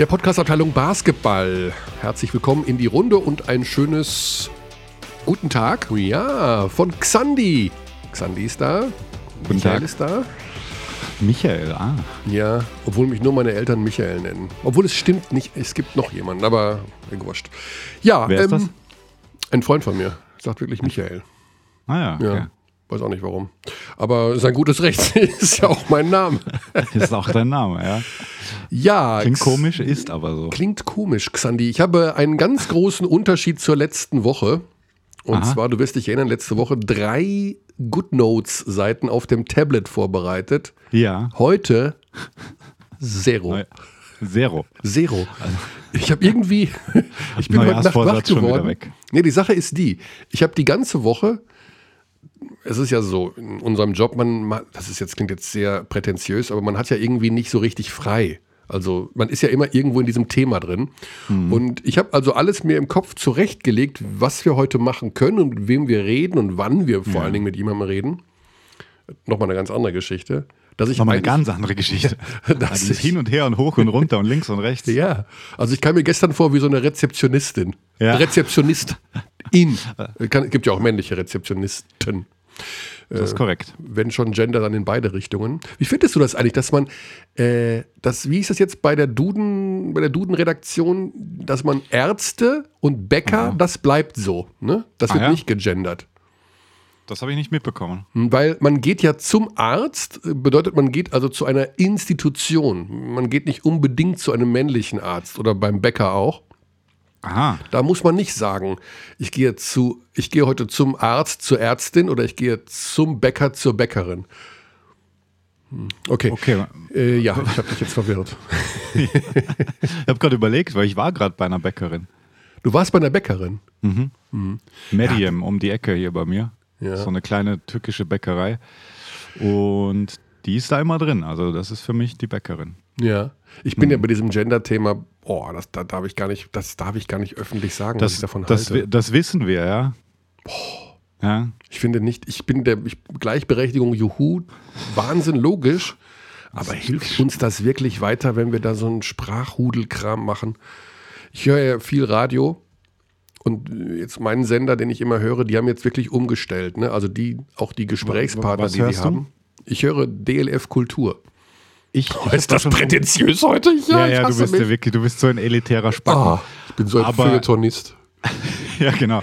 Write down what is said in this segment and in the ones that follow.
Der Podcast-Abteilung Basketball. Herzlich willkommen in die Runde und ein schönes guten Tag. Ja, von Xandi. Xandi ist da. Guten Michael Tag. ist da. Michael, ah. Ja, obwohl mich nur meine Eltern Michael nennen. Obwohl es stimmt nicht, es gibt noch jemanden, aber wurscht. Ja, Wer ist das? ein Freund von mir sagt wirklich Michael. Ah ja, okay. Ja, weiß auch nicht warum. Aber sein gutes Recht ist ja auch mein Name. Ist auch dein Name, ja. Ja, Klingt komisch, ist aber so. Klingt komisch, Xandi. Ich habe einen ganz großen Unterschied zur letzten Woche. Und Aha. zwar, du wirst dich erinnern, letzte Woche drei GoodNotes-Seiten auf dem Tablet vorbereitet. Ja. Heute zero. Neu- Zero. Zero. Ich habe irgendwie, ich bin heute Nacht wach geworden. Nee, die Sache ist die, ich habe die ganze Woche, es ist ja so, in unserem Job, man, ma- das ist jetzt, klingt jetzt sehr prätentiös, aber man hat ja irgendwie nicht so richtig frei. Also man ist ja immer irgendwo in diesem Thema drin. Mhm. Und ich habe also alles mir im Kopf zurechtgelegt, was wir heute machen können und mit wem wir reden und wann wir vor allen Dingen mit jemandem reden. Nochmal eine ganz andere Geschichte. Dass ich Nochmal eine ganz andere Geschichte. Das Das ist ist- hin und her und hoch und runter und links und rechts. Ja, also ich kam mir gestern vor wie so eine Rezeptionistin. Ja. Rezeptionistin. Kann, gibt ja auch männliche Rezeptionisten. Das ist korrekt. Wenn schon Gender, dann in beide Richtungen. Wie findest du das eigentlich, dass man, äh, das, wie ist das jetzt bei der Duden, bei der Duden-Redaktion, dass man Ärzte und Bäcker, das bleibt so, ne? Das Ah, wird ja? nicht gegendert. Das habe ich nicht mitbekommen. Weil man geht ja zum Arzt, äh, bedeutet, man geht also zu einer Institution. Man geht nicht unbedingt zu einem männlichen Arzt oder beim Bäcker auch. Aha. Da muss man nicht sagen, ich gehe zu, ich gehe heute zum Arzt, zur Ärztin oder ich gehe zum Bäcker, zur Bäckerin. Hm, Okay. Okay. Äh, ja, ich habe dich jetzt verwirrt. Ich habe gerade überlegt, weil ich war gerade bei einer Bäckerin. Du warst bei einer Bäckerin. Medium um die Ecke hier bei mir. Ja. So eine kleine türkische Bäckerei. Und die ist da immer drin. Also das ist für mich die Bäckerin. Ja. Ich bin ja Mhm. bei diesem Gender-Thema, boah, das da darf ich gar nicht, das darf ich gar nicht öffentlich sagen, was Das, ich davon das, halte. das wissen wir, ja. Ja, Ich finde nicht, ich bin der ich, Gleichberechtigung, juhu, Wahnsinn, logisch. Aber hilft uns das wirklich weiter, wenn wir da so einen Sprachhudelkram machen? Ich höre ja viel Radio und jetzt meinen Sender, den ich immer höre, die haben jetzt wirklich umgestellt. Ne? Also die, auch die Gesprächspartner, Was die sie du? haben. Ich höre DLF Kultur. Ich. Oh, ist das prätentiös heute? Ja, ich ja, du bist ja wirklich, du bist so ein elitärer Spacken. Ah, ich bin so ein Aber- Feuilletonist. Ja, genau.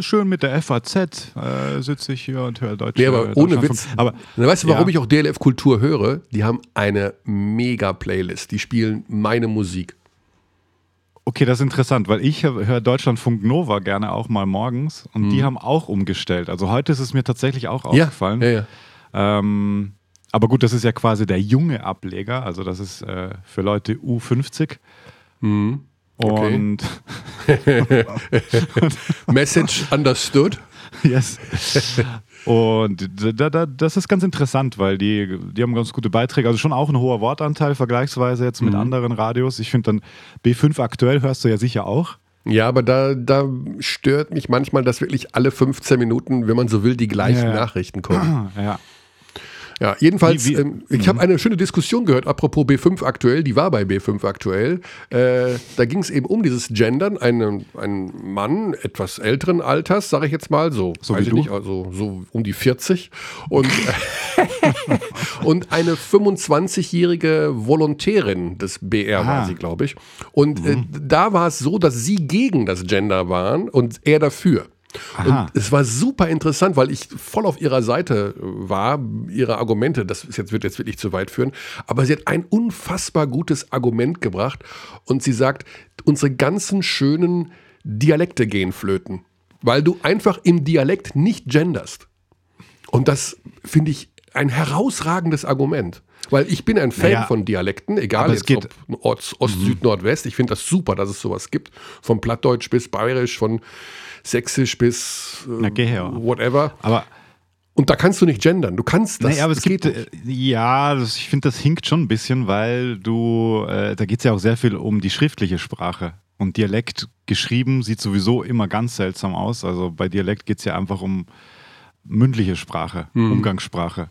Schön mit der FAZ äh, sitze ich hier und höre Deutsch. Nee, aber ohne. Witz. Aber Na, weißt du, warum ja. ich auch DLF Kultur höre? Die haben eine mega Playlist. Die spielen meine Musik. Okay, das ist interessant, weil ich höre Deutschlandfunk Nova gerne auch mal morgens und die haben auch umgestellt. Also heute ist es mir tatsächlich auch aufgefallen. Mhm. Ja, ja. Ähm, aber gut, das ist ja quasi der junge Ableger, also das ist äh, für Leute U50. Mhm. Okay. Und Message understood. yes. Und da, da, das ist ganz interessant, weil die, die haben ganz gute Beiträge, also schon auch ein hoher Wortanteil vergleichsweise jetzt Mhm. mit anderen Radios. Ich finde dann B5 aktuell hörst du ja sicher auch. Ja, aber da, da stört mich manchmal, dass wirklich alle 15 Minuten, wenn man so will, die gleichen Ja, ja. Nachrichten kommen. Ja. Ja, jedenfalls, Wie- wie- ähm, ich habe eine schöne Diskussion gehört, apropos B5 aktuell, die war bei B5 aktuell. Äh, da ging es eben um dieses Gendern. Ein, ein Mann etwas älteren Alters, sage ich jetzt mal, so, So weiß ich nicht, also so um die 40. Und, und eine 25-jährige Volontärin des BR war Ah. sie, glaube ich. Und äh, da war es so, dass sie gegen das Gender waren und er dafür. Aha. Und es war super interessant, weil ich voll auf ihrer Seite äh, war, ihre Argumente, das ist jetzt, wird jetzt wirklich zu weit führen, aber sie hat ein unfassbar gutes Argument gebracht und sie sagt, unsere ganzen schönen Dialekte gehen flöten, weil du einfach im Dialekt nicht genderst. Und das finde ich ein herausragendes Argument. Weil ich bin ein Fan Naja, von Dialekten, egal jetzt geht- ob Ost, Ost Süd, Nordwest. Ich finde das super, dass es sowas gibt. Von Plattdeutsch bis Bayerisch, von Sächsisch bis äh, Na, whatever. Aber Und da kannst du nicht gendern. Du kannst das. Nee, aber es gibt, geht äh, ja, das, ich finde, das hinkt schon ein bisschen, weil du, äh, da geht es ja auch sehr viel um die schriftliche Sprache. Und Dialekt geschrieben sieht sowieso immer ganz seltsam aus. Also bei Dialekt geht es ja einfach um mündliche Sprache, Mhm. Umgangssprache.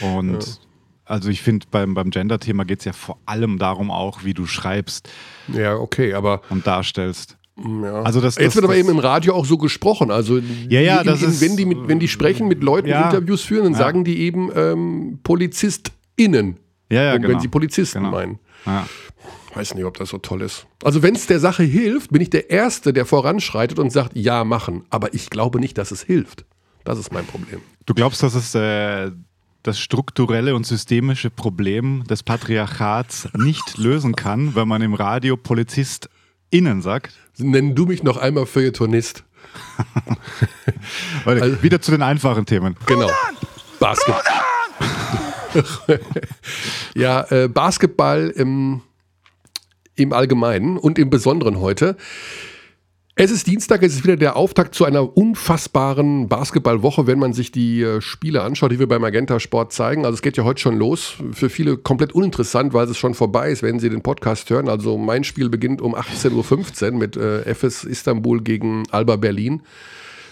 Und also ich finde, beim, beim Gender-Thema geht es ja vor allem darum auch, wie du schreibst. Ja, okay, aber. Und darstellst. Ja. Also das, Jetzt das, wird aber eben im Radio auch so gesprochen. Also Ja, ja, in, in, ist- wenn, die mit, wenn die sprechen mit Leuten, Ja. Interviews führen, dann Ja. sagen die eben ähm, PolizistInnen. Ja, ja, genau. wenn sie Polizisten Genau. meinen. Ja. Weiß nicht, ob das so toll ist. Also wenn es der Sache hilft, bin ich der Erste, der voranschreitet und sagt, ja, machen. Aber ich glaube nicht, dass es hilft. Das ist mein Problem. Du glaubst, dass es äh, das strukturelle und systemische Problem des Patriarchats nicht lösen kann, wenn man im Radio PolizistInnen sagt? Nenn du mich noch einmal Feuilletonist. Warte, Also- wieder zu den einfachen Themen. Genau. Basketball. ja, äh, Basketball im, im Allgemeinen und im Besonderen heute. Es ist Dienstag, es ist wieder der Auftakt zu einer unfassbaren Basketballwoche, wenn man sich die äh, Spiele anschaut, die wir beim Magenta Sport zeigen. Also es geht ja heute schon los. Für viele komplett uninteressant, weil es schon vorbei ist, wenn sie den Podcast hören. Also mein Spiel beginnt um 18.15 Uhr mit äh, FS Istanbul gegen Alba Berlin.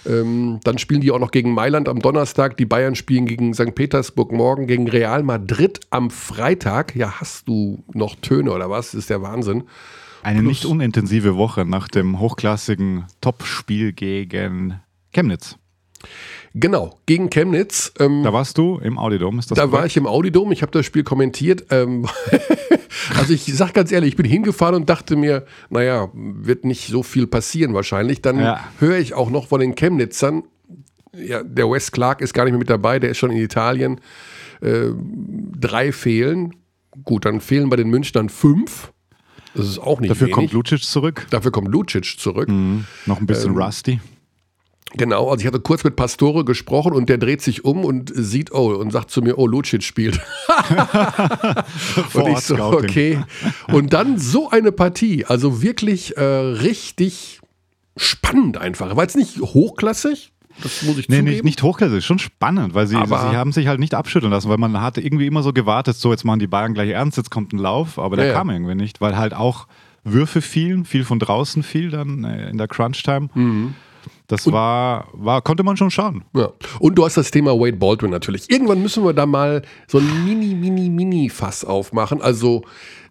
Ähm, dann spielen die auch noch gegen Mailand am Donnerstag. Die Bayern spielen gegen St. Petersburg morgen, gegen Real Madrid am Freitag. Ja, hast du noch Töne oder was? Das ist der Wahnsinn. Eine Plus- nicht unintensive Woche nach dem hochklassigen Topspiel gegen Chemnitz. Genau, gegen Chemnitz. Ähm, Da warst du im Audidom, ist das Da war korrekt? ich im Audidom, ich habe das Spiel kommentiert. Ähm, also ich sag ganz ehrlich, ich bin hingefahren und dachte mir, naja, wird nicht so viel passieren wahrscheinlich. Dann Ja. höre ich auch noch von den Chemnitzern, ja, der Wes Clark ist gar nicht mehr mit dabei, der ist schon in Italien. Äh, drei fehlen. Gut, dann fehlen bei den Münchnern fünf. Das ist auch nicht Dafür wenig. kommt Lucic zurück. Dafür kommt Lucic zurück. Noch ein bisschen Ähm, rusty. Genau, also ich hatte kurz mit Pastore gesprochen und der dreht sich um und sieht, oh, und sagt zu mir, oh, Lucic spielt. und ich so, okay. Und dann so eine Partie, also wirklich äh, richtig spannend einfach. War jetzt nicht hochklassig, das muss ich Nee, zugeben. nicht, nicht hochklassig, schon spannend, weil sie, Aber- sie haben sich halt nicht abschütteln lassen, weil man hatte irgendwie immer so gewartet, so jetzt machen die Bayern gleich ernst, jetzt kommt ein Lauf, aber der Ja, ja. kam irgendwie nicht, weil halt auch Würfe fielen, viel von draußen fiel dann äh, in der Crunch-Time. Mhm. Das war, war, konnte man schon schauen. Ja. Und du hast das Thema Wade Baldwin natürlich. Irgendwann müssen wir da mal so ein mini, mini, mini Fass aufmachen. Also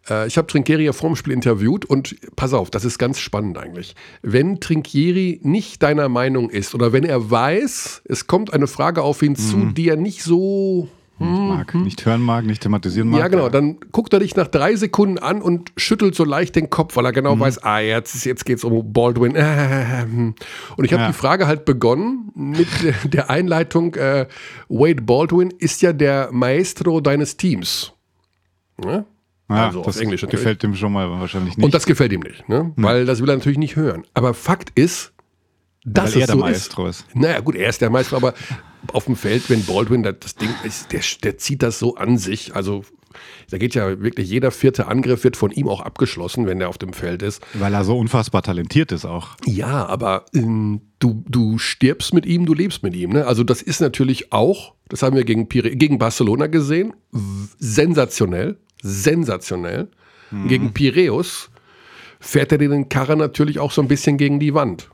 äh, ich habe Trinkieri ja vorm Spiel interviewt und pass auf, das ist ganz spannend eigentlich. Wenn Trinkieri nicht deiner Meinung ist oder wenn er weiß, es kommt eine Frage auf ihn zu, die er nicht so Nicht, mag, nicht hören mag, nicht thematisieren mag. Mhm. ja, genau. Dann guckt er dich nach drei Sekunden an und schüttelt so leicht den Kopf, weil er Mhm. genau weiß, ah, jetzt, ist- jetzt geht es um Baldwin. Und ich habe Ja. die Frage halt begonnen mit der Einleitung, äh, Wade Baldwin ist ja der Maestro deines Teams. Ne? Ja, also auf das Englisch natürlich. gefällt dem schon mal wahrscheinlich nicht. Und das gefällt ihm nicht, ne? weil das will er natürlich nicht hören. Aber Fakt ist, dass weil er der so Maestro ist. ist. Naja, gut, er ist der Meister, aber auf dem Feld, wenn Baldwin das, Ding ist, der, der zieht das so an sich. Also da geht ja wirklich jeder vierte Angriff wird von ihm auch abgeschlossen, wenn er auf dem Feld ist. Weil er so unfassbar talentiert ist auch. Ja, aber ähm, du, du stirbst mit ihm, du lebst mit ihm. Ne? Also das ist natürlich auch, das haben wir gegen, Pire gegen Barcelona gesehen, w- sensationell, sensationell. Gegen Piräus fährt er den Karren natürlich auch so ein bisschen gegen die Wand.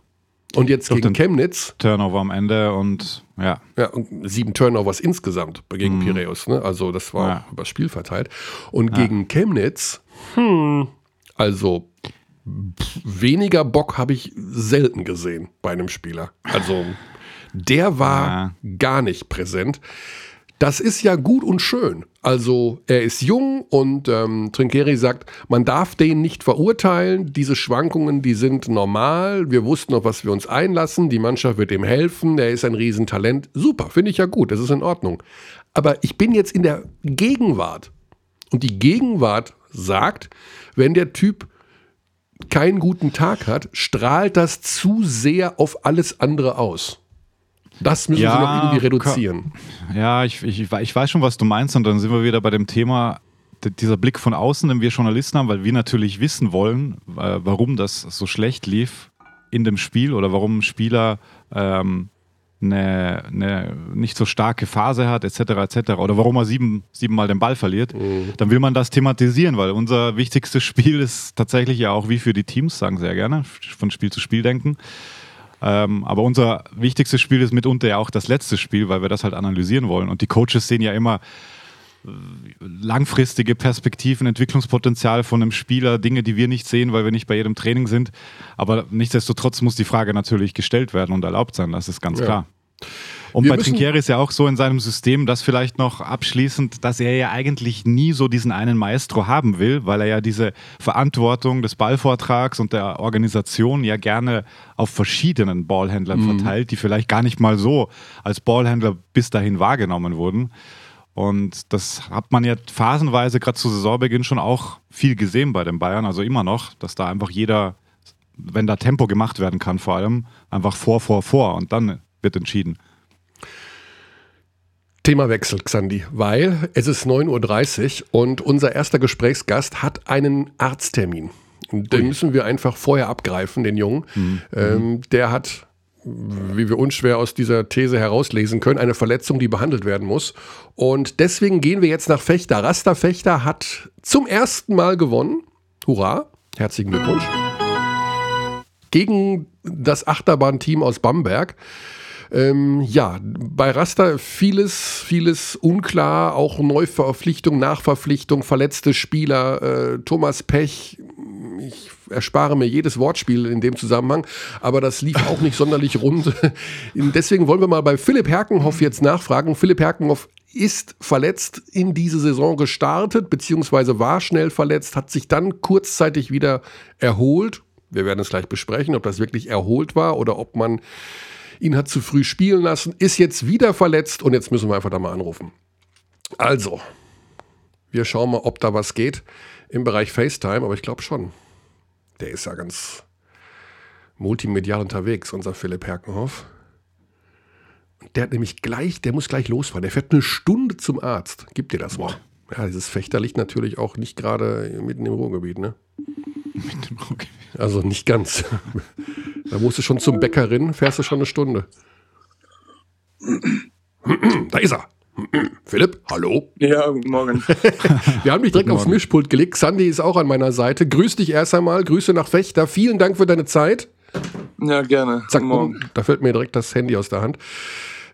Und jetzt Doch, gegen Chemnitz, Turnover am Ende und ja. ja, und sieben Turnovers insgesamt gegen Piräus. Ne? Also das war Ja. auch über das Spiel verteilt. Und gegen Chemnitz, hm, also weniger Bock habe ich selten gesehen bei einem Spieler. Also der war gar nicht präsent. Das ist ja gut und schön. Also er ist jung und ähm, Trinkieri sagt, man darf den nicht verurteilen. Diese Schwankungen, die sind normal. Wir wussten, auf was wir uns einlassen. Die Mannschaft wird ihm helfen. Er ist ein Riesentalent. Super, finde ich ja gut. Das ist in Ordnung. Aber ich bin jetzt in der Gegenwart. Und die Gegenwart sagt, wenn der Typ keinen guten Tag hat, strahlt das zu sehr auf alles andere aus. Das müssen Ja, sie noch irgendwie reduzieren. Ja, ich, ich, ich weiß schon, was du meinst, und dann sind wir wieder bei dem Thema, dieser Blick von außen, den wir Journalisten haben, weil wir natürlich wissen wollen, äh, warum das so schlecht lief in dem Spiel oder warum ein Spieler ähm, eine, eine nicht so starke Phase hat, etc., etc., oder warum er sieben, siebenmal den Ball verliert, dann will man das thematisieren, weil unser wichtigstes Spiel ist tatsächlich ja auch wie für die Teams, sagen sehr gerne, von Spiel zu Spiel denken. Ähm, aber unser wichtigstes Spiel ist mitunter ja auch das letzte Spiel, weil wir das halt analysieren wollen. Und die Coaches sehen ja immer langfristige Perspektiven, Entwicklungspotenzial von einem Spieler, Dinge, die wir nicht sehen, weil wir nicht bei jedem Training sind. Aber nichtsdestotrotz muss die Frage natürlich gestellt werden und erlaubt sein, das ist ganz ja. klar. Und wir bei Trinkieri ist ja auch so in seinem System, das vielleicht noch abschließend, dass er ja eigentlich nie so diesen einen Maestro haben will, weil er ja diese Verantwortung des Ballvortrags und der Organisation ja gerne auf verschiedenen Ballhändlern mhm. verteilt, die vielleicht gar nicht mal so als Ballhändler bis dahin wahrgenommen wurden. Und das hat man ja phasenweise gerade zu Saisonbeginn schon auch viel gesehen bei den Bayern, also immer noch, dass da einfach jeder, wenn da Tempo gemacht werden kann, vor allem einfach vor, vor, vor und dann wird entschieden. Themawechsel, Xandi, weil es ist 9.30 Uhr und unser erster Gesprächsgast hat einen Arzttermin. Den müssen wir einfach vorher abgreifen, den Jungen. Mhm. Ähm, der hat, wie wir unschwer aus dieser These herauslesen können, eine Verletzung, die behandelt werden muss. Und deswegen gehen wir jetzt nach Fechter. Rasta Fechter hat zum ersten Mal gewonnen. Hurra, herzlichen Glückwunsch. Gegen das Achterbahnteam aus Bamberg. Ähm, ja, bei Raster vieles, vieles unklar, auch Neuverpflichtung, Nachverpflichtung, verletzte Spieler, äh, Thomas Pech. Ich erspare mir jedes Wortspiel in dem Zusammenhang, aber das lief auch nicht sonderlich rund. Deswegen wollen wir mal bei Philipp Herkenhoff jetzt nachfragen. Philipp Herkenhoff ist verletzt in diese Saison gestartet, beziehungsweise war schnell verletzt, hat sich dann kurzzeitig wieder erholt. Wir werden es gleich besprechen, ob das wirklich erholt war oder ob man ihn hat zu früh spielen lassen, ist jetzt wieder verletzt und jetzt müssen wir einfach da mal anrufen. Also, wir schauen mal, ob da was geht im Bereich FaceTime, aber ich glaube schon. Der ist ja ganz multimedial unterwegs, unser Philipp Herkenhoff. Der hat nämlich gleich, der muss gleich losfahren. Der fährt eine Stunde zum Arzt. Gib dir das mal. Ja, dieses Fechter liegt natürlich auch nicht gerade mitten im Ruhrgebiet, ne? Mitten im Ruhrgebiet. Also nicht ganz. Da musst du schon zum Bäckerin, fährst du schon eine Stunde. Da ist er. Philipp, hallo. Ja, guten Morgen. Wir haben dich direkt aufs Mischpult gelegt. Sandy ist auch an meiner Seite. Grüß dich erst einmal. Grüße nach Fechter. Vielen Dank für deine Zeit. Ja, gerne. Zack, morgen. Da fällt mir direkt das Handy aus der Hand.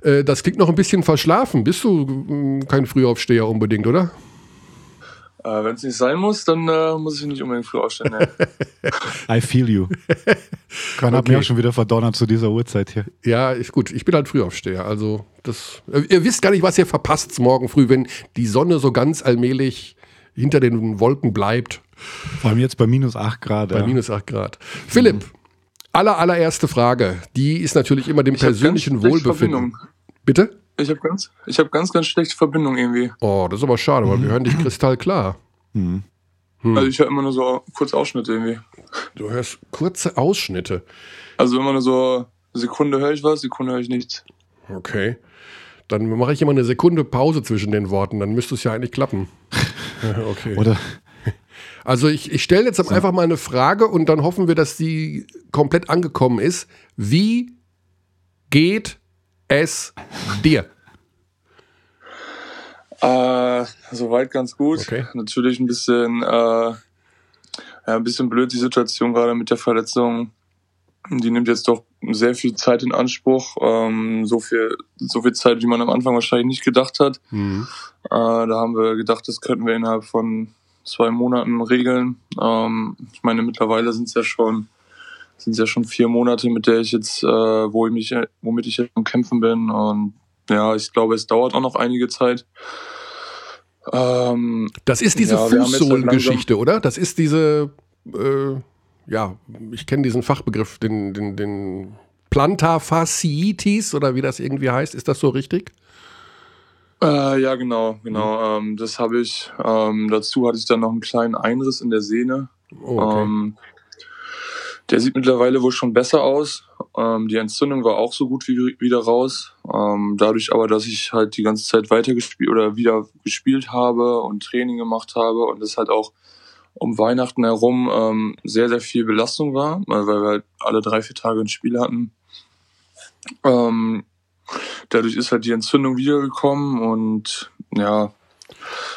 Äh, das klingt noch ein bisschen verschlafen. Bist du mm, kein Frühaufsteher unbedingt, oder? Äh, Wenn es nicht sein muss, dann äh, muss ich nicht unbedingt früh aufstehen. Ne? I feel you. Kann okay. mir auch schon wieder verdonnert zu dieser Uhrzeit hier. Ja, ist gut. Ich bin halt Frühaufsteher. Also das, äh, ihr wisst gar nicht, was ihr verpasst morgen früh, wenn die Sonne so ganz allmählich hinter den Wolken bleibt. Vor allem jetzt bei minus 8 Grad. Bei ja. minus 8 Grad. Philipp, mhm. aller, allererste Frage. Die ist natürlich immer dem ich persönlichen Wohlbefinden. Bitte? Ich habe ganz, hab ganz, ganz schlechte Verbindung irgendwie. Oh, das ist aber schade, weil wir hören dich kristallklar. Mhm. Hm. Also ich höre immer nur so kurze Ausschnitte irgendwie. Du hörst kurze Ausschnitte? Also immer nur so Sekunde höre ich was, Sekunde höre ich nichts. Okay. Dann mache ich immer eine Sekunde Pause zwischen den Worten, dann müsste es ja eigentlich klappen. okay. Oder also ich, ich stelle jetzt einfach mal eine Frage und dann hoffen wir, dass die komplett angekommen ist. Wie geht es dir? Äh, soweit ganz gut. Okay. Natürlich ein bisschen, äh, ja, ein bisschen blöd die Situation gerade mit der Verletzung. Die nimmt jetzt doch sehr viel Zeit in Anspruch. Ähm, so viel, so viel Zeit, wie man am Anfang wahrscheinlich nicht gedacht hat. Mhm. Äh, da haben wir gedacht, das könnten wir innerhalb von zwei Monaten regeln. Ähm, ich meine, mittlerweile sind es ja schon sind es ja schon vier Monate, mit der ich jetzt, äh, wo ich mich, womit ich jetzt am Kämpfen bin. Und ja, ich glaube, es dauert auch noch einige Zeit. Ähm, das ist diese ja, halt Fußsohlengeschichte, oder? Das ist diese, äh, ja, ich kenne diesen Fachbegriff, den, den, den Plantarfasciitis oder wie das irgendwie heißt. Ist das so richtig? Äh, ja, genau, genau. Mhm. Ähm, das habe ich. Ähm, dazu hatte ich dann noch einen kleinen Einriss in der Sehne. Oh, okay. ähm, der sieht mittlerweile wohl schon besser aus. Ähm, die Entzündung war auch so gut wie wieder raus. Ähm, dadurch aber, dass ich halt die ganze Zeit weitergespielt oder wieder gespielt habe und Training gemacht habe und es halt auch um Weihnachten herum ähm, sehr, sehr viel Belastung war, weil wir halt alle drei, vier Tage ein Spiel hatten. Ähm, dadurch ist halt die Entzündung wiedergekommen und ja,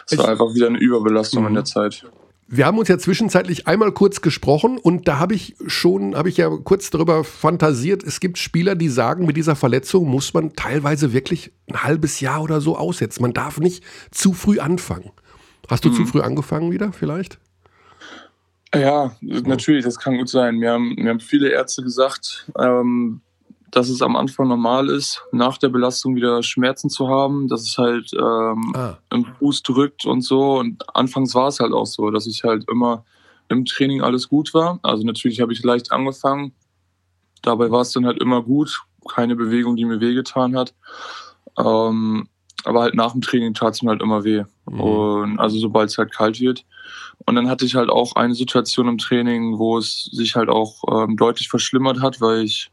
es war einfach wieder eine Überbelastung mhm. in der Zeit. Wir haben uns ja zwischenzeitlich einmal kurz gesprochen und da habe ich schon, habe ich ja kurz darüber fantasiert, es gibt Spieler, die sagen, mit dieser Verletzung muss man teilweise wirklich ein halbes Jahr oder so aussetzen. Man darf nicht zu früh anfangen. Hast du mhm. zu früh angefangen wieder vielleicht? Ja, natürlich, das kann gut sein. Mir haben, mir haben viele Ärzte gesagt, ähm, dass es am Anfang normal ist, nach der Belastung wieder Schmerzen zu haben, dass es halt ähm, ah. im Fuß drückt und so. Und anfangs war es halt auch so, dass ich halt immer im Training alles gut war. Also natürlich habe ich leicht angefangen. Dabei war es dann halt immer gut. Keine Bewegung, die mir wehgetan hat. Ähm, aber halt nach dem Training tat es mir halt immer weh. Mhm. Und also sobald es halt kalt wird. Und dann hatte ich halt auch eine Situation im Training, wo es sich halt auch ähm, deutlich verschlimmert hat, weil ich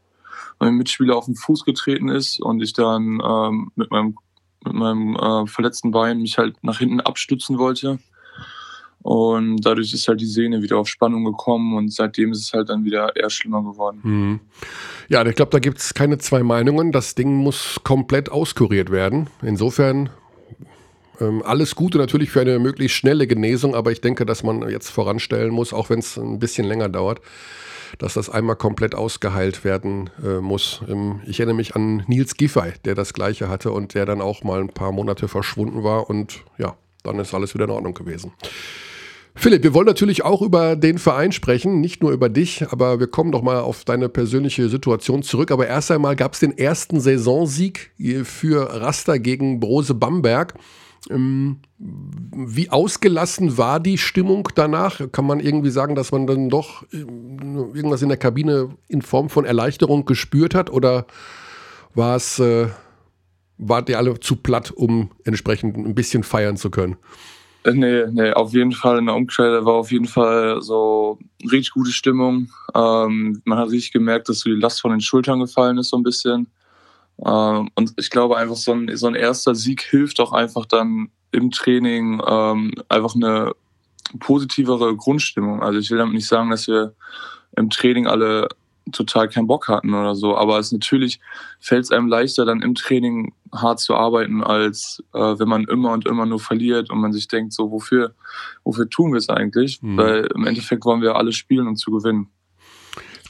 mein Mitspieler auf den Fuß getreten ist und ich dann ähm, mit meinem, mit meinem äh, verletzten Bein mich halt nach hinten abstützen wollte. Und dadurch ist halt die Sehne wieder auf Spannung gekommen und seitdem ist es halt dann wieder eher schlimmer geworden. Mhm. Ja, ich glaube, da gibt es keine zwei Meinungen. Das Ding muss komplett auskuriert werden. Insofern ähm, alles Gute natürlich für eine möglichst schnelle Genesung, aber ich denke, dass man jetzt voranstellen muss, auch wenn es ein bisschen länger dauert dass das einmal komplett ausgeheilt werden äh, muss. Ähm, ich erinnere mich an Nils Giffey, der das gleiche hatte und der dann auch mal ein paar Monate verschwunden war und ja, dann ist alles wieder in Ordnung gewesen. Philipp, wir wollen natürlich auch über den Verein sprechen, nicht nur über dich, aber wir kommen doch mal auf deine persönliche Situation zurück. Aber erst einmal gab es den ersten Saisonsieg für Raster gegen Brose Bamberg. Ähm, wie ausgelassen war die Stimmung danach? Kann man irgendwie sagen, dass man dann doch ähm, irgendwas in der Kabine in Form von Erleichterung gespürt hat? Oder war es, äh, wart ihr alle zu platt, um entsprechend ein bisschen feiern zu können? Äh, nee, nee, auf jeden Fall in der Umkleide war auf jeden Fall so richtig gute Stimmung. Ähm, man hat richtig gemerkt, dass so die Last von den Schultern gefallen ist, so ein bisschen. Ähm, und ich glaube einfach, so ein, so ein erster Sieg hilft auch einfach dann im Training ähm, einfach eine positivere Grundstimmung. Also ich will damit nicht sagen, dass wir im Training alle total keinen Bock hatten oder so, aber es natürlich fällt es einem leichter, dann im Training hart zu arbeiten, als äh, wenn man immer und immer nur verliert und man sich denkt, so wofür, wofür tun wir es eigentlich? Mhm. Weil im Endeffekt wollen wir alle spielen, um zu gewinnen.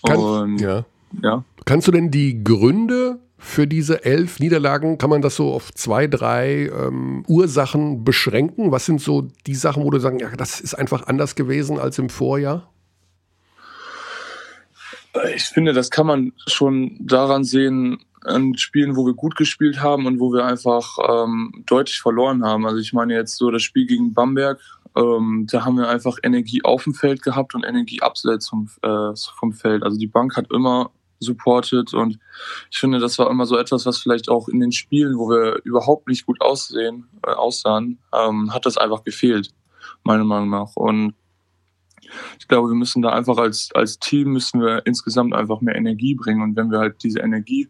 Kann, und, ja. ja. Kannst du denn die Gründe für diese elf Niederlagen? Kann man das so auf zwei, drei ähm, Ursachen beschränken? Was sind so die Sachen, wo du sagst, ja, das ist einfach anders gewesen als im Vorjahr? Ich finde, das kann man schon daran sehen, an Spielen, wo wir gut gespielt haben und wo wir einfach ähm, deutlich verloren haben. Also ich meine jetzt so das Spiel gegen Bamberg, ähm, da haben wir einfach Energie auf dem Feld gehabt und Energie abseits vom, äh, vom Feld. Also die Bank hat immer supportet. Und ich finde, das war immer so etwas, was vielleicht auch in den Spielen, wo wir überhaupt nicht gut aussehen, äh, aussahen, ähm, hat das einfach gefehlt, meiner Meinung nach. Und ich glaube, wir müssen da einfach als, als Team müssen wir insgesamt einfach mehr Energie bringen. Und wenn wir halt diese Energie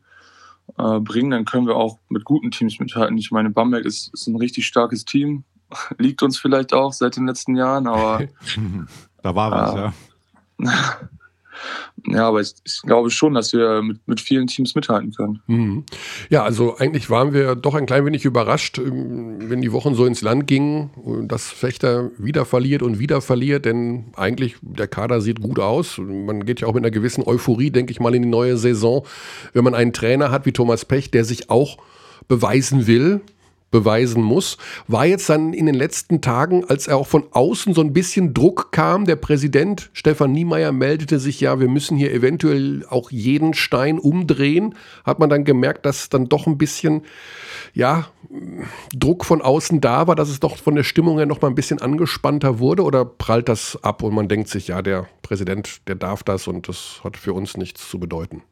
äh, bringen, dann können wir auch mit guten Teams mithalten. Ich meine, Bamberg ist, ist ein richtig starkes Team. Liegt uns vielleicht auch seit den letzten Jahren, aber. da war was, äh, ja. Ja, aber ich, ich, glaube schon, dass wir mit, mit vielen Teams mithalten können. Mhm. Ja, also eigentlich waren wir doch ein klein wenig überrascht, ähm, wenn die Wochen so ins Land gingen, dass Fechter wieder verliert und wieder verliert, denn eigentlich der Kader sieht gut aus. Man geht ja auch mit einer gewissen Euphorie, denke ich mal, in die neue Saison, wenn man einen Trainer hat wie Thomas Pech, der sich auch beweisen will, beweisen muss, war jetzt dann in den letzten Tagen, als er auch von außen so ein bisschen Druck kam, der Präsident Stefan Niemeyer meldete sich ja, wir müssen hier eventuell auch jeden Stein umdrehen, hat man dann gemerkt, dass dann doch ein bisschen, ja, Druck von außen da war, dass es doch von der Stimmung her noch mal ein bisschen angespannter wurde oder prallt das ab und man denkt sich, ja, der Präsident, der darf das und das hat für uns nichts zu bedeuten?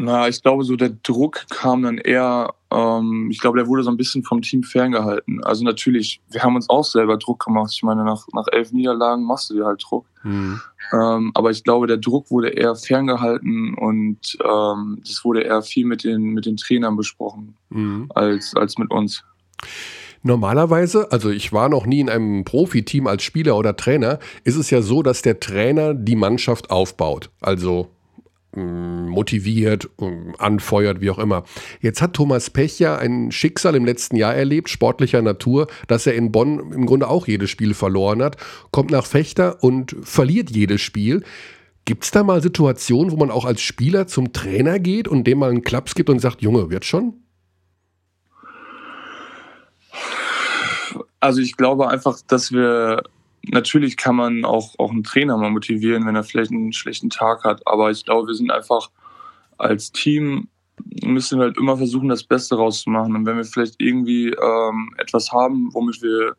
Na, ich glaube, so der Druck kam dann eher, ähm, ich glaube, der wurde so ein bisschen vom Team ferngehalten. Also natürlich, wir haben uns auch selber Druck gemacht. Ich meine, nach, nach elf Niederlagen machst du dir halt Druck. Mhm. Ähm, aber ich glaube, der Druck wurde eher ferngehalten und ähm, das wurde eher viel mit den, mit den Trainern besprochen mhm. als, als mit uns. Normalerweise, also ich war noch nie in einem Profiteam als Spieler oder Trainer, ist es ja so, dass der Trainer die Mannschaft aufbaut. Also motiviert, mm, anfeuert, wie auch immer. Jetzt hat Thomas Pech ja ein Schicksal im letzten Jahr erlebt, sportlicher Natur, dass er in Bonn im Grunde auch jedes Spiel verloren hat, kommt nach Fechter und verliert jedes Spiel. Gibt es da mal Situationen, wo man auch als Spieler zum Trainer geht und dem mal einen Klaps gibt und sagt, Junge, wird schon? Also ich glaube einfach, dass wir natürlich kann man auch, auch einen Trainer mal motivieren, wenn er vielleicht einen schlechten Tag hat. Aber ich glaube, wir sind einfach als Team müssen wir halt immer versuchen, das Beste rauszumachen. Und wenn wir vielleicht irgendwie ähm, etwas haben, womit wir,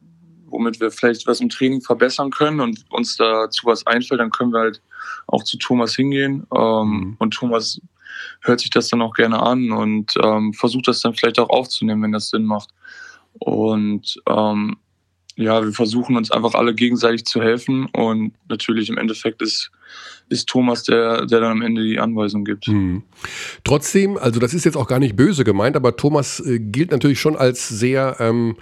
womit wir vielleicht was im Training verbessern können und uns dazu was einfällt, dann können wir halt auch zu Thomas hingehen. Ähm, mhm. Und Thomas hört sich das dann auch gerne an und ähm, versucht das dann vielleicht auch aufzunehmen, wenn das Sinn macht. Und ähm, ja, wir versuchen uns einfach alle gegenseitig zu helfen und natürlich im Endeffekt ist, ist Thomas der, der dann am Ende die Anweisung gibt. Hm. Trotzdem, also das ist jetzt auch gar nicht böse gemeint, aber Thomas äh, gilt natürlich schon als sehr, ähm,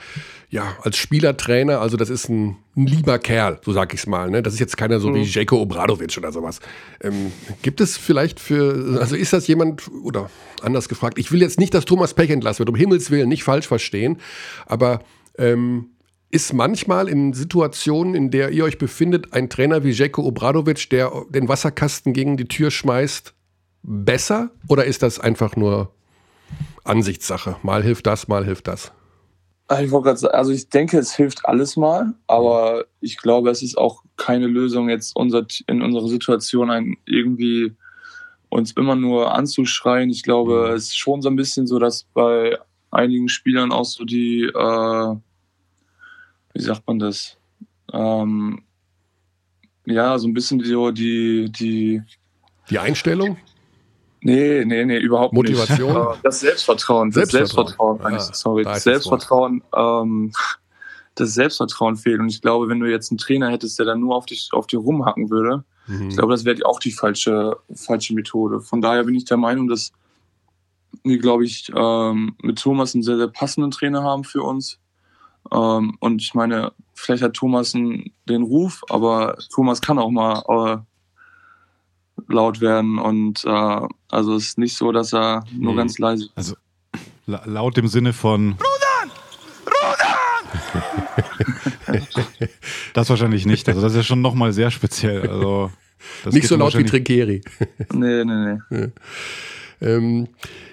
ja, als Spielertrainer, also das ist ein, ein lieber Kerl, so sag ich es mal. Ne? Das ist jetzt keiner so mhm. wie Jeko Obradovic oder sowas. Ähm, gibt es vielleicht für, also ist das jemand, oder anders gefragt, ich will jetzt nicht, dass Thomas Pech entlassen wird, um Himmels Willen, nicht falsch verstehen, aber ähm, ist manchmal in Situationen, in der ihr euch befindet, ein Trainer wie Jeko Obradovic, der den Wasserkasten gegen die Tür schmeißt, besser? Oder ist das einfach nur Ansichtssache? Mal hilft das, mal hilft das. Ich sagen, also ich denke, es hilft alles mal, aber ich glaube, es ist auch keine Lösung, jetzt unser, in unserer Situation ein, irgendwie uns immer nur anzuschreien. Ich glaube, mhm. es ist schon so ein bisschen so, dass bei einigen Spielern auch so die äh, wie sagt man das? Ähm, ja, so ein bisschen so die, die. Die Einstellung? Nee, nee, nee, überhaupt Motivation? nicht. Motivation? Das Selbstvertrauen. Das Selbstvertrauen, Selbstvertrauen ja, sorry. Da das Selbstvertrauen, ähm, das Selbstvertrauen fehlt. Und ich glaube, wenn du jetzt einen Trainer hättest, der dann nur auf dich, auf dir rumhacken würde, mhm. ich glaube, das wäre auch die falsche, falsche Methode. Von daher bin ich der Meinung, dass wir, glaube ich, ähm, mit Thomas einen sehr, sehr passenden Trainer haben für uns. Ähm, und ich meine, vielleicht hat Thomas den Ruf, aber Thomas kann auch mal äh, laut werden. Und äh, also es ist nicht so, dass er nur mhm. ganz leise ist. Also laut im Sinne von. Rudern! Rudern! das wahrscheinlich nicht. Also das ist ja schon nochmal sehr speziell. Also, nicht so laut wie Trinkeri. nee, nee, nee. Ja. Ähm,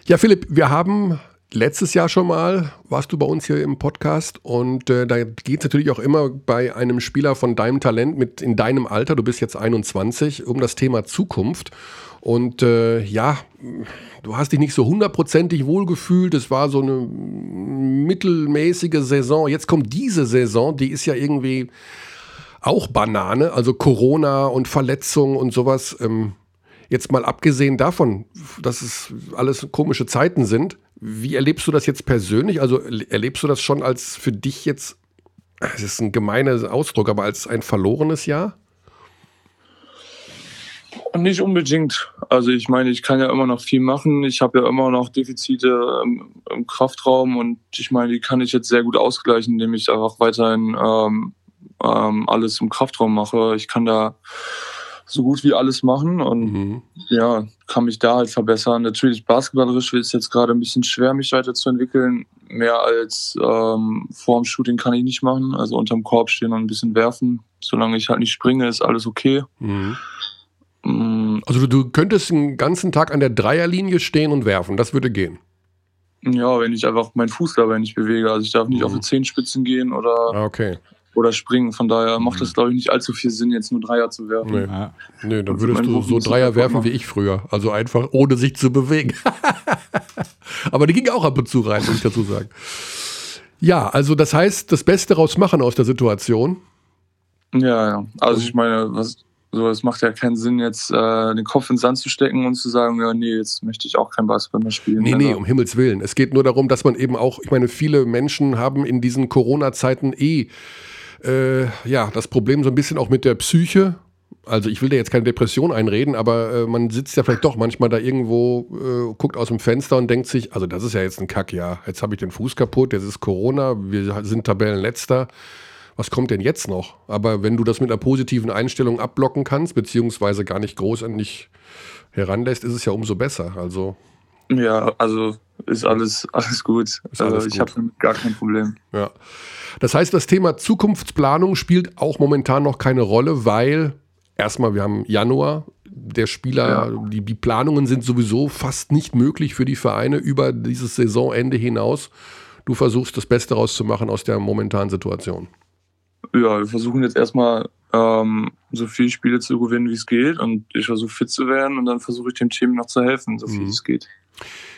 ja, Philipp, wir haben letztes Jahr schon mal warst du bei uns hier im Podcast und äh, da geht es natürlich auch immer bei einem Spieler von deinem Talent mit in deinem Alter, du bist jetzt 21, um das Thema Zukunft. Und äh, ja, du hast dich nicht so hundertprozentig wohlgefühlt. Es war so eine mittelmäßige Saison. Jetzt kommt diese Saison, die ist ja irgendwie auch Banane, also Corona und Verletzungen und sowas. Ähm, jetzt mal abgesehen davon, dass es alles komische Zeiten sind, wie erlebst du das jetzt persönlich? Also erlebst du das schon als für dich jetzt, es ist ein gemeiner Ausdruck, aber als ein verlorenes Jahr? Nicht unbedingt. Also ich meine, ich kann ja immer noch viel machen. Ich habe ja immer noch Defizite im, Kraftraum und ich meine, die kann ich jetzt sehr gut ausgleichen, indem ich einfach weiterhin ähm, ähm, alles im Kraftraum mache. Ich kann da so gut wie alles machen und mhm. ja, kann mich da halt verbessern. Natürlich basketballerisch ist es jetzt gerade ein bisschen schwer, mich weiterzuentwickeln. Mehr als ähm, vor dem Shooting kann ich nicht machen. Also unterm Korb stehen und ein bisschen werfen. Solange ich halt nicht springe, ist alles okay. Mhm. Mhm. Also du, du könntest den ganzen Tag an der Dreierlinie stehen und werfen. Das würde gehen. Ja, wenn ich einfach meinen Fuß dabei nicht bewege. Also ich darf nicht mhm. auf die Zehenspitzen gehen oder ah, okay oder springen. Von daher macht es, mhm. glaube ich, nicht allzu viel Sinn, jetzt nur Dreier zu werfen. Nee, nee dann würdest du so Dreier werfen wie ich früher. Also einfach ohne sich zu bewegen. Aber die ging auch ab und zu rein, muss ich dazu sagen. Ja, also das heißt, das Beste rausmachen aus der Situation. Ja, ja. Also ich meine, was, so, es macht ja keinen Sinn, jetzt äh, den Kopf ins Sand zu stecken und zu sagen, ja, nee, jetzt möchte ich auch kein Basketball mehr spielen. Nee, nee, um Himmels Willen. Es geht nur darum, dass man eben auch, ich meine, viele Menschen haben in diesen Corona-Zeiten eh äh, ja, das Problem so ein bisschen auch mit der Psyche. Also ich will dir jetzt keine Depression einreden, aber äh, man sitzt ja vielleicht doch manchmal da irgendwo, äh, guckt aus dem Fenster und denkt sich, also das ist ja jetzt ein Kack, ja. Jetzt habe ich den Fuß kaputt, jetzt ist Corona, wir sind Tabellenletzter. was kommt denn jetzt noch? Aber wenn du das mit einer positiven Einstellung abblocken kannst, beziehungsweise gar nicht groß an dich heranlässt, ist es ja umso besser. Also. Ja, also ist alles, alles gut. Ist also alles ich habe gar kein Problem. Ja. Das heißt, das Thema Zukunftsplanung spielt auch momentan noch keine Rolle, weil erstmal wir haben Januar, der Spieler, ja. die, die Planungen sind sowieso fast nicht möglich für die Vereine über dieses Saisonende hinaus. Du versuchst das Beste rauszumachen aus der momentanen Situation. Ja, wir versuchen jetzt erstmal ähm, so viele Spiele zu gewinnen, wie es geht. Und ich versuche fit zu werden und dann versuche ich dem Team noch zu helfen, so viel mhm. es geht.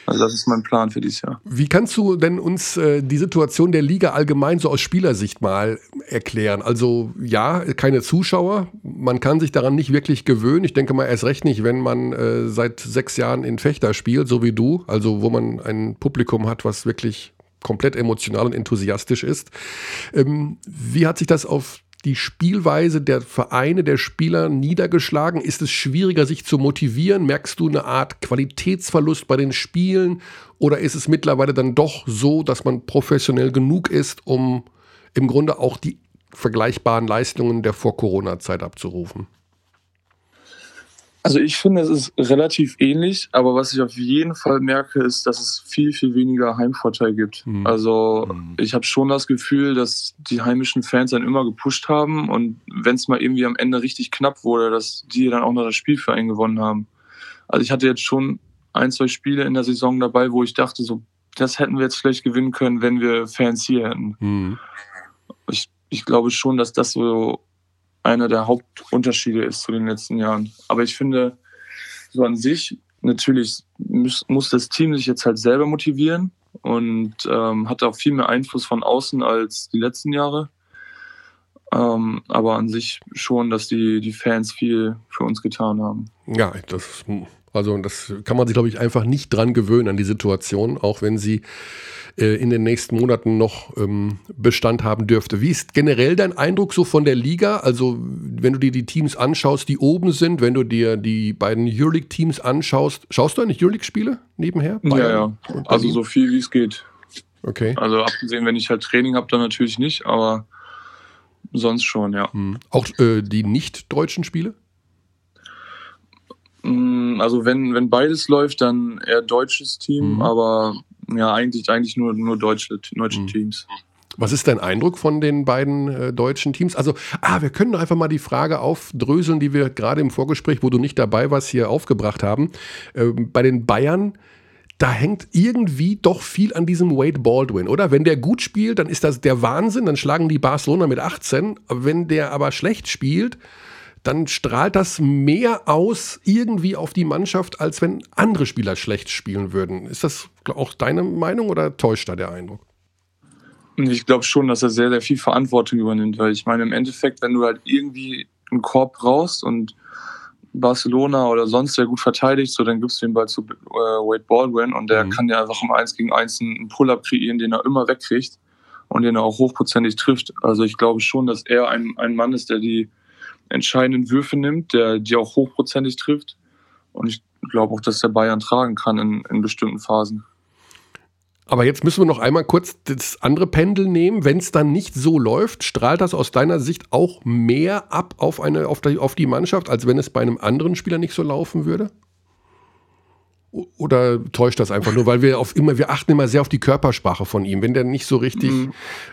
Also das ist mein Plan für dieses Jahr. Wie kannst du denn uns äh, die Situation der Liga allgemein so aus Spielersicht mal erklären? Also ja, keine Zuschauer, man kann sich daran nicht wirklich gewöhnen. Ich denke mal erst recht nicht, wenn man äh, seit sechs Jahren in Fechter spielt, so wie du, also wo man ein Publikum hat, was wirklich komplett emotional und enthusiastisch ist. Ähm, wie hat sich das auf die Spielweise der Vereine, der Spieler niedergeschlagen? Ist es schwieriger, sich zu motivieren? Merkst du eine Art Qualitätsverlust bei den Spielen? Oder ist es mittlerweile dann doch so, dass man professionell genug ist, um im Grunde auch die vergleichbaren Leistungen der Vor-Corona-Zeit abzurufen? Also ich finde, es ist relativ ähnlich, aber was ich auf jeden Fall merke, ist, dass es viel, viel weniger Heimvorteil gibt. Mhm. Also mhm. ich habe schon das Gefühl, dass die heimischen Fans dann immer gepusht haben und wenn es mal irgendwie am Ende richtig knapp wurde, dass die dann auch noch das Spiel für einen gewonnen haben. Also ich hatte jetzt schon ein, zwei Spiele in der Saison dabei, wo ich dachte, so, das hätten wir jetzt vielleicht gewinnen können, wenn wir Fans hier hätten. Mhm. Ich, ich glaube schon, dass das so einer der Hauptunterschiede ist zu den letzten Jahren. Aber ich finde, so an sich, natürlich muss, muss das Team sich jetzt halt selber motivieren und ähm, hat auch viel mehr Einfluss von außen als die letzten Jahre. Ähm, aber an sich schon, dass die, die Fans viel für uns getan haben. Ja, das, also das kann man sich, glaube ich, einfach nicht dran gewöhnen an die Situation, auch wenn sie äh, in den nächsten Monaten noch ähm, Bestand haben dürfte. Wie ist generell dein Eindruck so von der Liga? Also wenn du dir die Teams anschaust, die oben sind, wenn du dir die beiden Euroleague-Teams anschaust, schaust du eigentlich Euroleague-Spiele nebenher? Bayern ja, ja. Also so viel wie es geht. Okay. Also abgesehen, wenn ich halt Training habe, dann natürlich nicht, aber sonst schon, ja. Hm. Auch äh, die nicht-deutschen Spiele? Also wenn, wenn beides läuft, dann eher deutsches Team, mhm. aber ja, eigentlich, eigentlich nur, nur deutsche, deutsche mhm. Teams. Was ist dein Eindruck von den beiden äh, deutschen Teams? Also, ah, wir können einfach mal die Frage aufdröseln, die wir gerade im Vorgespräch, wo du nicht dabei warst, hier aufgebracht haben. Äh, bei den Bayern, da hängt irgendwie doch viel an diesem Wade Baldwin, oder? Wenn der gut spielt, dann ist das der Wahnsinn, dann schlagen die Barcelona mit 18. Wenn der aber schlecht spielt, dann strahlt das mehr aus irgendwie auf die Mannschaft, als wenn andere Spieler schlecht spielen würden. Ist das auch deine Meinung oder täuscht da der Eindruck? Ich glaube schon, dass er sehr, sehr viel Verantwortung übernimmt, weil ich meine, im Endeffekt, wenn du halt irgendwie einen Korb brauchst und Barcelona oder sonst sehr gut verteidigt, so dann gibst du den Ball zu äh, Wade Baldwin und der mhm. kann ja einfach im 1 gegen 1 einen Pull-up kreieren, den er immer wegkriegt und den er auch hochprozentig trifft. Also ich glaube schon, dass er ein, ein Mann ist, der die entscheidenden Würfe nimmt, der die auch hochprozentig trifft. Und ich glaube auch, dass der Bayern tragen kann in, in bestimmten Phasen. Aber jetzt müssen wir noch einmal kurz das andere Pendel nehmen. Wenn es dann nicht so läuft, strahlt das aus deiner Sicht auch mehr ab auf, eine, auf, die, auf die Mannschaft, als wenn es bei einem anderen Spieler nicht so laufen würde? Oder täuscht das einfach nur, weil wir auf immer, wir achten immer sehr auf die Körpersprache von ihm. Wenn der nicht so richtig mhm.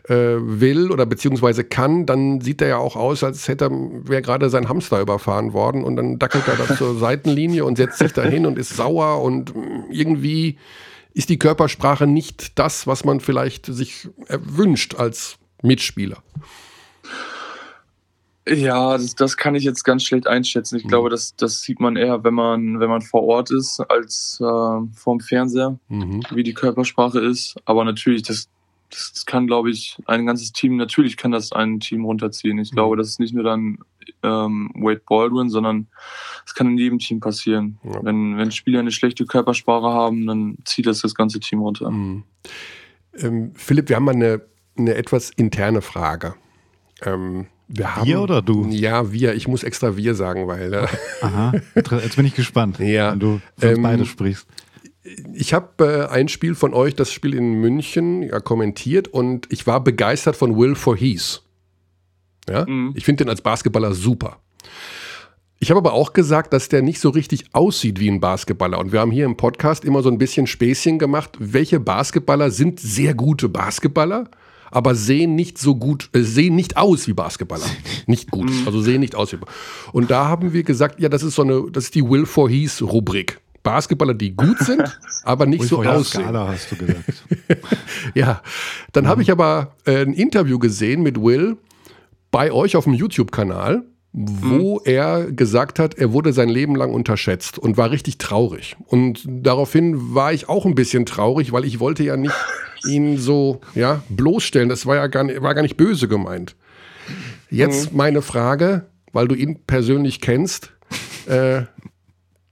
äh, will oder beziehungsweise kann, dann sieht er ja auch aus, als hätte er, wäre gerade sein Hamster überfahren worden und dann dackelt er da zur Seitenlinie und setzt sich da hin und ist sauer und irgendwie ist die Körpersprache nicht das, was man vielleicht sich wünscht als Mitspieler. Ja, das, das kann ich jetzt ganz schlecht einschätzen. Ich mhm. glaube, das, das sieht man eher, wenn man, wenn man vor Ort ist, als äh, vorm Fernseher, mhm. wie die Körpersprache ist. Aber natürlich, das, das kann, glaube ich, ein ganzes Team, natürlich kann das ein Team runterziehen. Ich mhm. glaube, das ist nicht nur dann ähm, Wade Baldwin, sondern es kann in jedem Team passieren. Ja. Wenn, wenn Spieler eine schlechte Körpersprache haben, dann zieht das das ganze Team runter. Mhm. Ähm, Philipp, wir haben mal eine, eine etwas interne Frage. Ähm, wir, haben, wir oder du? Ja, wir. Ich muss extra wir sagen, weil. Äh, Aha, jetzt bin ich gespannt, ja, wenn du ähm, beide sprichst. Ich habe äh, ein Spiel von euch, das Spiel in München, ja, kommentiert und ich war begeistert von Will for Heath. Ja? Mhm. Ich finde den als Basketballer super. Ich habe aber auch gesagt, dass der nicht so richtig aussieht wie ein Basketballer. Und wir haben hier im Podcast immer so ein bisschen Späßchen gemacht. Welche Basketballer sind sehr gute Basketballer, aber sehen nicht so gut, äh, sehen nicht aus wie Basketballer. Nicht gut, mhm. also sehen nicht aus wie. Und da haben wir gesagt, ja, das ist so eine, das ist die Will for Hees Rubrik. Basketballer, die gut sind, aber nicht so aussehen. Skala hast du gesagt. ja, dann mhm. habe ich aber äh, ein Interview gesehen mit Will bei euch auf dem YouTube-Kanal wo mhm. er gesagt hat, er wurde sein Leben lang unterschätzt und war richtig traurig. Und daraufhin war ich auch ein bisschen traurig, weil ich wollte ja nicht ihn so ja, bloßstellen. Das war ja gar nicht, war gar nicht böse gemeint. Jetzt mhm. meine Frage, weil du ihn persönlich kennst. Äh,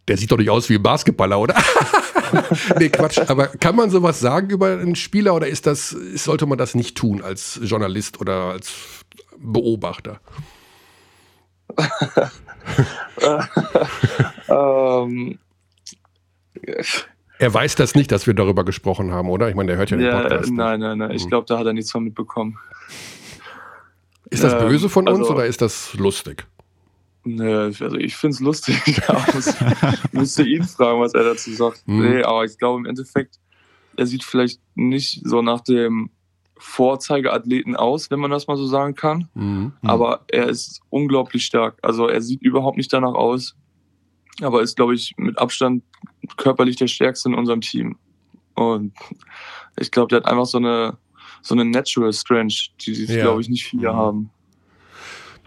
der sieht doch nicht aus wie ein Basketballer, oder? nee, Quatsch. Aber kann man sowas sagen über einen Spieler oder ist das, sollte man das nicht tun als Journalist oder als Beobachter? ähm, er weiß das nicht, dass wir darüber gesprochen haben, oder? Ich meine, der hört ja den ja, Podcast. Nein, nein, nein. Ich hm. glaube, da hat er nichts von mitbekommen. Ist das ähm, böse von uns also, oder ist das lustig? Ne, also ich finde es lustig. Ich müsste ihn fragen, was er dazu sagt. Mhm. Nee, aber ich glaube im Endeffekt, er sieht vielleicht nicht so nach dem Vorzeigeathleten aus, wenn man das mal so sagen kann. Mhm. Aber er ist unglaublich stark. Also er sieht überhaupt nicht danach aus, aber ist, glaube ich, mit Abstand körperlich der stärkste in unserem Team. Und ich glaube, der hat einfach so eine, so eine Natural Strength, die, die ja. glaube ich, nicht viele mhm. haben.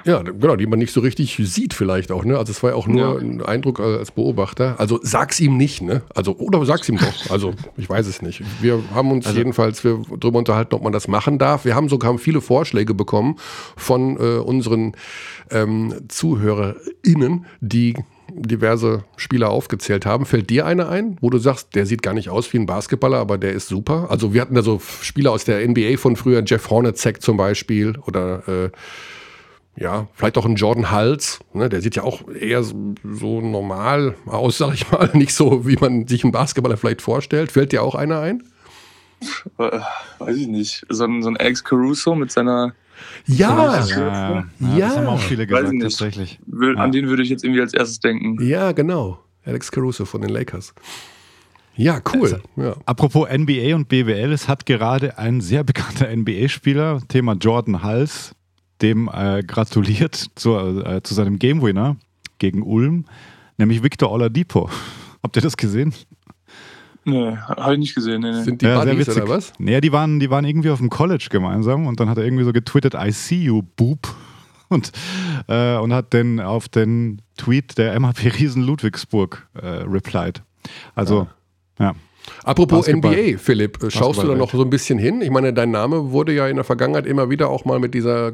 Ja, genau, die man nicht so richtig sieht vielleicht auch, ne? Also es war ja auch nur ja. ein Eindruck als Beobachter. Also sag's ihm nicht, ne? Also, oder sag's ihm doch. Also, ich weiß es nicht. Wir haben uns also, jedenfalls wir darüber unterhalten, ob man das machen darf. Wir haben sogar viele Vorschläge bekommen von äh, unseren ähm, ZuhörerInnen, die diverse Spieler aufgezählt haben. Fällt dir einer ein, wo du sagst, der sieht gar nicht aus wie ein Basketballer, aber der ist super? Also wir hatten da so Spieler aus der NBA von früher, Jeff Hornacek zum Beispiel oder äh, ja, vielleicht auch ein Jordan Hals, ne, der sieht ja auch eher so, so, normal aus, sag ich mal, nicht so, wie man sich einen Basketballer vielleicht vorstellt. Fällt dir auch einer ein? Äh, weiß ich nicht. So ein, so ein Alex Caruso mit seiner ja, ja, ja, ja. Das haben auch viele gesagt, tatsächlich. Will, an den würde ich jetzt irgendwie als erstes denken. Ja, genau. Alex Caruso von den Lakers. Ja, cool. Also, ja. Apropos NBA und BWL, es hat gerade ein sehr bekannter NBA-Spieler, Thema Jordan Hals, dem äh, gratuliert zu, äh, zu seinem Game Winner gegen Ulm, nämlich Victor Oladipo. Habt ihr das gesehen? Nee, habe ich nicht gesehen. Nee, nee. Sind die ja, Buddies oder was? Nee, die waren, die waren irgendwie auf dem College gemeinsam und dann hat er irgendwie so getwittert, I see you, Boop. Und, äh, und hat dann auf den Tweet der MHP Riesen Ludwigsburg äh, replied. Also, ja. ja. Apropos Basketball. NBA, Philipp, schaust du da noch so ein bisschen hin? Ich meine, dein Name wurde ja in der Vergangenheit immer wieder auch mal mit dieser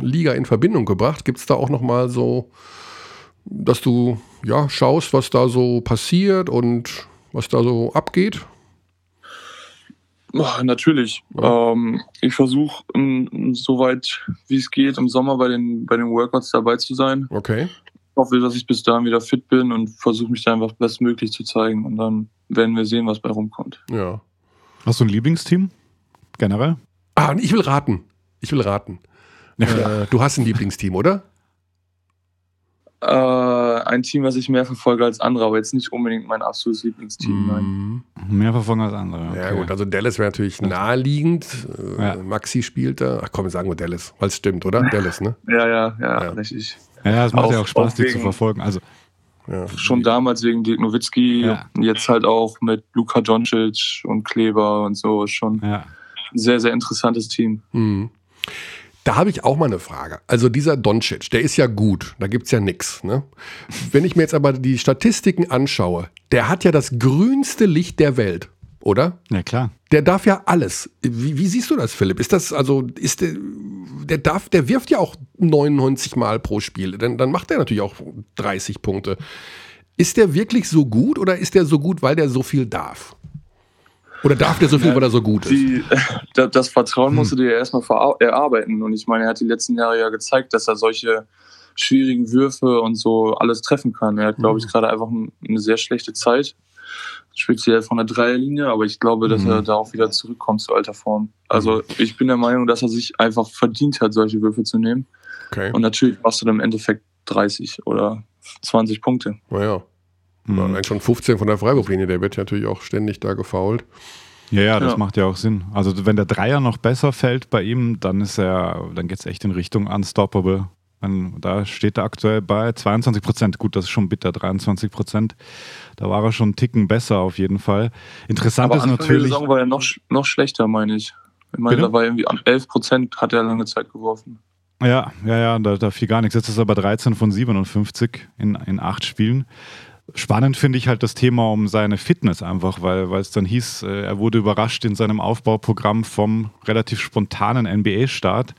Liga in Verbindung gebracht. Gibt es da auch noch mal so, dass du ja schaust, was da so passiert und was da so abgeht? Ach, natürlich. Ja. Ähm, ich versuche, soweit wie es geht, im Sommer bei den, bei den Workouts dabei zu sein. Okay hoffe, dass ich bis dahin wieder fit bin und versuche mich da einfach bestmöglich zu zeigen. Und dann werden wir sehen, was bei rumkommt. Ja. Hast du ein Lieblingsteam? Generell? Ah, ich will raten. Ich will raten. Ja. Äh, du hast ein Lieblingsteam, oder? Äh, ein Team, was ich mehr verfolge als andere, aber jetzt nicht unbedingt mein absolutes Lieblingsteam. Mm. Mehr verfolgen als andere. Okay. Ja, gut, also Dallas wäre natürlich naheliegend. Äh, ja. Maxi spielt da. Ach komm, sagen wir Dallas, weil es stimmt, oder? Dallas, ne? Ja, ja, ja, ja. richtig. Ja, es macht auch, ja auch Spaß, die zu verfolgen. Also, ja. Schon damals wegen Dirk Nowitzki, ja. jetzt halt auch mit Luka Doncic und Kleber und so. Schon ja. ein sehr, sehr interessantes Team. Mhm. Da habe ich auch mal eine Frage. Also dieser Doncic, der ist ja gut, da gibt es ja nichts. Ne? Wenn ich mir jetzt aber die Statistiken anschaue, der hat ja das grünste Licht der Welt oder? Ja, klar. Der darf ja alles. Wie, wie, siehst du das, Philipp? Ist das, also, ist der, der darf, der wirft ja auch 99 Mal pro Spiel. Dann, dann macht er natürlich auch 30 Punkte. Ist der wirklich so gut oder ist der so gut, weil der so viel darf? Oder darf der so viel, weil er so gut ist? Die, das Vertrauen musst du hm. dir erstmal erarbeiten. Und ich meine, er hat die letzten Jahre ja gezeigt, dass er solche schwierigen Würfe und so alles treffen kann. Er hat, glaube ich, hm. gerade einfach eine sehr schlechte Zeit speziell von der Dreierlinie, aber ich glaube, dass mhm. er da auch wieder zurückkommt zu alter Form. Also ich bin der Meinung, dass er sich einfach verdient hat, solche Würfe zu nehmen. Okay. Und natürlich machst du dann im Endeffekt 30 oder 20 Punkte. Naja. Mhm. Allein schon 15 von der Freiwurflinie, der wird natürlich auch ständig da gefault. Ja, ja, das ja. macht ja auch Sinn. Also wenn der Dreier noch besser fällt bei ihm, dann ist er, dann geht es echt in Richtung Unstoppable. Da steht er aktuell bei 22 Prozent. Gut, das ist schon bitter, 23 Prozent. Da war er schon einen Ticken besser auf jeden Fall. Interessant Aber ist Anfang natürlich. Der Saison war er noch, noch schlechter, meine ich. Ich meine, Bitte? da war irgendwie 11 Prozent hat er lange Zeit geworfen. Ja, ja, ja, da, da fiel gar nichts. Jetzt ist er bei 13 von 57 in, in acht Spielen. Spannend finde ich halt das Thema um seine Fitness einfach, weil, weil es dann hieß, äh, er wurde überrascht in seinem Aufbauprogramm vom relativ spontanen NBA-Start.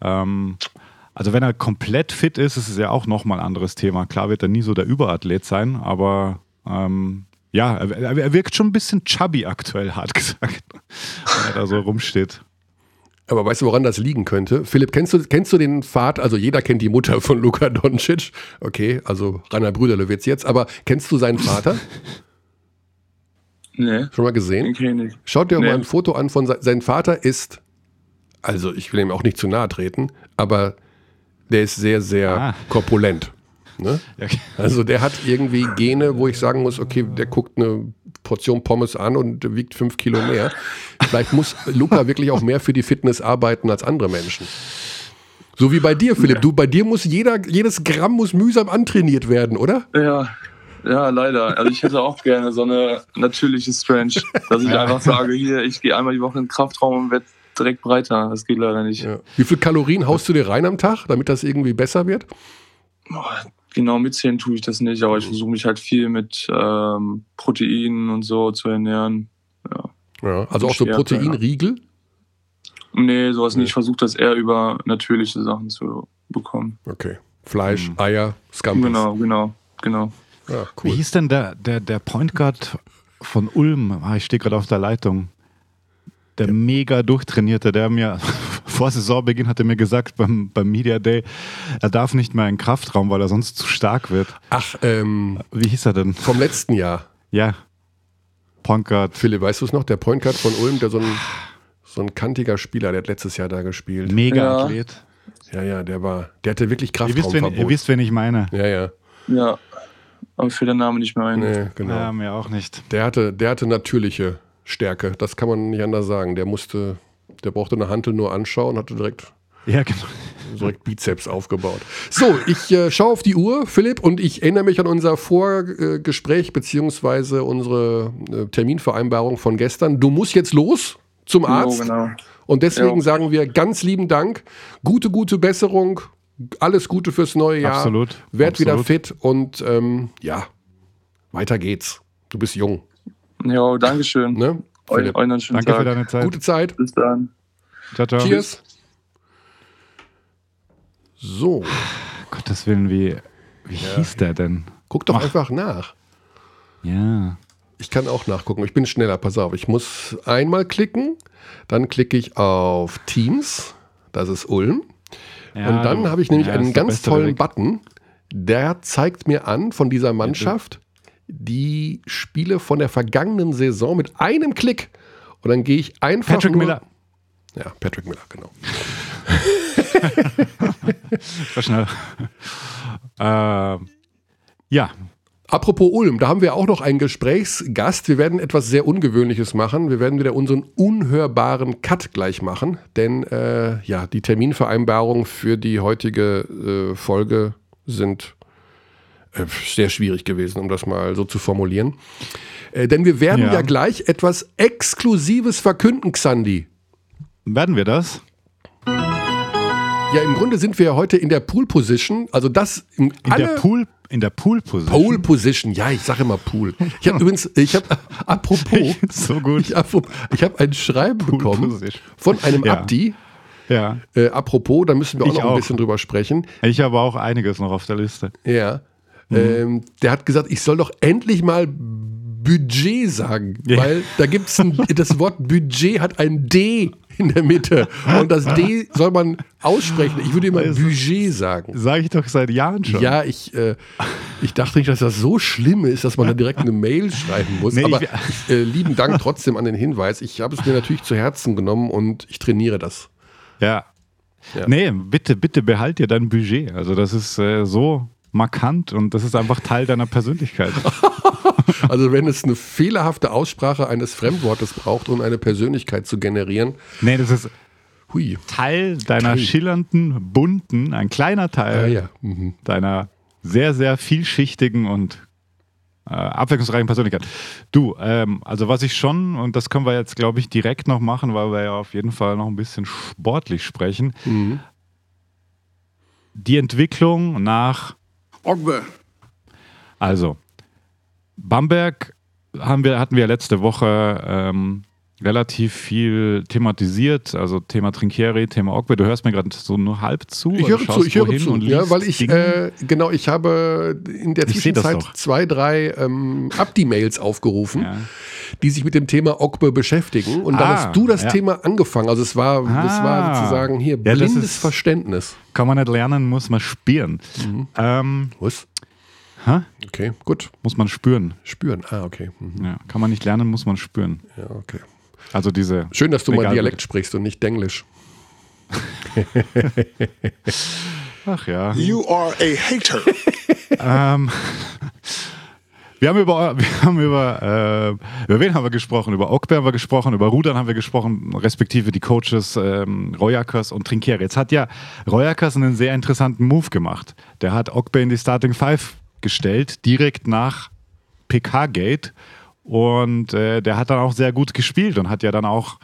Ähm, also wenn er komplett fit ist, ist es ja auch nochmal ein anderes Thema. Klar wird er nie so der Überathlet sein, aber ähm, ja, er, er, wirkt schon ein bisschen chubby aktuell, hart gesagt, wenn er da so rumsteht. Aber weißt du, woran das liegen könnte? Philipp, kennst du, kennst du den Vater? Also jeder kennt die Mutter von Luka Doncic. Okay, also Rainer Brüderle wird's jetzt. Aber kennst du seinen Vater? Nee. Schon mal gesehen? Okay, nicht. Schaut dir nee. mal ein Foto an von se sein Vater ist, also ich will ihm auch nicht zu nahe treten, aber der ist sehr, sehr ah. korpulent. Ne? Okay. Also der hat irgendwie Gene, wo ich sagen muss, okay, der guckt eine Portion Pommes an und wiegt fünf Kilo mehr. Vielleicht muss Luca wirklich auch mehr für die Fitness arbeiten als andere Menschen. So wie bei dir, Philipp. Du, bei dir muss jeder, jedes Gramm muss mühsam antrainiert werden, oder? Ja, ja, leider. Also ich hätte auch gerne so eine natürliche Strange, dass ich einfach sage, hier, ich gehe einmal die Woche in den Kraftraum und werde direkt breiter. Das geht leider nicht. Ja. Wie viel Kalorien haust du dir rein am Tag, damit das irgendwie besser wird? genau mitzählen tue ich das nicht, aber ich versuche mich halt viel mit ähm, Proteinen und so zu ernähren. Ja, ja also auch so Proteinriegel? Nee, sowas nee. nicht. Ich versuche das eher über natürliche Sachen zu bekommen. Okay. Fleisch, mhm. Eier, Scampis. Genau, genau, genau. Ja, cool. Wie hieß denn der, der, der Point Guard von Ulm? Ah, ich stehe gerade auf der Leitung. Der ja. mega durchtrainierte, der mir vor Saisonbeginn hat er mir gesagt beim, beim Media Day, er darf nicht mehr in Kraftraum, weil er sonst zu stark wird. Ach, ähm. Wie hieß er denn? Vom letzten Jahr. Ja. Point Guard. Philipp, weißt du es noch? Der Point Guard von Ulm, der so ein, so ein kantiger Spieler, der hat letztes Jahr da gespielt. Mega Athlet. Ja, ja, der war, der hatte wirklich Kraftraum. Ihr wisst, wen, ihr wisst, wen ich meine. Ja, ja. Ja. Aber für den Namen nicht mehr ein. Nee, genau. Ja, mir auch nicht. Der hatte, der hatte natürliche Stärke. Das kann man nicht anders sagen. Der musste, der brauchte eine Hantel nur anschauen, hatte direkt, ja, genau. direkt Bizeps aufgebaut. So, ich äh, schaue auf die Uhr, Philipp, und ich erinnere mich an unser Vorgespräch beziehungsweise unsere äh, Terminvereinbarung von gestern. Du musst jetzt los zum Arzt. Genau, genau. Und deswegen ja. sagen wir ganz lieben Dank. Gute, gute Besserung. Alles Gute fürs neue Jahr. Absolut. Werd Absolut. wieder fit und ähm, ja, weiter geht's. Du bist jung. Ja, Dankeschön. Ne? Eu, euren schönen Danke Tag. für deine Zeit. Gute Zeit. Bis dann. Ciao, ciao. Cheers. So. Gottes Willen, wie, wie ja. hieß der denn? Guck doch Ach. einfach nach. Ja. Ich kann auch nachgucken. Ich bin schneller. Pass auf. Ich muss einmal klicken. Dann klicke ich auf Teams. Das ist Ulm. Ja, und dann habe ich nämlich ja, einen ganz tollen Weg. Button. Der zeigt mir an von dieser Mannschaft, die Spiele von der vergangenen Saison mit einem Klick. Und dann gehe ich einfach. Patrick nur, Miller. Ja, Patrick Miller, genau. war schnell. Äh, ja. Apropos Ulm, da haben wir auch noch einen Gesprächsgast. Wir werden etwas sehr Ungewöhnliches machen. Wir werden wieder unseren unhörbaren Cut gleich machen, denn äh, ja, die Terminvereinbarungen für die heutige äh, Folge sind sehr schwierig gewesen, um das mal so zu formulieren. Äh, denn wir werden ja. ja gleich etwas Exklusives verkünden, Xandi. Werden wir das? Ja, im Grunde sind wir heute in der Pool Position. Also das in, der Pool in der Pool Position. Pool Position, ja, ich sage immer Pool. Ich habe übrigens, ich habe apropos, so gut. Ich habe hab ein Schreiben Pool bekommen Position. von einem ja. Abdi. Ja. Äh, apropos, da müssen wir auch ich noch ein bisschen drüber sprechen. Ich habe auch einiges noch auf der Liste. Ja. Mhm. Ähm, der hat gesagt, ich soll doch endlich mal Budget sagen, ja. weil da gibt es das Wort Budget hat ein D in der Mitte und das D soll man aussprechen. Ich würde immer also, Budget sagen. Sage ich doch seit Jahren schon. Ja, ich, äh, ich dachte nicht, dass das so schlimm ist, dass man da direkt eine Mail schreiben muss. Nee, Aber ich, äh, lieben Dank trotzdem an den Hinweis. Ich habe es mir natürlich zu Herzen genommen und ich trainiere das. Ja, Ja. Nee, bitte, bitte behalt dir dein Budget. Also das ist äh, so markant und das ist einfach Teil deiner Persönlichkeit. also wenn es eine fehlerhafte Aussprache eines Fremdwortes braucht, um eine Persönlichkeit zu generieren. Nee, das ist Hui. Teil deiner Teil. schillernden, bunten, ein kleiner Teil ah, ja. mhm. deiner sehr, sehr vielschichtigen und äh, abwechslungsreichen Persönlichkeit. Du, ähm, also was ich schon, und das können wir jetzt, glaube ich, direkt noch machen, weil wir ja auf jeden Fall noch ein bisschen sportlich sprechen. Mhm. Die Entwicklung nach Ogbe. Also, Bamberg haben wir, hatten wir letzte Woche ähm, relativ viel thematisiert, also Thema Trinkieri, Thema Ogbe. Du hörst mir gerade so nur halb zu. Ich höre zu, ich höre zu, ja, weil ich, äh, genau, ich habe in der Zwischenzeit zwei, drei ähm, Abdi-Mails aufgerufen, ja. Die sich mit dem Thema Ogbe beschäftigen und ah, dann hast du das ja. Thema angefangen. Also es war, ah, das war sozusagen hier blindes ist, Verständnis. Kann man nicht lernen, muss man spüren. Mhm. Ähm, Was? Hä? Okay, gut. Muss man spüren. Spüren, ah, okay. Mhm. Ja, kann man nicht lernen, muss man spüren. Ja, okay. Also diese. Schön, dass du mal Dialekt sprichst und nicht Denglisch. Ach ja. You are a hater. ähm, wir haben über, wir haben über, äh, über wen haben wir gesprochen? Über Ogbe haben wir gesprochen, über Rudern haben wir gesprochen, respektive die Coaches ähm, Royakas und Trinkieri. Jetzt hat ja Royakas einen sehr interessanten Move gemacht. Der hat Ogbe in die Starting Five gestellt, direkt nach PK-Gate und äh, der hat dann auch sehr gut gespielt und hat ja dann auch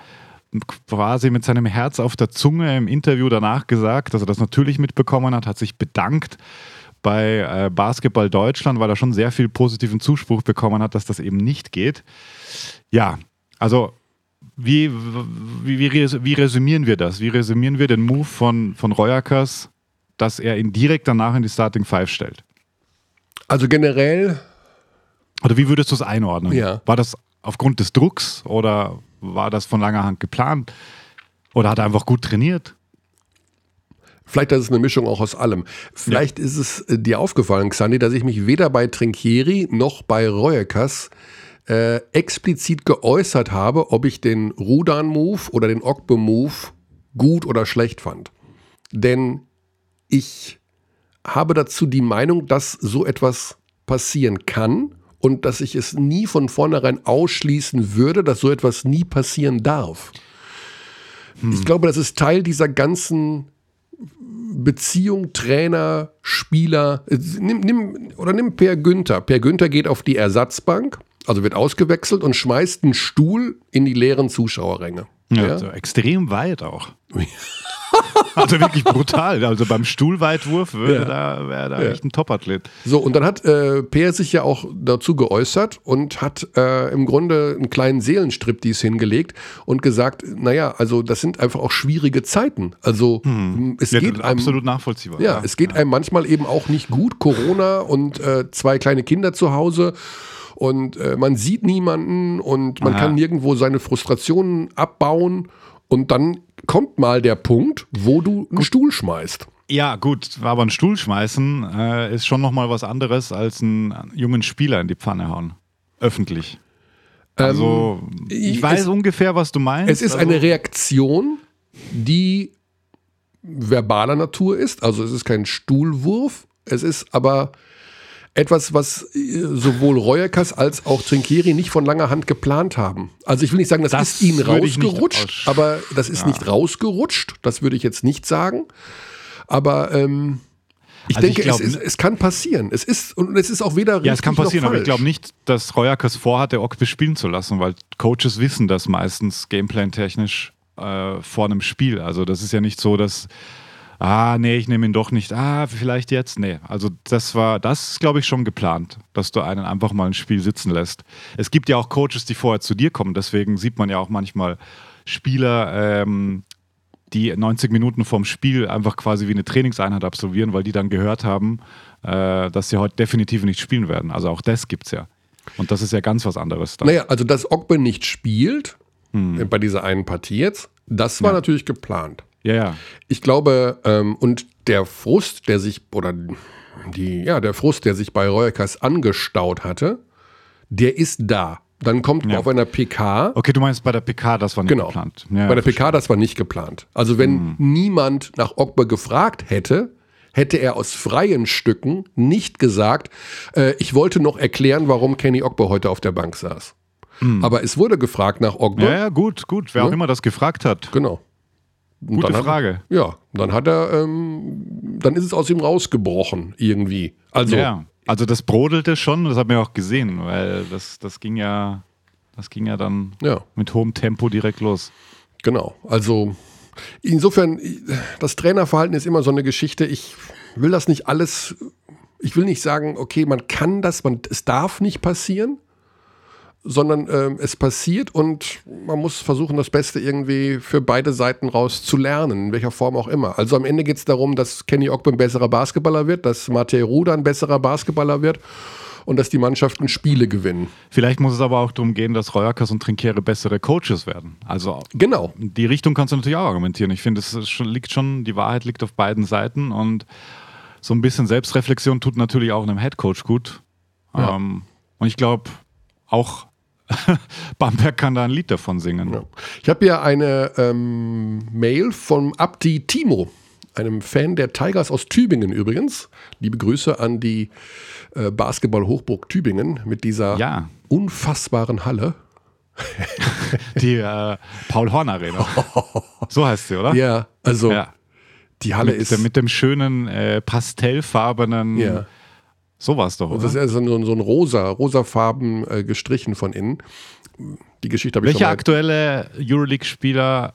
quasi mit seinem Herz auf der Zunge im Interview danach gesagt, dass er das natürlich mitbekommen hat, hat sich bedankt bei äh, Basketball Deutschland, weil er schon sehr viel positiven Zuspruch bekommen hat, dass das eben nicht geht. Ja, also wie, wie, wie, wie resümieren wir das? Wie resümieren wir den Move von, von Royakas, dass er ihn direkt danach in die Starting Five stellt? Also generell oder wie würdest du es einordnen? Ja. War das aufgrund des Drucks oder war das von langer Hand geplant? Oder hat er einfach gut trainiert? Vielleicht ist es eine Mischung auch aus allem. Vielleicht ja. ist es äh, dir aufgefallen, Xandi, dass ich mich weder bei Trinkieri noch bei Reuekas äh, explizit geäußert habe, ob ich den Rudan-Move oder den Ogbe-Move gut oder schlecht fand. Denn ich habe dazu die Meinung, dass so etwas passieren kann und dass ich es nie von vornherein ausschließen würde, dass so etwas nie passieren darf. Hm. Ich glaube, das ist Teil dieser ganzen Beziehung Trainer, Spieler. Nimm, nimm, oder nimm Per Günther. Per Günther geht auf die Ersatzbank, also wird ausgewechselt und schmeißt einen Stuhl in die leeren Zuschauerränge. Ja, ja? Also extrem weit auch. also wirklich brutal. Also beim Stuhlweitwurf wäre ja. da, wär da ja. echt ein Topathlet. So, und dann hat äh, Peer sich ja auch dazu geäußert und hat äh, im Grunde einen kleinen Seelenstriptease hingelegt und gesagt, naja, also das sind einfach auch schwierige Zeiten. Also hm. es ja, geht einem, absolut nachvollziehbar. Ja, es geht einem manchmal eben auch nicht gut. Corona und äh, zwei kleine Kinder zu Hause und äh, man sieht niemanden und man Aha. kann nirgendwo seine Frustrationen abbauen und dann kommt mal der Punkt, wo du einen Stuhl schmeißt. Ja, gut, aber ein Stuhl schmeißen äh, ist schon nochmal was anderes als einen jungen Spieler in die Pfanne hauen. Öffentlich. Also, ähm, ich weiß es, ungefähr, was du meinst. Es ist also, eine Reaktion, die verbaler Natur ist. Also, es ist kein Stuhlwurf. Es ist aber etwas, was äh, sowohl Reuerkas als auch Trinkieri nicht von langer Hand geplant haben. Also ich will nicht sagen, das, das ist ihnen rausgerutscht, aber das ist ja. nicht rausgerutscht. Das würde ich jetzt nicht sagen. Aber ähm, ich also denke, ich glaub, es, ist, es, kann passieren. Es ist und es ist auch weder Ja, es kann passieren, aber ich glaube nicht, dass Reuerkas vorhatte, Okbe spielen zu lassen, weil Coaches wissen das meistens gameplan-technisch äh, vor einem Spiel. Also das ist ja nicht so, dass ah, nee, ich nehme ihn doch nicht, ah, vielleicht jetzt, nee. Also das war, das ist, glaube ich, schon geplant, dass du einen einfach mal ein Spiel sitzen lässt. Es gibt ja auch Coaches, die vorher zu dir kommen, deswegen sieht man ja auch manchmal Spieler, ähm, die 90 Minuten vorm Spiel einfach quasi wie eine Trainingseinheit absolvieren, weil die dann gehört haben, äh, dass sie heute definitiv nicht spielen werden. Also auch das gibt es ja. Und das ist ja ganz was anderes. Dann. Naja, also dass Ogbe nicht spielt, hm. bei dieser einen Partie jetzt, das war ja. natürlich geplant. Ja, ja. Ich glaube, ähm, und der Frust, der sich, oder die, ja, der Frust, der sich bei Reuerkas angestaut hatte, der ist da. Dann kommt ja. auf einer PK. Okay, du meinst bei der PK, das war nicht genau. geplant. Ja, bei der PK, das war nicht geplant. Also wenn hm. niemand nach Ogba gefragt hätte, hätte er aus freien Stücken nicht gesagt, äh, ich wollte noch erklären, warum Kenny Ogba heute auf der Bank saß. Hm. Aber es wurde gefragt nach Ogba. Ja, ja gut, gut. Wer ja? auch immer das gefragt hat. Genau. Gute hat, Frage. Ja, dann hat er, ähm, dann ist es aus ihm rausgebrochen irgendwie. Also, ja, also das brodelte schon, das haben wir auch gesehen, weil das, das ging ja, das ging ja dann ja. mit hohem Tempo direkt los. Genau, also insofern, das Trainerverhalten ist immer so eine Geschichte. Ich will das nicht alles, ich will nicht sagen, okay, man kann das, man, es darf nicht passieren sondern ähm, es passiert und man muss versuchen, das Beste irgendwie für beide Seiten raus zu lernen, in welcher Form auch immer. Also am Ende geht es darum, dass Kenny Ogbe ein besserer Basketballer wird, dass Matej Ruda ein besserer Basketballer wird und dass die Mannschaften Spiele gewinnen. Vielleicht muss es aber auch darum gehen, dass Reuerkers und Trinkere bessere Coaches werden. Also genau. Die Richtung kannst du natürlich auch argumentieren. Ich finde, es liegt schon, die Wahrheit liegt auf beiden Seiten und so ein bisschen Selbstreflexion tut natürlich auch einem Headcoach gut. Ja. Ähm, und ich glaube, auch Bamberg kann da ein Lied davon singen. Ja. Ich habe hier eine ähm, Mail vom Abdi Timo, einem Fan der Tigers aus Tübingen übrigens. Liebe Grüße an die äh, Basketball-Hochburg Tübingen mit dieser ja. unfassbaren Halle. die äh, Paul Horn Arena. So heißt sie, oder? Ja, also ja. die Halle mit, ist. Mit dem schönen äh, pastellfarbenen. Ja so war es doch, oder? Das ist ja so ein, so ein rosa, rosafarben äh, gestrichen von innen. Die Geschichte habe ich Welcher aktuelle Euroleague-Spieler,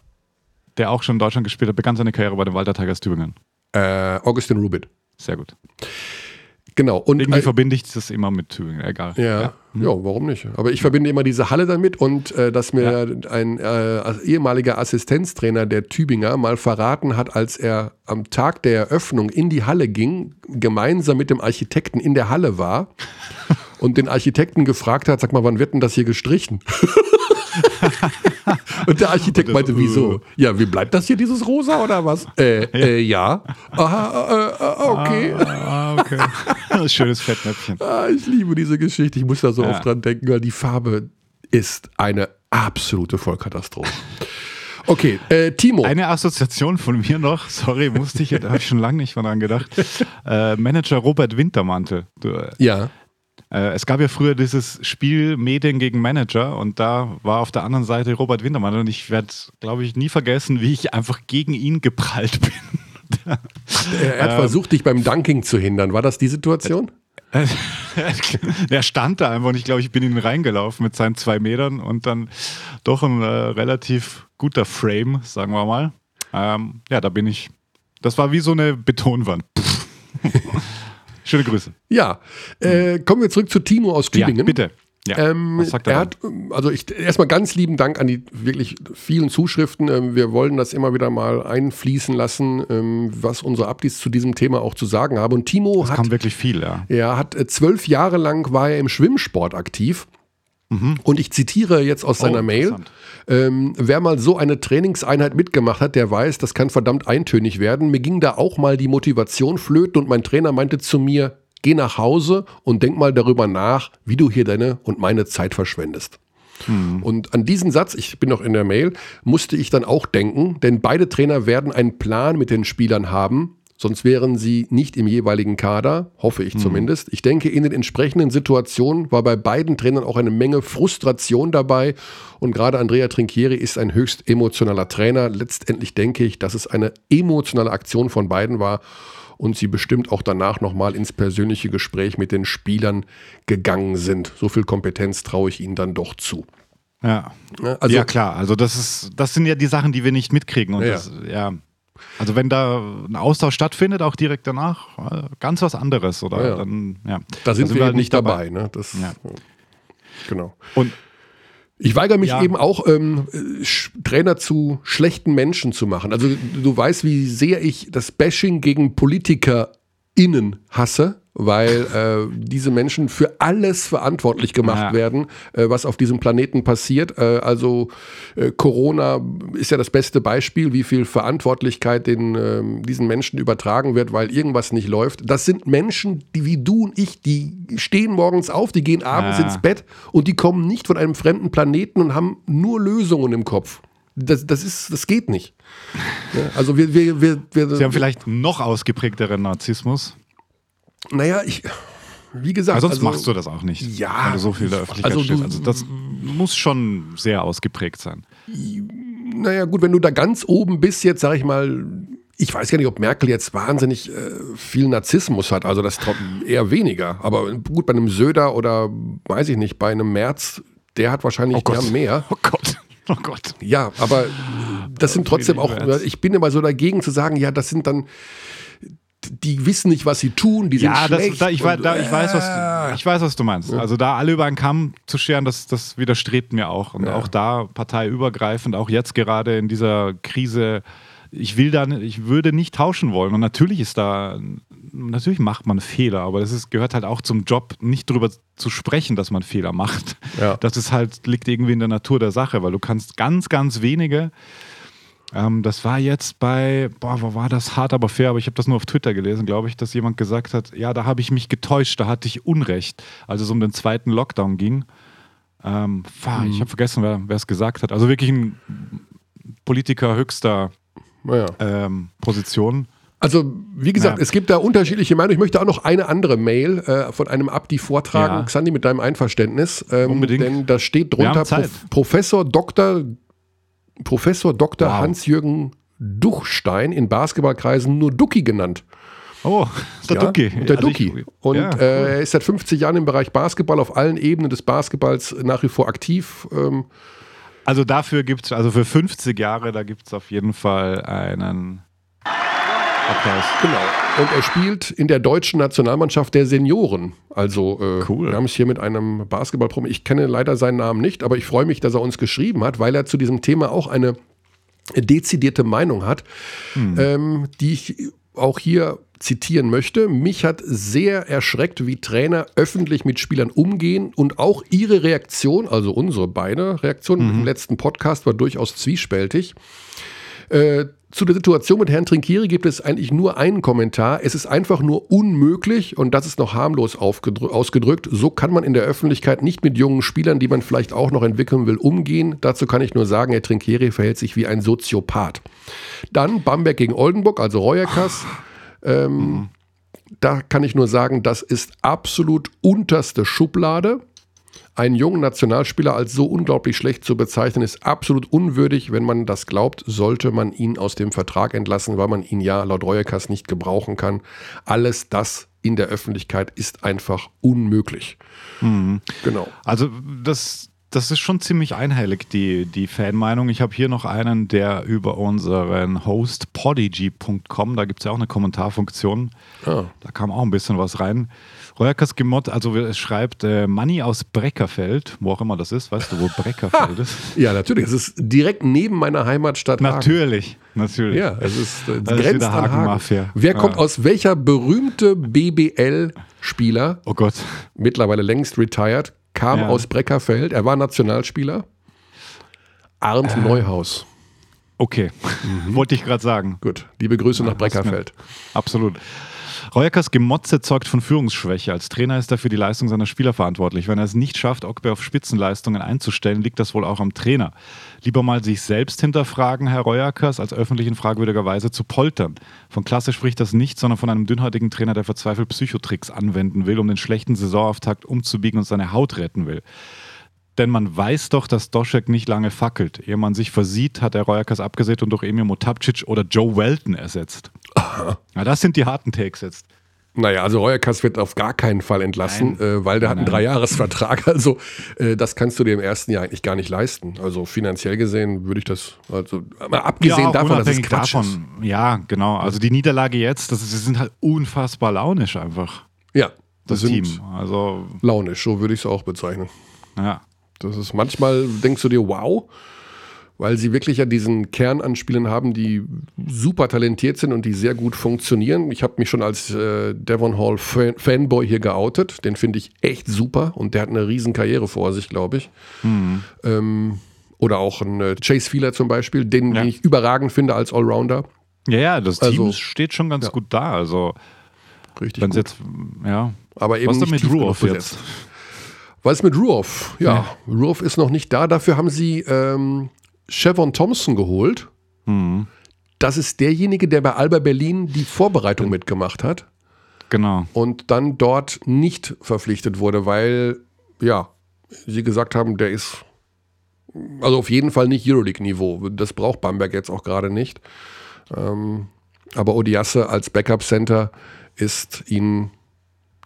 der auch schon in Deutschland gespielt hat, begann seine Karriere bei den Walter Tigers Tübingen? Äh, Augustin Rubit. Sehr gut. Genau. Und Irgendwie äh, verbinde ich das immer mit Tübingen, egal. Ja, ja, hm. ja. warum nicht? Aber ich verbinde immer diese Halle damit und äh, dass mir ja. ein äh, ehemaliger Assistenztrainer der Tübinger mal verraten hat, als er am Tag der Eröffnung in die Halle ging, gemeinsam mit dem Architekten in der Halle war und den Architekten gefragt hat, sag mal, wann wird denn das hier gestrichen? Und der Architekt meinte, wieso? Ja, wie bleibt das hier, dieses Rosa oder was? Äh, äh, ja. Aha, äh, äh okay. Ah, okay. Schönes Fettnäpfchen. Ah, ich liebe diese Geschichte. Ich muss da so ja. oft dran denken, weil die Farbe ist eine absolute Vollkatastrophe. Okay, äh, Timo. Eine Assoziation von mir noch, sorry, musste ich, da habe ich schon lange nicht mal dran gedacht. Äh, Manager Robert Wintermantel. Du, äh, ja. Äh, es gab ja früher dieses Spiel Medien gegen Manager und da war auf der anderen Seite Robert Wintermann und ich werde, glaube ich, nie vergessen, wie ich einfach gegen ihn geprallt bin. er hat ähm, versucht, dich beim Dunking zu hindern. War das die Situation? er stand da einfach und ich glaube, ich bin ihn reingelaufen mit seinen zwei Metern und dann doch ein äh, relativ guter Frame, sagen wir mal. Ähm, ja, da bin ich. Das war wie so eine Betonwand. Schöne Grüße. Ja, äh, kommen wir zurück zu Timo aus Tübingen. Ja, bitte. Ja, ähm, was sagt er, er hat, also ich, erstmal ganz lieben Dank an die wirklich vielen Zuschriften. Ähm, wir wollen das immer wieder mal einfließen lassen, ähm, was unsere Abdis zu diesem Thema auch zu sagen haben. Und Timo das hat. kam wirklich viel, ja. Er hat äh, zwölf Jahre lang war er im Schwimmsport aktiv. Mhm. Und ich zitiere jetzt aus seiner oh, Mail. Ähm, wer mal so eine Trainingseinheit mitgemacht hat, der weiß, das kann verdammt eintönig werden. Mir ging da auch mal die Motivation flöten und mein Trainer meinte zu mir, geh nach Hause und denk mal darüber nach, wie du hier deine und meine Zeit verschwendest. Mhm. Und an diesen Satz, ich bin noch in der Mail, musste ich dann auch denken, denn beide Trainer werden einen Plan mit den Spielern haben, Sonst wären sie nicht im jeweiligen Kader, hoffe ich mhm. zumindest. Ich denke, in den entsprechenden Situationen war bei beiden Trainern auch eine Menge Frustration dabei. Und gerade Andrea Trinchieri ist ein höchst emotionaler Trainer. Letztendlich denke ich, dass es eine emotionale Aktion von beiden war und sie bestimmt auch danach nochmal ins persönliche Gespräch mit den Spielern gegangen sind. So viel Kompetenz traue ich ihnen dann doch zu. Ja. Also, ja, klar. Also, das ist, das sind ja die Sachen, die wir nicht mitkriegen. Und ja. Das, ja also wenn da ein Austausch stattfindet, auch direkt danach, äh, ganz was anderes, oder? Ja, ja. Dann, ja. Da sind, da sind wir, wir halt nicht dabei. dabei ne? das, ja. Genau. Und ich weigere mich ja. eben auch, ähm, Trainer zu schlechten Menschen zu machen. Also du weißt, wie sehr ich das Bashing gegen PolitikerInnen hasse, weil äh, diese Menschen für alles verantwortlich gemacht ja. werden, äh, was auf diesem Planeten passiert. Äh, also äh, Corona ist ja das beste Beispiel, wie viel Verantwortlichkeit den, ähm, diesen Menschen übertragen wird, weil irgendwas nicht läuft. Das sind Menschen, die wie du und ich, die stehen morgens auf, die gehen abends ja. ins Bett und die kommen nicht von einem fremden Planeten und haben nur Lösungen im Kopf. Das, das, ist, das geht nicht. Ja, also wir, wir, wir, wir, Sie haben vielleicht noch ausgeprägteren Narzissmus. Naja, ich, wie gesagt. Aber sonst also, machst du das auch nicht. Ja. Wenn du so viel der Öffentlichkeit also, stehst. Also das muss schon sehr ausgeprägt sein. Naja, gut, wenn du da ganz oben bist, jetzt sag ich mal, ich weiß gar nicht, ob Merkel jetzt wahnsinnig äh, viel Narzissmus hat, also das eher weniger. Aber gut, bei einem Söder oder weiß ich nicht, bei einem Merz, der hat wahrscheinlich oh mehr. Oh Gott. Oh Gott. Ja, aber das sind trotzdem auch, ich bin immer so dagegen zu sagen, ja, das sind dann, die wissen nicht, was sie tun, die sind ja, schlecht. Das, da, ich, und, da, ich, weiß, was, ich weiß, was du meinst. Also da alle über einen Kamm zu scheren, das, das widerstrebt mir auch. Und ja. auch da parteiübergreifend, auch jetzt gerade in dieser Krise, ich will da, ich würde nicht tauschen wollen. Und natürlich ist da, natürlich macht man Fehler, aber das ist, gehört halt auch zum Job, nicht darüber zu sprechen, dass man Fehler macht. Ja. Das ist halt, liegt irgendwie in der Natur der Sache, weil du kannst ganz, ganz wenige ähm, das war jetzt bei, boah, wo war das hart, aber fair, aber ich habe das nur auf Twitter gelesen, glaube ich, dass jemand gesagt hat, ja, da habe ich mich getäuscht, da hatte ich Unrecht, als es um den zweiten Lockdown ging. Ähm, mhm. Ich habe vergessen, wer es gesagt hat. Also wirklich ein Politiker höchster ja. ähm, Position. Also, wie gesagt, ja. es gibt da unterschiedliche Meinungen. Ich möchte auch noch eine andere Mail äh, von einem Abdi vortragen, ja. Xandi, mit deinem Einverständnis. Ähm, Unbedingt. Denn da steht drunter Prof Professor Dr. Professor Dr. Wow. Hans-Jürgen Duchstein in Basketballkreisen nur Ducky genannt. Oh, der ja, Ducky. Der also Ducky. Und ja, cool. äh, er ist seit 50 Jahren im Bereich Basketball auf allen Ebenen des Basketballs nach wie vor aktiv. Ähm, also dafür gibt es, also für 50 Jahre, da gibt es auf jeden Fall einen Applaus. Genau. Und er spielt in der deutschen Nationalmannschaft der Senioren. Also äh, cool. wir haben es hier mit einem Basketballpromi. Ich kenne leider seinen Namen nicht, aber ich freue mich, dass er uns geschrieben hat, weil er zu diesem Thema auch eine dezidierte Meinung hat, hm. ähm, die ich auch hier zitieren möchte. Mich hat sehr erschreckt, wie Trainer öffentlich mit Spielern umgehen und auch ihre Reaktion, also unsere beide Reaktionen mhm. im letzten Podcast war durchaus zwiespältig. Äh, zu der Situation mit Herrn Trinkieri gibt es eigentlich nur einen Kommentar. Es ist einfach nur unmöglich und das ist noch harmlos ausgedrückt. So kann man in der Öffentlichkeit nicht mit jungen Spielern, die man vielleicht auch noch entwickeln will, umgehen. Dazu kann ich nur sagen, Herr Trinkieri verhält sich wie ein Soziopath. Dann Bamberg gegen Oldenburg, also Reuerkas. Ähm. Da kann ich nur sagen, das ist absolut unterste Schublade. Einen jungen Nationalspieler als so unglaublich schlecht zu bezeichnen, ist absolut unwürdig. Wenn man das glaubt, sollte man ihn aus dem Vertrag entlassen, weil man ihn ja laut Reuekas nicht gebrauchen kann. Alles das in der Öffentlichkeit ist einfach unmöglich. Mhm. Genau. Also das, das ist schon ziemlich einhellig, die, die Fanmeinung. Ich habe hier noch einen, der über unseren Host podigy.com, da gibt es ja auch eine Kommentarfunktion, ah. da kam auch ein bisschen was rein. Reuerkers Gemott, also es schreibt äh, Manni aus Breckerfeld, wo auch immer das ist. Weißt du, wo Breckerfeld ist? Ja, natürlich. Es ist direkt neben meiner Heimatstadt Natürlich, Hagen. natürlich. Ja, es ist äh, das grenzt ist an Hagen. Wer ja. kommt aus welcher berühmte BBL-Spieler? Oh Gott. Mittlerweile längst retired, kam ja. aus Breckerfeld. Er war Nationalspieler. Arndt äh. Neuhaus. Okay, mhm. wollte ich gerade sagen. Gut, liebe Grüße ja, nach Breckerfeld. Absolut. Reuerkers Gemotze zeugt von Führungsschwäche. Als Trainer ist er für die Leistung seiner Spieler verantwortlich. Wenn er es nicht schafft, Ogbe auf Spitzenleistungen einzustellen, liegt das wohl auch am Trainer. Lieber mal sich selbst hinterfragen, Herr Reuerkers, als öffentlich in fragwürdiger Weise zu poltern. Von Klasse spricht das nicht, sondern von einem dünnhäutigen Trainer, der verzweifelt Psychotricks anwenden will, um den schlechten Saisonauftakt umzubiegen und seine Haut retten will. Denn man weiß doch, dass Doschek nicht lange fackelt. Ehe man sich versieht, hat er Reuerkers abgesät und durch Emil Motapcic oder Joe Welton ersetzt. Na, das sind die harten Takes jetzt. Naja, also Reuerkas wird auf gar keinen Fall entlassen, äh, weil der nein, hat einen Dreijahresvertrag. Also äh, das kannst du dir im ersten Jahr eigentlich gar nicht leisten. Also finanziell gesehen würde ich das, also mal abgesehen ja, davon, dass es Quatsch davon, ist. Ja, genau. Also die Niederlage jetzt, das, das sind halt unfassbar launisch einfach. Ja, das, das Team. Also launisch, so würde ich es auch bezeichnen. Ja. Das ist manchmal denkst du dir, wow. weil sie wirklich ja diesen Kern an Spielern haben, die super talentiert sind und die sehr gut funktionieren. Ich habe mich schon als äh, Devon Hall Fan Fanboy hier geoutet. Den finde ich echt super und der hat eine riesen Karriere vor sich, glaube ich. Mhm. Ähm, oder auch ein äh, Chase Fieler zum Beispiel, den, ja. den, ich überragend finde als Allrounder. Ja, ja, das Team also, steht schon ganz ja. gut da. Also richtig. Gut. Jetzt, ja. Aber eben Was nicht mit Ruoff jetzt? Was mit Ruoff? Ja, ja. Ruoff ist noch nicht da. Dafür haben sie ähm, Chevon Thompson geholt. Mhm. Das ist derjenige, der bei Alba Berlin die Vorbereitung mitgemacht hat. Genau. Und dann dort nicht verpflichtet wurde, weil, ja, sie gesagt haben, der ist also auf jeden Fall nicht Euroleague-Niveau. Das braucht Bamberg jetzt auch gerade nicht. Ähm, aber Odiasse als Backup-Center ist ihnen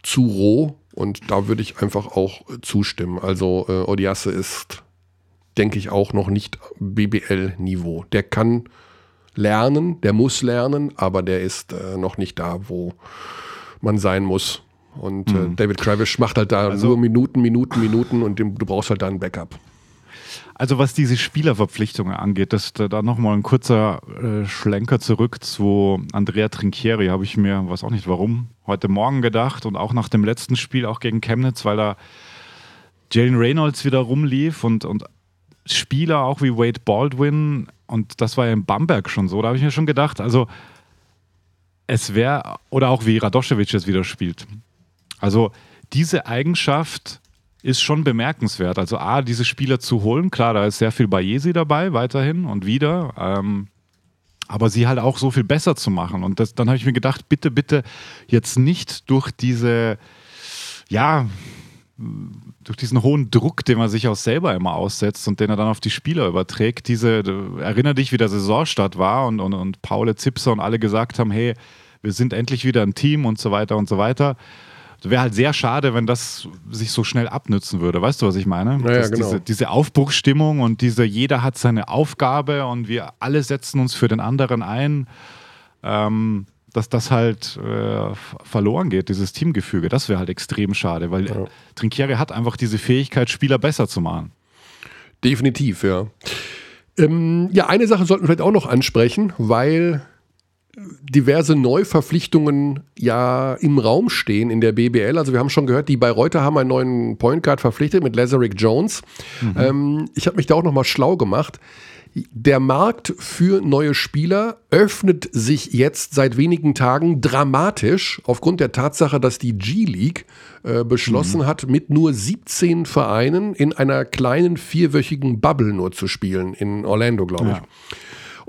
zu roh und da würde ich einfach auch zustimmen. Also äh, Odiasse ist denke ich, auch noch nicht BBL-Niveau. Der kann lernen, der muss lernen, aber der ist äh, noch nicht da, wo man sein muss. Und äh, mhm. David Kravish macht halt da also, nur Minuten, Minuten, Minuten und dem, du brauchst halt da ein Backup. Also was diese Spielerverpflichtungen angeht, das, da, da nochmal ein kurzer äh, Schlenker zurück zu Andrea Trinchieri, habe ich mir, weiß auch nicht warum, heute Morgen gedacht und auch nach dem letzten Spiel, auch gegen Chemnitz, weil da Jalen Reynolds wieder rumlief und, und Spieler, auch wie Wade Baldwin, und das war ja in Bamberg schon so, da habe ich mir schon gedacht, also es wäre, oder auch wie Radoschewitsch jetzt wieder spielt. Also diese Eigenschaft ist schon bemerkenswert. Also A, diese Spieler zu holen, klar, da ist sehr viel Bayesi dabei, weiterhin und wieder. Ähm, aber sie halt auch so viel besser zu machen. Und das, dann habe ich mir gedacht, bitte, bitte jetzt nicht durch diese, ja, durch diesen hohen Druck, den man sich auch selber immer aussetzt und den er dann auf die Spieler überträgt, diese, erinnere dich, wie der Saisonstart war und, und, und Paul Zipser und alle gesagt haben, hey, wir sind endlich wieder ein Team und so weiter und so weiter. Wäre halt sehr schade, wenn das sich so schnell abnützen würde. Weißt du, was ich meine? Ja, genau. diese, diese Aufbruchsstimmung und diese, jeder hat seine Aufgabe und wir alle setzen uns für den anderen ein. Ähm, dass das halt äh, verloren geht, dieses Teamgefüge. Das wäre halt extrem schade, weil ja. Trinkieri hat einfach diese Fähigkeit, Spieler besser zu machen. Definitiv, ja. Ähm, ja, eine Sache sollten wir vielleicht auch noch ansprechen, weil diverse Neuverpflichtungen ja im Raum stehen in der BBL. Also wir haben schon gehört, die Bayreuther haben einen neuen Point Guard verpflichtet mit Lazarick Jones. Mhm. Ähm, ich habe mich da auch noch mal schlau gemacht. Der Markt für neue Spieler öffnet sich jetzt seit wenigen Tagen dramatisch aufgrund der Tatsache, dass die G-League äh, beschlossen mhm. hat, mit nur 17 Vereinen in einer kleinen vierwöchigen Bubble nur zu spielen, in Orlando, glaube ich. Ja.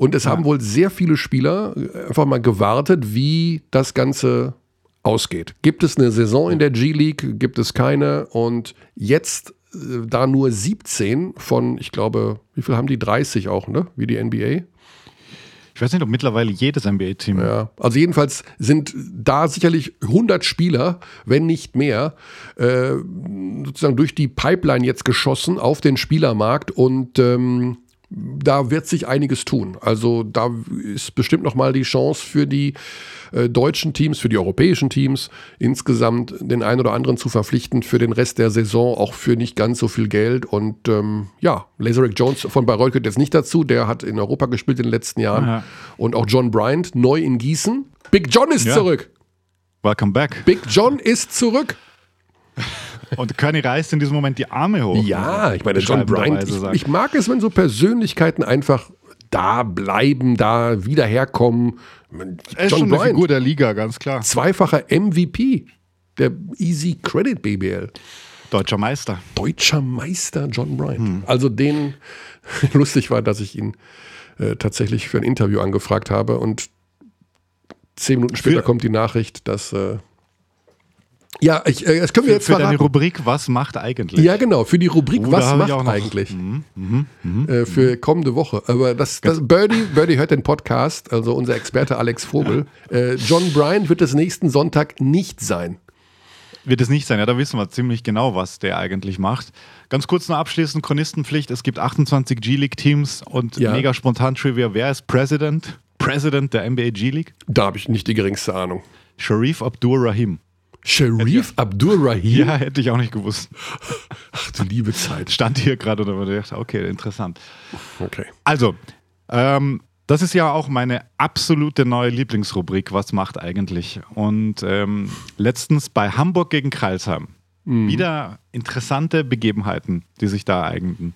Und es ja. haben wohl sehr viele Spieler äh, einfach mal gewartet, wie das Ganze ausgeht. Gibt es eine Saison in der G-League? Gibt es keine? Und jetzt äh, da nur 17 von, ich glaube, wie viel haben die? 30 auch, ne? Wie die NBA. Ich weiß nicht, ob mittlerweile jedes NBA-Team. Ja, also jedenfalls sind da sicherlich 100 Spieler, wenn nicht mehr, äh, sozusagen durch die Pipeline jetzt geschossen auf den Spielermarkt und ähm, da wird sich einiges tun. Also da ist bestimmt noch mal die Chance für die äh, deutschen Teams, für die europäischen Teams insgesamt den einen oder anderen zu verpflichten für den Rest der Saison, auch für nicht ganz so viel Geld. Und ähm, ja, Lazarick Jones von Bayreuth gehört jetzt nicht dazu. Der hat in Europa gespielt in den letzten Jahren. Aha. Und auch John Bryant, neu in Gießen. Big John ist ja. zurück. Welcome back. Big John ist zurück. Und Kearney reißt in diesem Moment die Arme hoch. Ja, ich meine, John Bryant, ich, ich, mag es, wenn so Persönlichkeiten einfach da bleiben, da wieder herkommen. Er ist John schon Bryant, eine Figur der Liga, ganz klar. Zweifacher MVP der Easy Credit BBL. Deutscher Meister. Deutscher Meister John Bryant. Hm. Also den, lustig war, dass ich ihn äh, tatsächlich für ein Interview angefragt habe und zehn Minuten später für kommt die Nachricht, dass äh, ja, ich, äh, das können wir für, jetzt Für deine Rubrik Was macht eigentlich? Ja, genau, für die Rubrik oh, Was macht eigentlich? Mhm, mh, mh, äh, für kommende Woche. Aber das, das Birdie, Birdie hört den Podcast, also unser Experte Alex Vogel. Äh, John Bryan wird es nächsten Sonntag nicht sein. Wird es nicht sein, ja, da wissen wir ziemlich genau, was der eigentlich macht. Ganz kurz noch abschließend, Chronistenpflicht. Es gibt 28 G-League-Teams und ja. mega spontan Trivia. Wer ist President? President der NBA G-League? Da habe ich nicht die geringste Ahnung. Sharif Abdur Rahim. Sharif Abdul-Rahim? Ja, hätte ich auch nicht gewusst. Ach du liebe Zeit. Stand hier gerade und da dachte, okay, interessant. Okay. Also, ähm, das ist ja auch meine absolute neue Lieblingsrubrik, was macht eigentlich? Und ähm, letztens bei Hamburg gegen Kreilsheim. Mhm. Wieder interessante Begebenheiten, die sich da eigneten.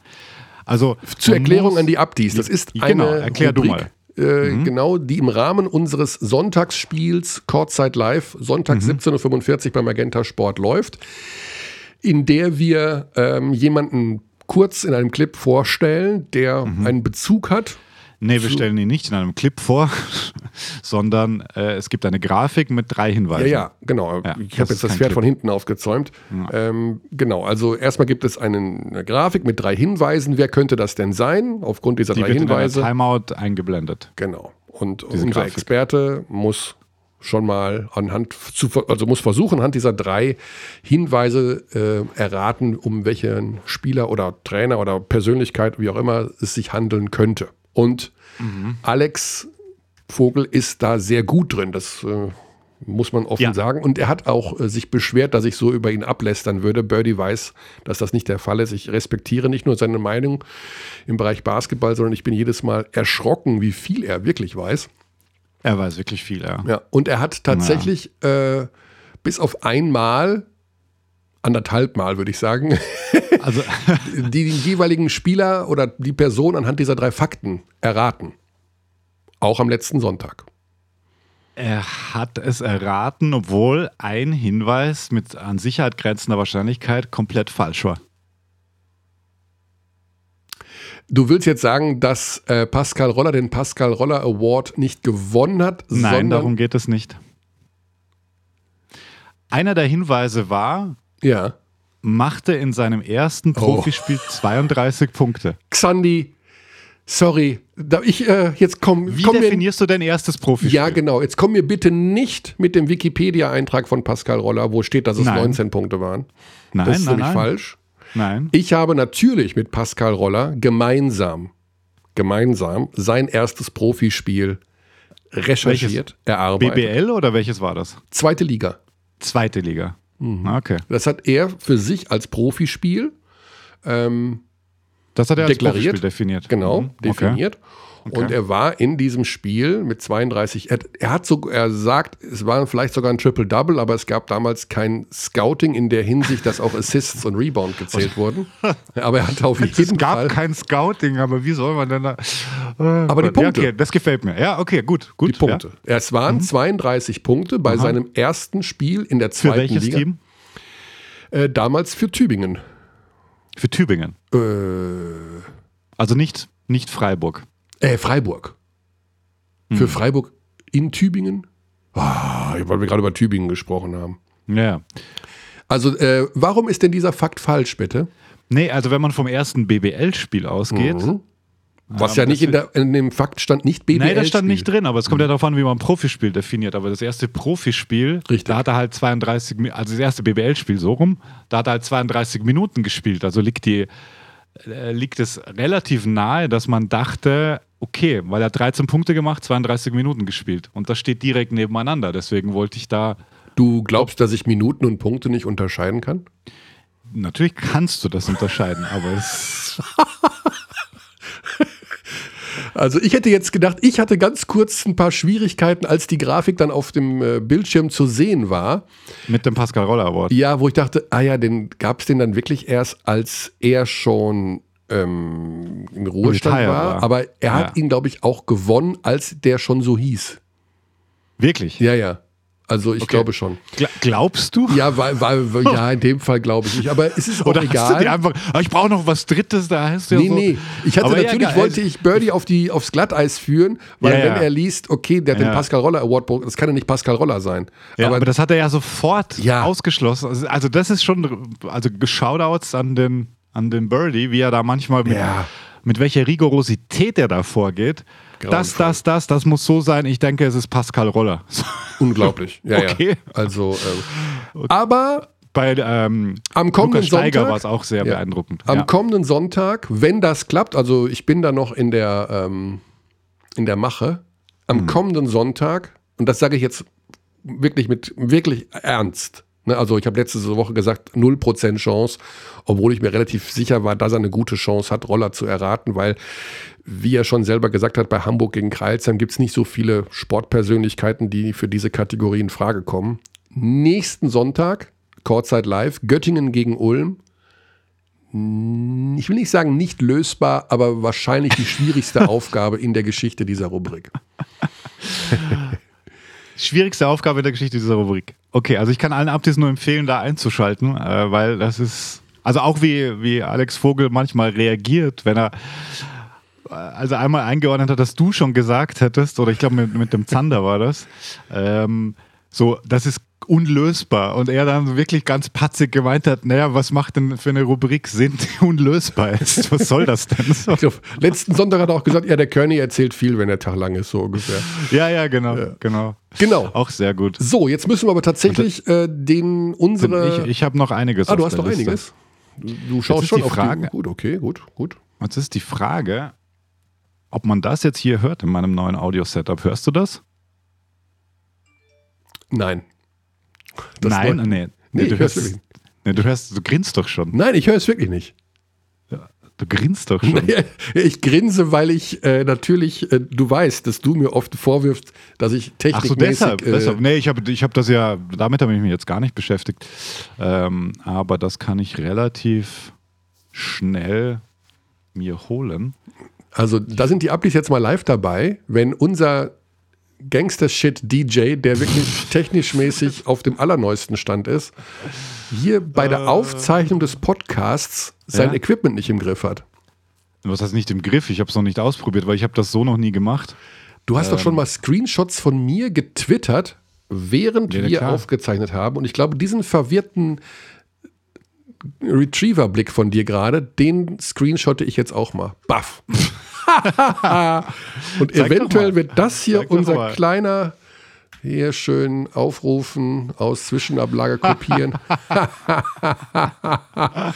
Also, Zur Erklärung an die Abdis, das ist eine genau, erklär Rubrik, du mal. Äh, mhm. genau, die im Rahmen unseres Sonntagsspiels Kurzzeit Live, Sonntag Mhm. 17.45 Uhr bei Magenta Sport läuft, in der wir ähm, jemanden kurz in einem Clip vorstellen, der Mhm. einen Bezug hat. Nee, wir stellen ihn nicht in einem Clip vor, sondern äh, es gibt eine Grafik mit drei Ja, Hinweisen. ja, genau. Ja, ich habe jetzt das Pferd Clip. von hinten aufgezäumt. Ja. Ähm, genau, also erstmal gibt es einen, eine Grafik mit drei Hinweisen. Wer könnte das denn sein? Aufgrund dieser Die drei wird in einer Hinweise. Timeout eingeblendet. Genau. Und Diese unser Grafik. Experte muss schon mal anhand zu, also muss versuchen, anhand dieser drei Hinweise äh, erraten, um welchen Spieler oder Trainer oder Persönlichkeit, wie auch immer, es sich handeln könnte. Und Alex Vogel ist da sehr gut drin. Das äh, muss man offen Ja. sagen. Und er hat auch äh, sich beschwert, dass ich so über ihn ablästern würde. Birdie weiß, dass das nicht der Fall ist. Ich respektiere nicht nur seine Meinung im Bereich Basketball, sondern ich bin jedes Mal erschrocken, wie viel er wirklich weiß. Er weiß wirklich viel, ja. Ja, und er hat tatsächlich äh, bis auf einmal, anderthalb Mal würde ich sagen, Also, die den jeweiligen Spieler oder die Person anhand dieser drei Fakten erraten. Auch am letzten Sonntag. er hat es erraten, obwohl ein Hinweis mit an Sicherheit grenzender Wahrscheinlichkeit komplett falsch war. Du willst jetzt sagen, dass äh, Pascal Roller den Pascal Roller Award nicht gewonnen hat, Nein, darum geht es nicht. Einer der Hinweise war, ja, machte in seinem ersten Oh. Profispiel 32 Punkte. Xandi, sorry, da ich äh, jetzt komm, Wie komm mir, definierst du dein erstes Profispiel? ja genau, jetzt komm mir bitte nicht mit dem Wikipedia-Eintrag von Pascal Roller, wo steht, dass es Nein. 19 Punkte waren. nein, das ist nein, nämlich nein. falsch. Nein. Ich habe natürlich mit Pascal Roller gemeinsam, gemeinsam sein erstes Profispiel recherchiert, erarbeitet. BBL oder welches war das? Zweite Liga. Zweite Liga. Mhm. Ah, Okay. Das hat er für sich als Profispiel ähm, Das hat er als Deklariert. Profispiel definiert. genau Mhm. definiert. Okay. Und er war in diesem Spiel mit 32. Er, er hat so, er sagt, es war vielleicht sogar ein Triple-Double, aber es gab damals kein Scouting in der Hinsicht, dass auch Assists und Rebound gezählt wurden. Aber er hat auf Es jeden gab Fall kein Scouting, aber wie soll man denn da. Aber die Ja, Punkte. okay, das gefällt mir. Ja, okay, gut. gut die Punkte. Es waren 32 Punkte bei Mhm. Aha. seinem ersten Spiel in der Ja. Für zweiten welches Liga. Team? Äh, damals für Tübingen. Für Tübingen. Äh, Also nicht, nicht Freiburg. Äh, Freiburg. Mhm. Für Freiburg in Tübingen. Ah, weil wir gerade über Tübingen gesprochen haben. Ja. Also, äh, warum ist denn dieser Fakt falsch, bitte? Nee, also wenn man vom ersten BBL-Spiel ausgeht. Mhm. Was Ähm, ja nicht in, der, in dem Fakt stand, nicht BBL. Nein, das stand nicht Spiel. drin, aber es kommt ja darauf an, wie man Profispiel definiert. Aber das erste Profispiel, Richtig. da hat er halt 32, Mi- also das erste BBL-Spiel so rum, da hat er halt 32 Minuten gespielt. Also liegt, die, äh, liegt es relativ nahe, dass man dachte, okay, weil er hat 13 Punkte gemacht, 32 Minuten gespielt. Und das steht direkt nebeneinander. Deswegen wollte ich da, Du glaubst, dass ich Minuten und Punkte nicht unterscheiden kann? natürlich kannst du das unterscheiden, aber es, Also ich hätte jetzt gedacht, ich hatte ganz kurz ein paar Schwierigkeiten, als die Grafik dann auf dem äh, Bildschirm zu sehen war. mit dem Pascal Roller Award. Ja, wo ich dachte, ah ja, den gab es den dann wirklich erst, als er schon ähm, im Ruhestand war. war. Aber er hat Ja. ihn, glaube ich, auch gewonnen, als der schon so hieß. Wirklich? Ja, ja. Also ich Okay. glaube schon. Gla- Glaubst du? Ja, weil, weil, ja, in dem Fall glaube ich nicht. Aber es ist auch Oder hast du egal. dir einfach, ah, ich brauche noch was Drittes, da heißt ja Nee, so. nee. Ich hatte Aber ja, natürlich, geil. wollte ich Birdie auf die, aufs Glatteis führen, weil Ja, wenn ja. er liest, okay, der hat den Ja. Pascal Roller Award, bekommen, das kann ja nicht Pascal Roller sein. Ja, aber, aber, das hat er ja sofort Ja. ausgeschlossen. Also, also das ist schon, also Shoutouts an den, an den Birdie, wie er da manchmal mit, Ja. mit welcher Rigorosität er da vorgeht. Das, das, das, das muss so sein. Ich denke, es ist Pascal Roller. unglaublich. Ja, Okay. ja. Also, ähm, aber Bei ähm, am kommenden Lukas Steiger Sonntag war es auch sehr Ja. beeindruckend. Am ja. kommenden Sonntag, wenn das klappt, also ich bin da noch in der, ähm, in der Mache, am Mhm. kommenden Sonntag, und das sage ich jetzt wirklich mit wirklich ernst, Ne, also ich habe letzte Woche gesagt, 0% Chance, obwohl ich mir relativ sicher war, dass er eine gute Chance hat, Roller zu erraten, weil, wie er schon selber gesagt hat, bei Hamburg gegen Kreilsheim gibt es nicht so viele Sportpersönlichkeiten, die für diese Kategorie in Frage kommen. Nächsten Sonntag, Kurzzeit live, Göttingen gegen Ulm. Ich will nicht sagen nicht lösbar, aber wahrscheinlich die schwierigste Aufgabe in der Geschichte dieser Rubrik. Schwierigste Aufgabe in der Geschichte dieser Rubrik. Okay, also ich kann allen Abtis nur empfehlen, da einzuschalten, äh, weil das ist, also auch wie, wie Alex Vogel manchmal reagiert, wenn er äh, also einmal eingeordnet hat, dass du schon gesagt hättest, oder ich glaube mit, mit dem Zander war das, ähm, so, das ist unlösbar. Und er dann wirklich ganz patzig gemeint hat, naja, was macht denn für eine Rubrik Sinn, die unlösbar ist? Was soll das denn? So. Glaub, letzten Sonntag hat er auch gesagt, ja, der Kearney erzählt viel, wenn der Tag lang ist, so ungefähr. Ja, ja, genau, ja. genau. Genau. Auch sehr gut. So, jetzt müssen wir aber tatsächlich äh, den unsere. Ich, ich habe noch einiges. Ah, du hast noch Liste. einiges. Du, du schaust schon die Frage. Die, gut, okay, gut, gut. Jetzt ist die Frage, ob man das jetzt hier hört in meinem neuen Audio-Setup. Hörst du das? Nein. Das Nein, nee. nee, nee du, hörst, nee, du hörst, du grinst doch schon. Nein, ich höre es wirklich nicht. Du grinst doch schon. ich grinse, weil ich äh, natürlich, äh, du weißt, dass du mir oft vorwirfst, dass ich technikmäßig... Ach so, deshalb, äh, deshalb. Nee, ich habe ich hab das ja, damit habe ich mich jetzt gar nicht beschäftigt. Ähm, aber das kann ich relativ schnell mir holen. Also da sind die Applis jetzt mal live dabei. Wenn unser Gangster-Shit-DJ, der wirklich technisch mäßig auf dem allerneuesten Stand ist, hier bei der äh. Aufzeichnung des Podcasts sein ja? Equipment nicht im Griff hat. Was heißt nicht im Griff? Ich habe es noch nicht ausprobiert, weil ich habe das so noch nie gemacht. Du hast ähm. doch schon mal Screenshots von mir getwittert, während ja, wir klar. aufgezeichnet haben. Und ich glaube, diesen verwirrten Retriever-Blick von dir gerade, den screenshotte ich jetzt auch mal. Baff. Und Zeig eventuell wird das hier Zeig unser kleiner hier schön aufrufen, aus Zwischenablage kopieren.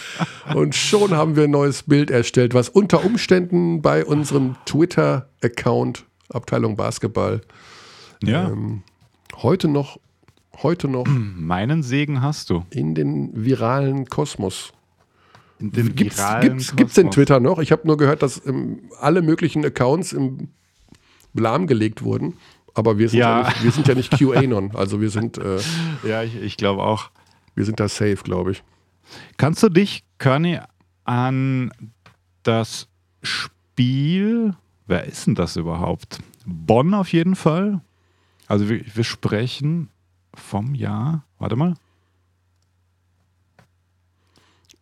und schon haben wir ein neues Bild erstellt, was unter Umständen bei unserem Twitter-Account Abteilung Basketball ja. ähm, heute noch heute noch meinen Segen hast du in den viralen Kosmos Gibt es denn Twitter noch? Ich habe nur gehört, dass ähm, alle möglichen Accounts im lahmgelegt wurden. Aber wir sind ja, ja nicht, wir sind ja nicht QAnon. Also wir sind. Äh, ja, ich, ich glaube auch. Wir sind da safe, glaube ich. Kannst du dich, Körny, an das Spiel, wer ist denn das überhaupt? Bonn auf jeden Fall. Also wir, wir sprechen vom Jahr, warte mal,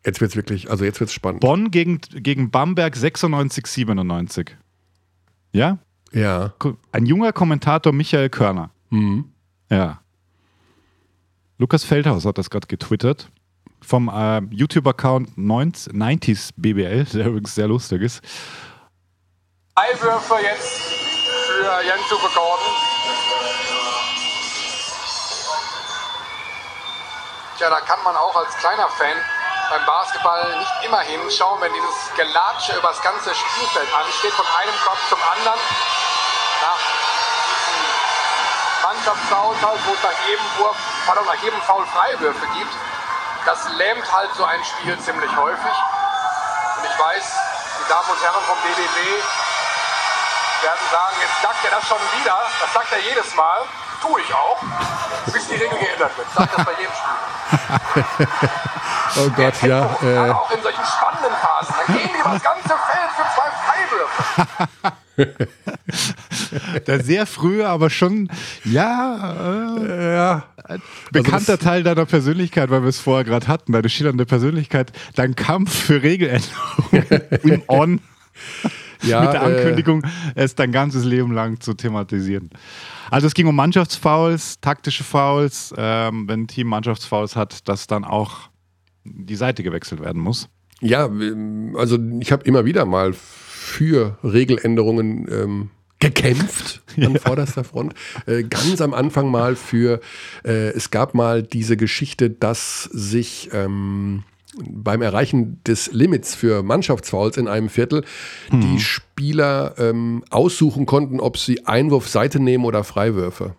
Jetzt wird es wirklich, also jetzt wird es spannend. Bonn gegen, gegen Bamberg 96, 97. Ja? Ja. Ein junger Kommentator Michael Körner. Mhm. Ja. Lukas Feldhaus hat das gerade getwittert. Vom äh, YouTube-Account 90s BBL, der übrigens sehr lustig ist. Einwürfe jetzt für Jens Gordon. Tja, da kann man auch als kleiner Fan beim Basketball nicht immer hinschauen, wenn dieses Gelatsche über das ganze Spielfeld ansteht, von einem Kopf zum anderen. Nach diesem Mannschaftshaushalt, wo es nach jedem Wurf, pardon, nach jedem Foul Freiwürfe gibt, das lähmt halt so ein Spiel ziemlich häufig. Und ich weiß, die Damen und Herren vom DDB werden sagen, jetzt sagt er das schon wieder. Das sagt er jedes Mal. Tue ich auch, bis die Regel geändert wird. Sagt das bei jedem Spiel. Oh Gott, ja. Äh. Auch in solchen spannenden Phasen. Dann gehen die über das ganze Feld für zwei Freiwürfe. Der sehr frühe, aber schon, ja, äh, ja. bekannter also Teil deiner Persönlichkeit, weil wir es vorher gerade hatten, deine schillernde Persönlichkeit, dein Kampf für Regeländerungen im On. Ja, mit der äh, Ankündigung, äh, es dein ganzes Leben lang zu thematisieren. Also es ging um Mannschaftsfouls, taktische Fouls, ähm, wenn ein Team Mannschaftsfouls hat, dass dann auch die Seite gewechselt werden muss. Ja, also ich habe immer wieder mal für Regeländerungen ähm, gekämpft an ja. vorderster Front. Äh, ganz am Anfang mal für, äh, es gab mal diese Geschichte, dass sich ähm, beim Erreichen des Limits für Mannschaftsfouls in einem Viertel hm. die Spieler ähm, aussuchen konnten, ob sie Einwurf Seite nehmen oder Freiwürfe.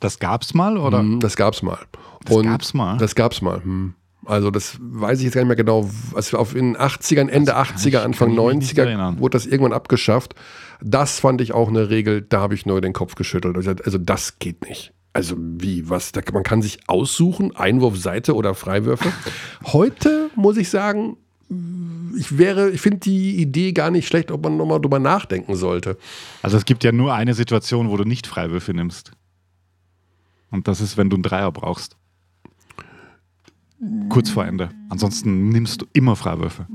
Das gab's mal, oder? Hm, das gab's mal. Das Und gab's mal? Das gab's mal. Hm. Also das weiß ich jetzt gar nicht mehr genau. Also auf in den 80ern, Ende 80er, Anfang 90er wurde das irgendwann abgeschafft. Das fand ich auch eine Regel, da habe ich nur den Kopf geschüttelt. Also das geht nicht. Also wie, was? Da, man kann sich aussuchen, Einwurfseite oder Freiwürfe. Heute muss ich sagen, ich wäre, ich finde die Idee gar nicht schlecht, ob man nochmal drüber nachdenken sollte. Also es gibt ja nur eine Situation, wo du nicht Freiwürfe nimmst. Und das ist, wenn du einen Dreier brauchst. Kurz vor Ende. Ansonsten nimmst du immer Freiwürfe.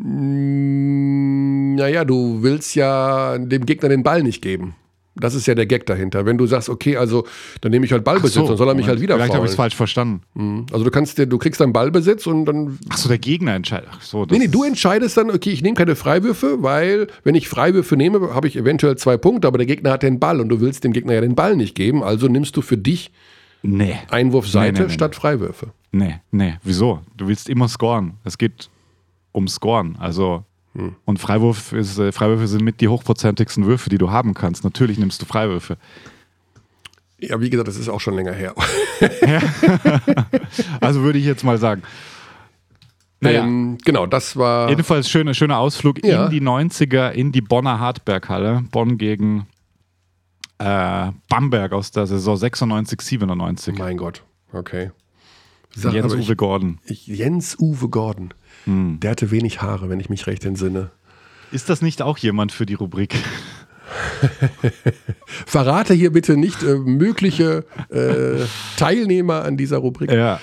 Naja, du willst ja dem Gegner den Ball nicht geben. Das ist ja der Gag dahinter. Wenn du sagst, okay, also dann nehme ich halt Ballbesitz so, und soll er mich halt wieder Vielleicht habe ich es falsch verstanden. Mhm. Also du kannst dir, du kriegst dann Ballbesitz und dann. Achso, der Gegner entscheidet. Ach so, nee, nee, du entscheidest dann, okay, ich nehme keine Freiwürfe, weil wenn ich Freiwürfe nehme, habe ich eventuell zwei Punkte, aber der Gegner hat den Ball und du willst dem Gegner ja den Ball nicht geben, also nimmst du für dich nee. Einwurfseite nee, nee, statt Freiwürfe. Nee, nee, wieso? Du willst immer scoren. Es geht um Scoren. Also hm. Und Freiwurf ist, äh, Freiwürfe sind mit die hochprozentigsten Würfe, die du haben kannst. Natürlich nimmst du Freiwürfe. Ja, wie gesagt, das ist auch schon länger her. also würde ich jetzt mal sagen. Naja. Ähm, genau, das war. Jedenfalls schöner schöne Ausflug ja. in die 90er, in die Bonner Hartberghalle. Bonn gegen äh, Bamberg aus der Saison 96, 97. Mein Gott, okay. Jens-Uwe Gordon. Jens-Uwe Gordon. Hm. Der hatte wenig Haare, wenn ich mich recht entsinne. Ist das nicht auch jemand für die Rubrik? Verrate hier bitte nicht äh, mögliche äh, Teilnehmer an dieser Rubrik. Ja.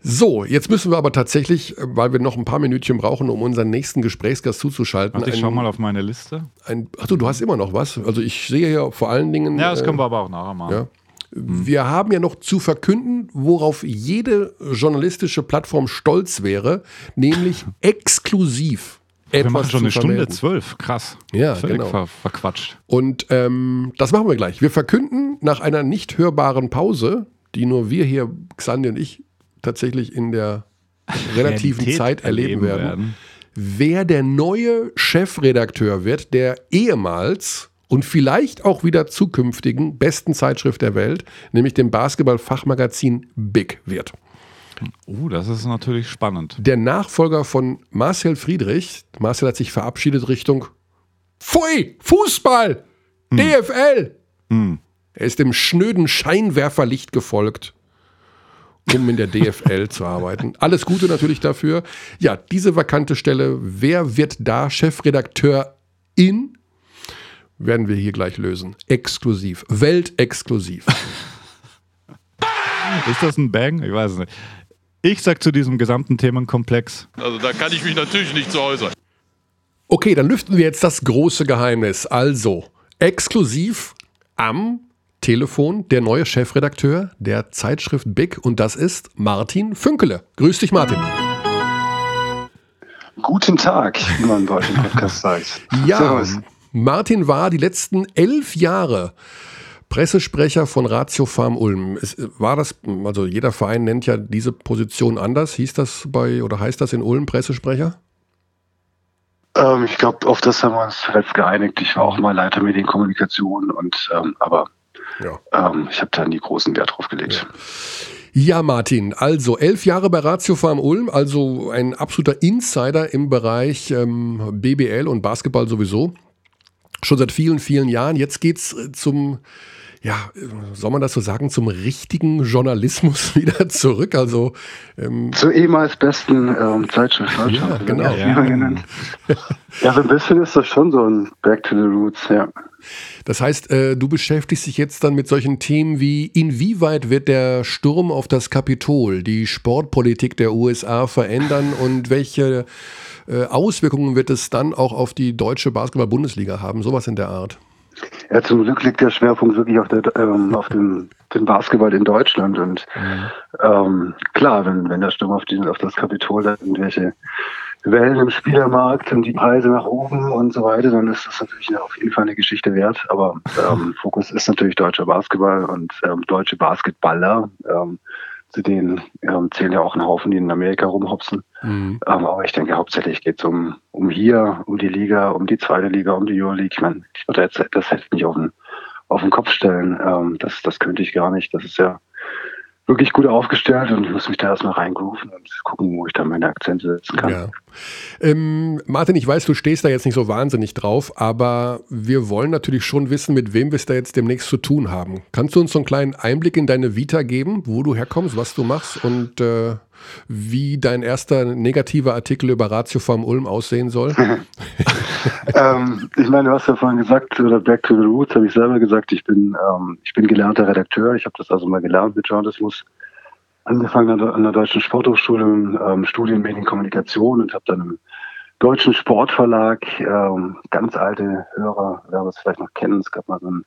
So, jetzt müssen wir aber tatsächlich, weil wir noch ein paar Minütchen brauchen, um unseren nächsten Gesprächsgast zuzuschalten. Warte, ich schau mal auf meine Liste. Ein, achso, du hast immer noch was. Also ich sehe ja vor allen Dingen. Ja, das können wir aber auch nachher machen. Ja. Wir haben ja noch zu verkünden, worauf jede journalistische Plattform stolz wäre, nämlich exklusiv. Wir etwas machen schon eine Stunde zwölf, krass. Ja, Völlig genau. ver verquatscht. Und ähm, das machen wir gleich. Wir verkünden nach einer nicht hörbaren Pause, die nur wir hier, Xandi und ich, tatsächlich in der relativen Realität Zeit erleben, werden, werden, wer der neue Chefredakteur wird, der ehemals und vielleicht auch wieder zukünftigen besten Zeitschrift der Welt, nämlich dem Basketball-Fachmagazin Big wird. Uh, das ist natürlich spannend. Der Nachfolger von Marcel Friedrich, Marcel hat sich verabschiedet Richtung Pfui, Fußball, hm. DFL. Hm. Er ist dem schnöden Scheinwerferlicht gefolgt, um in der DFL zu arbeiten. Alles Gute natürlich dafür. Ja, diese vakante Stelle, wer wird da Chefredakteur in werden wir hier gleich lösen. Exklusiv. Weltexklusiv. Ist das ein Bang? Ich weiß es nicht. Ich sag zu diesem gesamten Themenkomplex. Also da kann ich mich natürlich nicht zu äußern. Okay, dann lüften wir jetzt das große Geheimnis. Also, exklusiv am Telefon der neue Chefredakteur der Zeitschrift Big und das ist Martin Fünkele. Grüß dich, Martin. Guten Tag, wie man bei euch im Podcast sagt. Ja, Servus. Martin war die letzten elf Jahre Pressesprecher von Ratio Farm Ulm. Es, war das, also jeder Verein nennt ja diese Position anders. Hieß das bei oder heißt das in Ulm Pressesprecher? Ähm, ich glaube, auf das haben wir uns zuletzt geeinigt. Ich war auch mal Leiter Medienkommunikation und ähm, aber ja. ähm, ich habe da nie großen Wert drauf gelegt. Ja. Ja, Martin, also elf Jahre bei Ratio Farm Ulm, also ein absoluter Insider im Bereich ähm, BBL und Basketball sowieso schon seit vielen, vielen Jahren. Jetzt geht's äh, zum, ja, soll man das so sagen, zum richtigen Journalismus wieder zurück. Also ähm, zur ehemals besten ähm, Zeitschrift Deutschland. Ja, genau. Ja. ja, so ein bisschen ist das schon so ein Back to the Roots, ja. Das heißt, äh, du beschäftigst dich jetzt dann mit solchen Themen wie, inwieweit wird der Sturm auf das Kapitol die Sportpolitik der USA verändern und welche äh, Auswirkungen wird es dann auch auf die deutsche Basketball-Bundesliga haben? Sowas in der Art. Ja, zum Glück liegt der Schwerpunkt wirklich auf, der, ähm, auf dem, dem, Basketball in Deutschland. Und mhm. ähm, klar, wenn, wenn der Sturm auf, den, auf das Kapitol hat, irgendwelche Wellen im Spielermarkt und die Preise nach oben und so weiter, dann ist das natürlich auf jeden Fall eine Geschichte wert. Aber ähm, Fokus ist natürlich deutscher Basketball und ähm, deutsche Basketballer. Ähm, zu denen ähm, zählen ja auch ein Haufen, die in Amerika rumhopsen. Mhm. Ähm, aber ich denke, hauptsächlich geht es um, um hier, um die Liga, um die zweite Liga, um die Euroleague. Ich meine, das, das hält mich auf dem, auf den Kopf stellen. Ähm, das, das könnte ich gar nicht. Das ist ja wirklich gut aufgestellt und ich muss mich da erstmal reingerufen und gucken, wo ich da meine Akzente setzen kann. Ja. Ähm, Martin, ich weiß, du stehst da jetzt nicht so wahnsinnig drauf, aber wir wollen natürlich schon wissen, mit wem wir es da jetzt demnächst zu tun haben. Kannst du uns so einen kleinen Einblick in deine Vita geben, wo du herkommst, was du machst und äh, wie dein erster negativer Artikel über Ratio vom Ulm aussehen soll? ähm, ich meine, du hast ja vorhin gesagt, oder Back to the Roots, habe ich selber gesagt, ich bin, ähm, ich bin gelernter Redakteur. Ich habe das also mal gelernt mit Journalismus. Angefangen an der, Deutschen Sporthochschule ähm, Studien Medienkommunikation und habe dann im Deutschen Sportverlag, ähm, ganz alte Hörer werden es vielleicht noch kennen, es gab mal so ein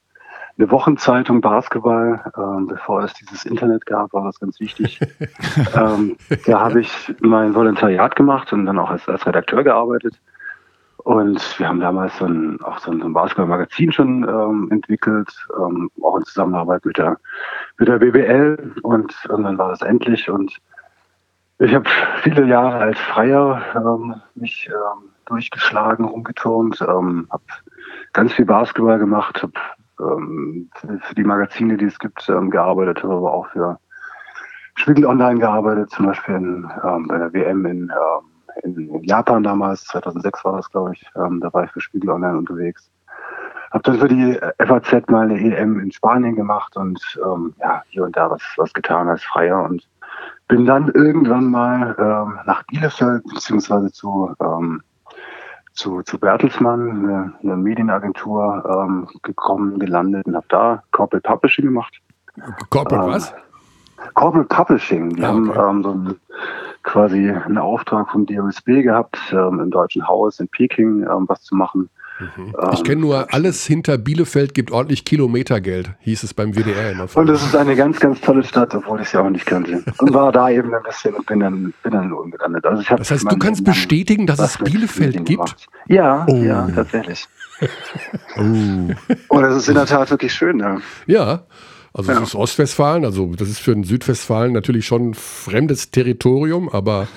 eine Wochenzeitung Basketball. Ähm, bevor es dieses Internet gab, war das ganz wichtig. ähm, da habe ich mein Volontariat gemacht und dann auch als, als Redakteur gearbeitet. Und wir haben damals so ein, auch so ein, Basketball-Magazin schon ähm, entwickelt, ähm, auch in Zusammenarbeit mit der, mit der BBL. Und, und dann war das endlich. Und ich habe viele Jahre als Freier ähm, mich ähm, durchgeschlagen, rumgeturnt, ähm, habe ganz viel Basketball gemacht, habe ähm, für die Magazine, die es gibt, ähm, gearbeitet, habe aber auch für Spiegel Online gearbeitet, zum Beispiel in, ähm, bei der WM in, ähm, in, Japan damals, 2006 war das, glaube ich. Ähm, da war ich für Spiegel Online unterwegs. Habe dann für die FAZ mal eine EM in Spanien gemacht und ähm, ja, hier und da was, was getan als Freier und bin dann irgendwann mal nach Bielefeld beziehungsweise zu ähm, zu, zu Bertelsmann, eine, eine Medienagentur, ähm, gekommen, gelandet und habe da Corporate Publishing gemacht. Corporate ähm, was? Corporate Publishing. Die ah, okay. haben ähm, so ein, quasi einen Auftrag vom DOSB gehabt, ähm, im Deutschen Haus in Peking ähm, was zu machen. Mhm. Ich ähm, kenne nur, alles hinter Bielefeld gibt ordentlich Kilometergeld, hieß es beim WDR immer. Und das ist eine ganz, ganz tolle Stadt, obwohl ich sie auch nicht kannte. Und war da eben ein bisschen und bin dann, bin dann nur gelandet. Also ich das heißt, du kannst bestätigen, dass es Bielefeld gibt? Ja, oh. ja, tatsächlich. oh. Und das ist in der Tat wirklich schön. Ja. ja. Also ja. das ist Ostwestfalen, also das ist für den Südwestfalen natürlich schon fremdes Territorium, aber...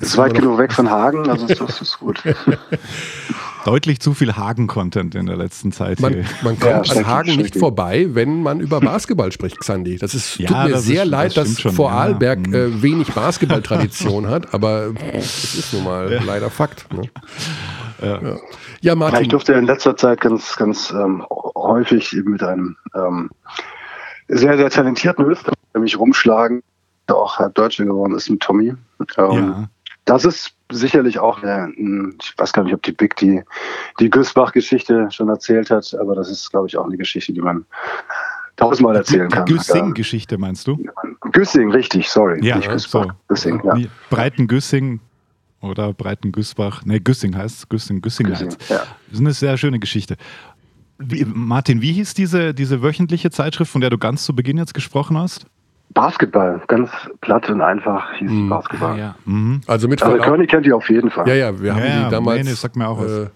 Es ist weit genug weg von Hagen, also das ist gut. Deutlich zu viel Hagen-Content in der letzten Zeit. Man, man kommt ja, an Hagen nicht vorbei, wenn man über Basketball spricht, Xandi. Das ist, ja, tut mir das sehr ist, leid, das dass schon, Vorarlberg ja. äh, wenig Basketballtradition hat, aber es ist nun mal leider Fakt. Ne? Ja. Ja. Martin. ich durfte in letzter Zeit ganz, ganz ähm, häufig eben mit einem ähm, sehr, sehr talentierten Österreicher mich rumschlagen, der auch halb Deutscher geworden ist mit Tommy. Ähm, ja. Das ist sicherlich auch eine, ich weiß gar nicht, ob die Big die, die Güßbach-Geschichte schon erzählt hat, aber das ist, glaube ich, auch eine Geschichte, die man tausendmal erzählen kann. Güssing-Geschichte meinst du? Güssing, richtig, sorry. Ja, nicht Güßbach, so. Güssing, ja. Breiten-Güssing oder Breiten-Güßbach, ne, Güssing heißt es, Güssing, Güssing, Güssing heißt ja. Das ist eine sehr schöne Geschichte. Wie, Martin, wie hieß diese, diese wöchentliche Zeitschrift, von der du ganz zu Beginn jetzt gesprochen hast? Basketball, ganz platt und einfach hieß mhm. Basketball. Ja. mhm. Also mit also Verlaub, Körny kennt die auf jeden Fall. Ja, ja, wir haben ja, die damals. Nee, nee, sag mir auch, äh,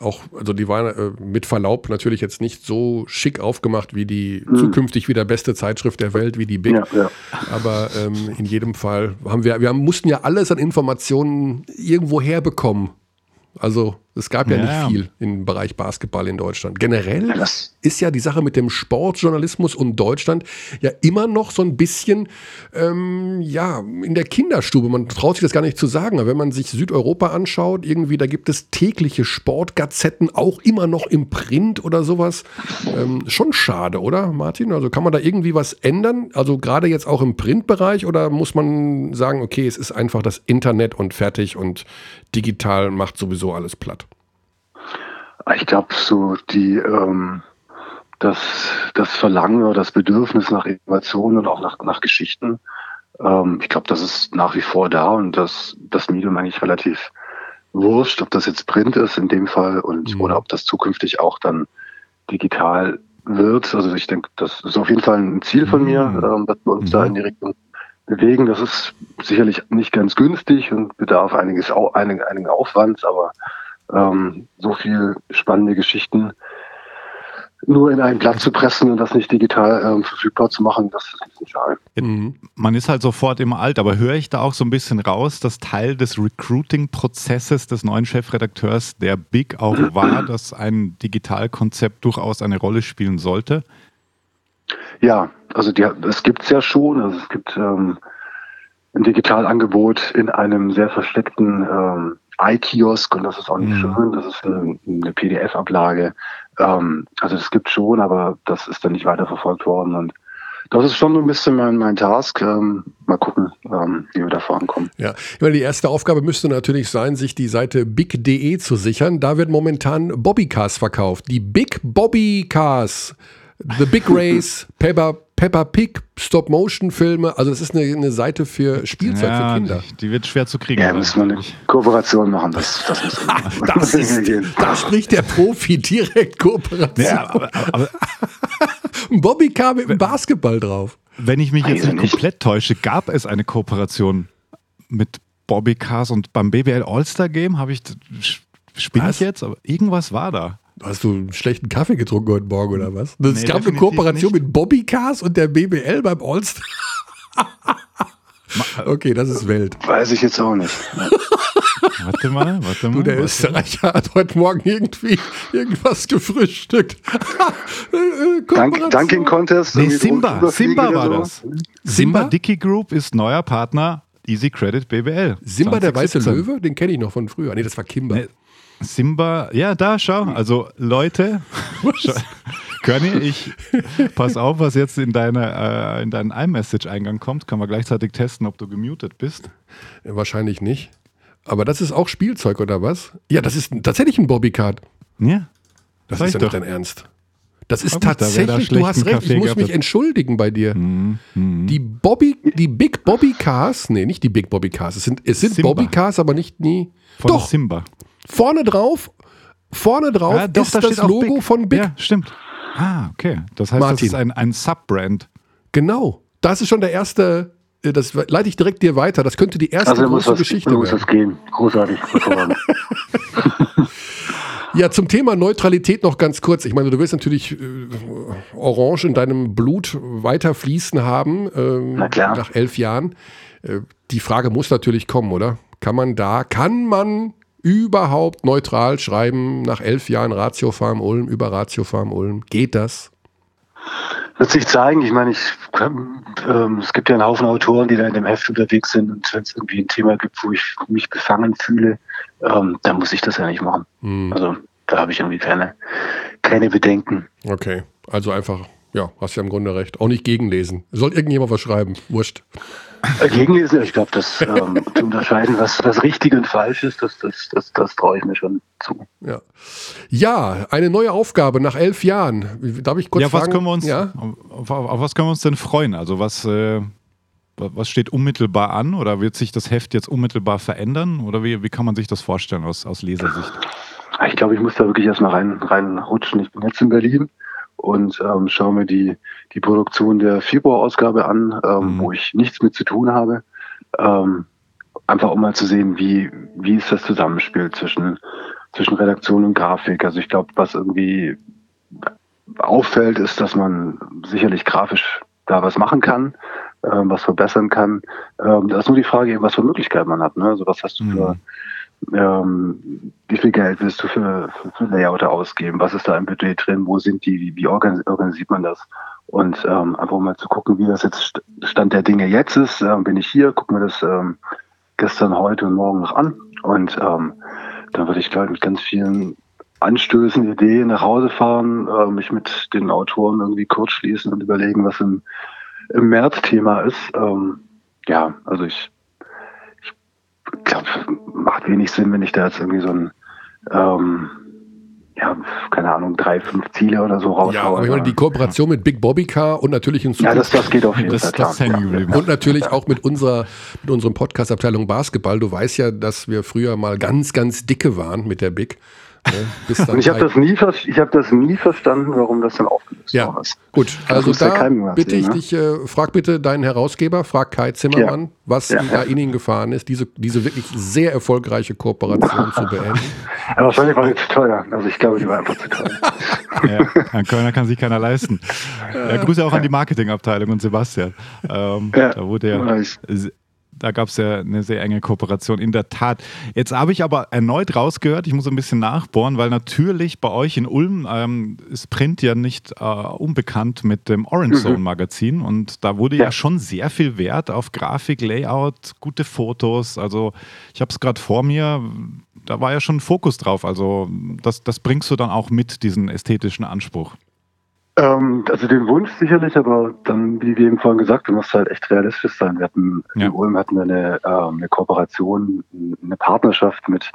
auch, also die waren äh, mit Verlaub natürlich jetzt nicht so schick aufgemacht wie die mhm. zukünftig wieder beste Zeitschrift der Welt, wie die Big. Ja, ja. Aber ähm, in jedem Fall haben wir, wir mussten ja alles an Informationen irgendwo herbekommen. Also es gab ja, ja nicht viel im Bereich Basketball in Deutschland. Generell ist ja die Sache mit dem Sportjournalismus und Deutschland ja immer noch so ein bisschen ähm, ja, in der Kinderstube. Man traut sich das gar nicht zu sagen. Aber wenn man sich Südeuropa anschaut, irgendwie, da gibt es tägliche Sportgazetten, auch immer noch im Print oder sowas. Ähm, schon schade, oder, Martin? Also kann man da irgendwie was ändern? Also gerade jetzt auch im Printbereich oder muss man sagen, okay, es ist einfach das Internet und fertig und digital macht sowieso alles platt? Ich glaube, so die ähm, das, das Verlangen oder das Bedürfnis nach Innovation und auch nach, nach Geschichten, ähm, ich glaube, das ist nach wie vor da und das, das Medium eigentlich relativ wurscht, ob das jetzt Print ist in dem Fall und mhm. oder ob das zukünftig auch dann digital wird. Also ich denke, das ist auf jeden Fall ein Ziel von mir, mhm. ähm, dass wir uns mhm. da in die Richtung bewegen. Das ist sicherlich nicht ganz günstig und bedarf einiges, einigen, einigen Aufwands, aber ähm, so viel spannende Geschichten nur in ein Blatt zu pressen und das nicht digital ähm, verfügbar zu machen, das ist nicht schade. Mhm. Man ist halt sofort immer alt, aber höre ich da auch so ein bisschen raus, dass Teil des Recruiting-Prozesses des neuen Chefredakteurs der Big auch war, dass ein Digitalkonzept durchaus eine Rolle spielen sollte? Ja, also es gibt es ja schon. Also es gibt ähm, ein Digitalangebot in einem sehr versteckten ähm, iKiosk und das ist auch nicht mhm. schön. Das ist eine, eine PDF-Ablage. Ähm, also es gibt schon, aber das ist dann nicht weiterverfolgt worden und das ist schon so ein bisschen mein, mein Task. Ähm, mal gucken, ähm, wie wir da vorankommen. Ja, ich meine, die erste Aufgabe müsste natürlich sein, sich die Seite big.de zu sichern. Da wird momentan Bobbycars verkauft. Die Big Bobby Cars. The Big Race, Pepper, Peppa Pig, Stop-Motion-Filme. Also das ist eine, eine Seite für Spielzeug ja, für Kinder. Die wird schwer zu kriegen. Ja, müssen wir eine Kooperation machen. Das, das, das ist, da spricht der Profi direkt Kooperation. Ja, aber, aber, Ein Bobbycar mit einem Basketball drauf. Wenn ich mich jetzt nicht komplett täusche, gab es eine Kooperation mit Bobbycars und beim BBL All-Star Game habe ich, spinne ich jetzt, aber irgendwas war da. Hast du einen schlechten Kaffee getrunken heute Morgen oder was? Es nee, gab eine Kooperation nicht. mit Bobbycars und der BBL beim All-Star. okay, das ist Welt. Weiß ich jetzt auch nicht. warte mal, warte mal. Du, der Österreicher hat heute Morgen irgendwie irgendwas gefrühstückt. Dank, Dunking Contest. Nee, Simba, Simba war das. Simba Dicky Group ist neuer Partner Easy Credit BBL. Simba 2017. der weiße Löwe, den kenne ich noch von früher. Nee, das war Kimber. Nee, Simba, ja, da, schau. Also, Leute, Körny, ich pass auf, was jetzt in, deine, äh, in deinen iMessage-Eingang kommt. Können wir gleichzeitig testen, ob du gemutet bist? Wahrscheinlich nicht. Aber das ist auch Spielzeug, oder was? Ja, das ist tatsächlich ein Bobbycard. Ja. Das ist ja nicht dein Ernst. Das ist tatsächlich, da du hast recht, Kaffee ich muss mich entschuldigen bei dir. Mhm. Mhm. Die Bobby, die Big Bobby Cars, nee, nicht die Big Bobby Cars, es sind, es sind Bobby Cars, aber nicht nie. Von Doch, Simba. Vorne drauf, vorne drauf ja, doch, ist da das Logo Big. von Big. Ja, stimmt. Ah, okay. Das heißt, Martin. das ist ein, ein Subbrand. Genau. Das ist schon der erste, äh, das leite ich direkt dir weiter. Das könnte die erste also große was, Geschichte muss werden. Muss es gehen. Großartig. ja, zum Thema Neutralität noch ganz kurz. Ich meine, du willst natürlich äh, Orange in deinem Blut weiter fließen haben, ähm, nach elf Jahren. Äh, die Frage muss natürlich kommen, oder? Kann man da, kann man überhaupt neutral schreiben nach elf Jahren Ratio Farm Ulm über Ratio Farm Ulm? Geht das? Wird sich zeigen. Ich meine, ich, ähm, es gibt ja einen Haufen Autoren, die da in dem Heft unterwegs sind und wenn es irgendwie ein Thema gibt, wo ich mich befangen fühle, ähm, dann muss ich das ja nicht machen. Hm. Also da habe ich irgendwie keine, keine Bedenken. Okay, also einfach, ja, hast ja im Grunde recht. Auch nicht gegenlesen. Soll irgendjemand was schreiben? Wurscht. Gegenlesen, ich glaube, das ähm, zu unterscheiden, was, was richtig und falsch ist, das, das, das, das traue ich mir schon zu. Ja. ja, eine neue Aufgabe nach elf Jahren. Darf ich kurz ja, was fragen? Können wir uns, ja? auf, auf, was können wir uns denn freuen? Also was, äh, was steht unmittelbar an oder wird sich das Heft jetzt unmittelbar verändern? Oder wie, wie kann man sich das vorstellen aus, aus Lesersicht? Ich glaube, ich muss da wirklich erstmal rein, reinrutschen. Ich bin jetzt in Berlin und ähm, schaue mir die, die Produktion der Februar-Ausgabe an, ähm, mhm. wo ich nichts mit zu tun habe. Ähm, einfach um mal zu sehen, wie, wie ist das Zusammenspiel zwischen, zwischen Redaktion und Grafik. Also ich glaube, was irgendwie auffällt, ist, dass man sicherlich grafisch da was machen kann, ähm, was verbessern kann. Ähm, da ist nur die Frage, was für Möglichkeiten man hat. Ne? Also was hast du für, mhm ähm, wie viel Geld willst du für, für, für Layouter ausgeben? Was ist da im Budget drin? Wo sind die? Wie, wie organisiert man das? Und ähm, einfach mal zu gucken, wie das jetzt Stand der Dinge jetzt ist. Ähm, bin ich hier, gucke mir das ähm, gestern, heute und morgen noch an. Und ähm, dann würde ich, glaube ich, mit ganz vielen Anstößen, Ideen nach Hause fahren, äh, mich mit den Autoren irgendwie kurz schließen und überlegen, was im, im März Thema ist. Ähm, ja, also ich glaube, macht wenig Sinn, wenn ich da jetzt irgendwie so ein, ähm, ja, keine Ahnung, drei, fünf Ziele oder so raushaue. Ja, aber ich meine, die Kooperation mit Big Bobby Car und natürlich in Zukunft. Ja, das, das geht auf jeden das, Fall. Das ja. Und natürlich auch mit unserer, mit unserem Podcast-Abteilung Basketball. Du weißt ja, dass wir früher mal ganz, ganz dicke waren mit der Big. Ne? Und ich habe das, nie, hab das nie verstanden, warum das dann aufgelöst ja. worden ist. Gut, also da bitte sehen, ich ne? dich, äh, frag bitte deinen Herausgeber, frag Kai Zimmermann, ja. was ja, da in ihn gefahren ist, diese, diese wirklich sehr erfolgreiche Kooperation zu beenden. Ja, wahrscheinlich war die zu teuer. Also ich glaube, die war einfach zu teuer. ja, ein Kölner kann sich keiner leisten. Ja, Grüße auch an die Marketingabteilung und Sebastian. Ähm, da wurde ja da gab es ja eine sehr enge Kooperation, in der Tat. Jetzt habe ich aber erneut rausgehört, ich muss ein bisschen nachbohren, weil natürlich bei euch in Ulm ähm, ist Print ja nicht äh, unbekannt mit dem Orange Zone mhm. Magazin und da wurde ja. ja. schon sehr viel Wert auf Grafik, Layout, gute Fotos. Also ich habe es gerade vor mir, da war ja schon ein Fokus drauf. Also das, das bringst du dann auch mit, diesen ästhetischen Anspruch. Ähm, also den Wunsch sicherlich, aber dann, wie wir eben vorhin gesagt, du musst halt echt realistisch sein. Wir hatten ja. in Ulm hatten wir eine, ähm, eine Kooperation, eine Partnerschaft mit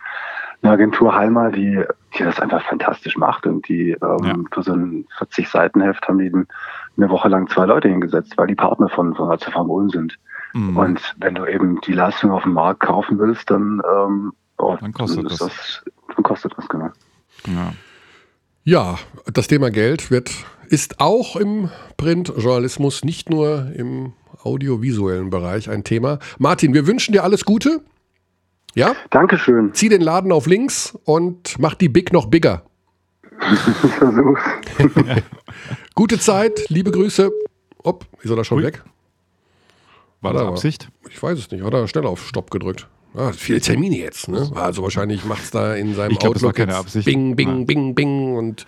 einer Agentur Halma, die, die das einfach fantastisch macht und die ähm, ja. für so ein 40 Seiten Heft haben die eine Woche lang zwei Leute hingesetzt, weil die Partner von von Farm Ulm sind. Mhm. Und wenn du eben die Leistung auf dem Markt kaufen willst, dann, ähm, oh, dann kostet das. das. Dann kostet das genau. Ja. Ja, das Thema Geld wird ist auch im Printjournalismus, nicht nur im audiovisuellen Bereich ein Thema. Martin, wir wünschen dir alles Gute. Ja? Dankeschön. Zieh den Laden auf links und mach die Big noch bigger. Ich versuch's. Gute Zeit, liebe Grüße. Ob, ist er da schon Ui. weg? War das Absicht? Ich weiß es nicht. Hat er schnell auf Stopp gedrückt? Ah, viele Termine jetzt, ne? Also wahrscheinlich macht es da in seinem ich glaub, Outlook das war keine Absicht. Bing, bing, bing, bing und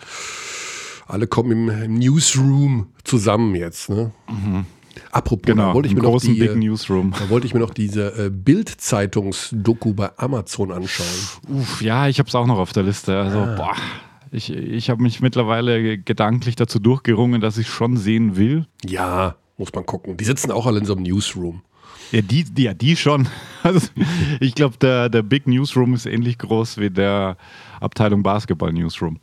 alle kommen im, Newsroom zusammen jetzt. Ne? Mhm. Apropos, genau, da wollte ich mir noch die, Big Newsroom. Da wollte ich mir noch diese äh, Bild-Zeitungs-Doku bei Amazon anschauen. Uff, ja, ich habe es auch noch auf der Liste. Also, ah. boah, ich, ich habe mich mittlerweile gedanklich dazu durchgerungen, dass ich schon sehen will. Ja, muss man gucken. Die sitzen auch alle in so einem Newsroom. Ja, die, die, ja, die schon. Also, ich glaube, der, der Big Newsroom ist ähnlich groß wie der Abteilung Basketball Newsroom.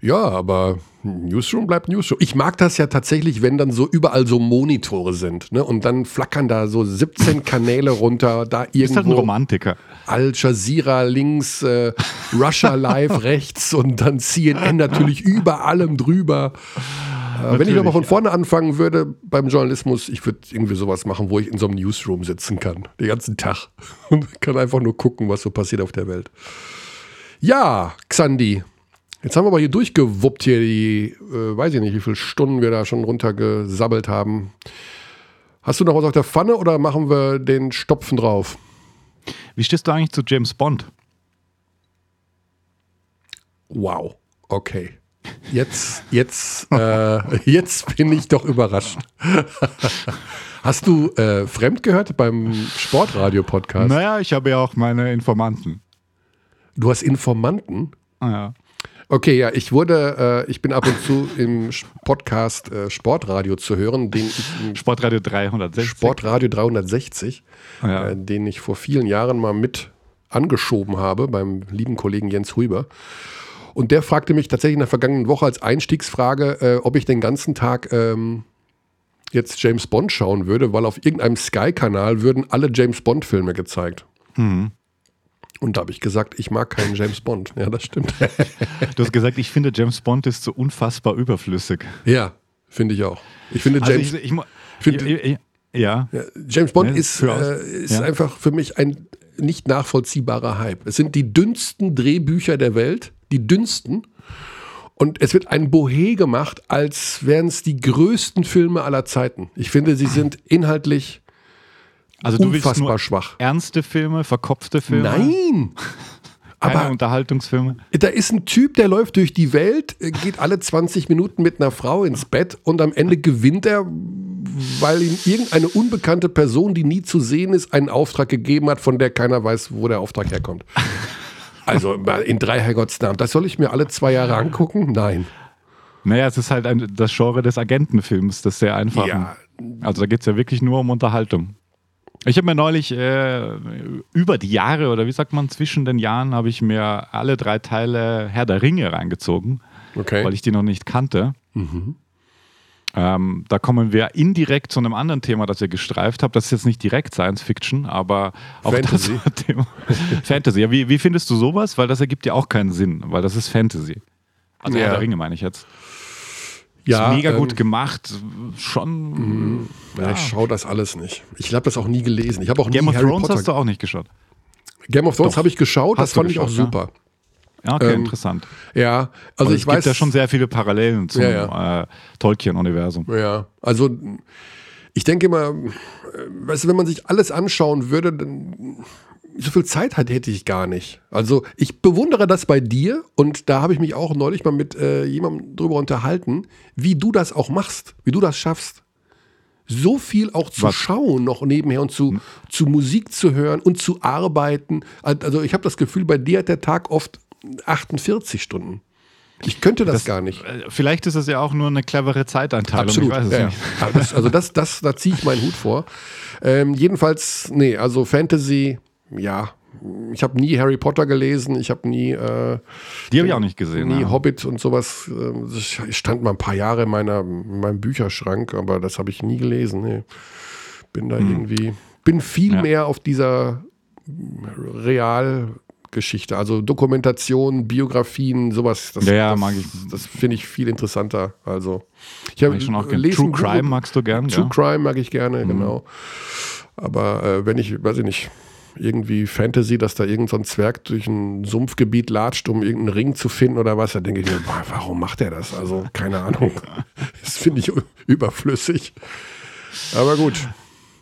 Ja, aber Newsroom bleibt Newsroom. Ich mag das ja tatsächlich, wenn dann so überall so Monitore sind. Ne? Und dann flackern da so 17 Kanäle runter. Da irgendwo. Ist halt ein Romantiker. Al Jazeera links, äh, Russia Live rechts und dann CNN natürlich über allem drüber. Äh, wenn ich nochmal von vorne anfangen würde beim Journalismus, ich würde irgendwie sowas machen, wo ich in so einem Newsroom sitzen kann. Den ganzen Tag. Und kann einfach nur gucken, was so passiert auf der Welt. Ja, Xandi, Jetzt haben wir aber hier durchgewuppt hier die, äh, weiß ich nicht, wie viele Stunden wir da schon runtergesabbelt haben. Hast du noch was auf der Pfanne oder machen wir den Stopfen drauf? Wie stehst du eigentlich zu James Bond? Wow, okay. Jetzt, jetzt, äh, jetzt bin ich doch überrascht. Hast du äh, fremd gehört beim Sportradio-Podcast? Naja, ich habe ja auch meine Informanten. Du hast Informanten? Ja. Okay, ja, ich wurde, äh, ich bin ab und zu im Podcast äh, Sportradio zu hören, den ich Sportradio 360. Sportradio 360, ja. äh, den ich vor vielen Jahren mal mit angeschoben habe beim lieben Kollegen Jens Huber. Und der fragte mich tatsächlich in der vergangenen Woche als Einstiegsfrage, äh, ob ich den ganzen Tag ähm, jetzt James Bond schauen würde, weil auf irgendeinem Sky-Kanal würden alle James Bond-Filme gezeigt. Mhm. Und da habe ich gesagt, ich mag keinen James Bond. Ja, das stimmt. du hast gesagt, ich finde James Bond ist so unfassbar überflüssig. Ja, finde ich auch. Ich finde also James. Also ich, ich, find, ja. ja. James Bond ist, äh, ist ja. einfach für mich ein nicht nachvollziehbarer Hype. Es sind die dünnsten Drehbücher der Welt, die dünnsten. Und es wird ein Bohe gemacht, als wären es die größten Filme aller Zeiten. Ich finde, sie sind inhaltlich also du willst nur schwach. ernste Filme, verkopfte Filme? Nein! Keine aber Unterhaltungsfilme. Da ist ein Typ, der läuft durch die Welt, äh, geht alle 20 Minuten mit einer Frau ins Bett und am Ende gewinnt er, weil ihm irgendeine unbekannte Person, die nie zu sehen ist, einen Auftrag gegeben hat, von der keiner weiß, wo der Auftrag herkommt. Also in drei Herrgottsnamen. Das soll ich mir alle zwei Jahre angucken? Nein. Naja, es ist halt ein, das Genre des Agentenfilms, das sehr einfach. Ja. Also da geht es ja wirklich nur um Unterhaltung. Ich habe mir neulich äh, über die Jahre oder wie sagt man, zwischen den Jahren habe ich mir alle drei Teile Herr der Ringe reingezogen, okay. weil ich die noch nicht kannte. Mhm. Ähm, da kommen wir indirekt zu einem anderen Thema, das ihr gestreift habt. Das ist jetzt nicht direkt Science Fiction, aber auch Fantasy. das Thema. Fantasy. Ja, wie, wie findest du sowas? Weil das ergibt ja auch keinen Sinn, weil das ist Fantasy. Also Ja. Herr der Ringe meine ich jetzt. Ja, ist mega gut ähm, gemacht. Schon. Ja, ich schaue das alles nicht. Ich habe das auch nie gelesen. Ich habe auch Game nie of Harry Thrones Potter. hast du auch nicht geschaut. Game of Thrones habe ich geschaut, das Hast du fand ich auch geschaut, super. Ja, okay, Ähm, interessant. Ja, also Aber ich es weiß gibt ja schon sehr viele Parallelen zum Ja, Äh, Tolkien-Universum. Ja, also ich denke immer, weißt du, wenn man sich alles anschauen würde, dann so viel Zeit hat, hätte ich gar nicht. Also ich bewundere das bei dir und da habe ich mich auch neulich mal mit äh, jemandem drüber unterhalten, wie du das auch machst, wie du das schaffst. So viel auch zu Was? schauen noch nebenher und zu, zu Musik zu hören und zu arbeiten. Also ich habe das Gefühl, bei dir hat der Tag oft 48 Stunden. Ich könnte das, gar nicht. Äh, Vielleicht ist es ja auch nur eine clevere Zeiteinteilung. Absolut. Ich weiß es ja, das, also das, das, da ziehe ich meinen Hut vor. Ähm, jedenfalls, nee, also Fantasy, ja. Ich habe nie Harry Potter gelesen, ich habe nie, äh, Die habe ich auch nicht gesehen. nie ja. Hobbit und sowas. ähm, Das stand mal ein paar Jahre in, meiner, in meinem Bücherschrank, aber das habe ich nie gelesen. Nee. Bin da irgendwie, bin viel Hm. Ja. mehr auf dieser Realgeschichte, also Dokumentation, Biografien, sowas. Das, Ja, ja, das, mag ich. Das finde ich viel interessanter. Also, ich habe schon auch gerne. lesen True Crime magst du gern, True ja? Crime mag ich gerne, genau. Aber äh, wenn ich, weiß ich nicht, irgendwie Fantasy, dass da irgendein so ein Zwerg durch ein Sumpfgebiet latscht, um irgendeinen Ring zu finden oder was, da denke ich mir, boah, warum macht er das? Also, keine Ahnung. Das finde ich überflüssig. Aber gut.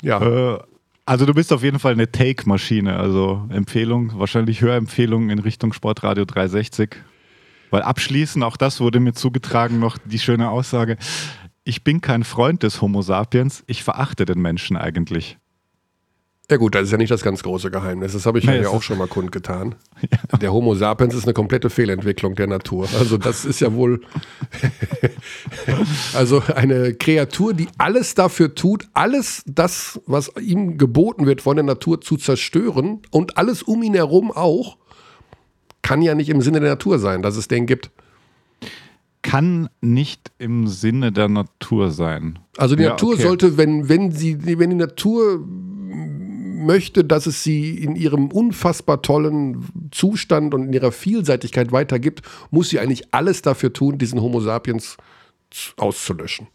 Ja. Äh, also du bist auf jeden Fall eine Take-Maschine. Also Empfehlung, wahrscheinlich Hörempfehlung in Richtung Sportradio 360. Weil abschließend, auch das wurde mir zugetragen, noch die schöne Aussage, ich bin kein Freund des Homo sapiens, ich verachte den Menschen eigentlich. Ja gut, das ist ja nicht das ganz große Geheimnis. Das habe ich ja, Nee, ja auch schon mal kundgetan. Der Homo sapiens ist eine komplette Fehlentwicklung der Natur. Also das ist ja wohl also eine Kreatur, die alles dafür tut, alles das, was ihm geboten wird von der Natur zu zerstören und alles um ihn herum auch, kann ja nicht im Sinne der Natur sein, dass es den gibt. Kann nicht im Sinne der Natur sein. Also die Ja, Natur okay. sollte, wenn, wenn, sie, wenn die Natur möchte, dass es sie in ihrem unfassbar tollen Zustand und in ihrer Vielseitigkeit weitergibt, muss sie eigentlich alles dafür tun, diesen Homo sapiens auszulöschen.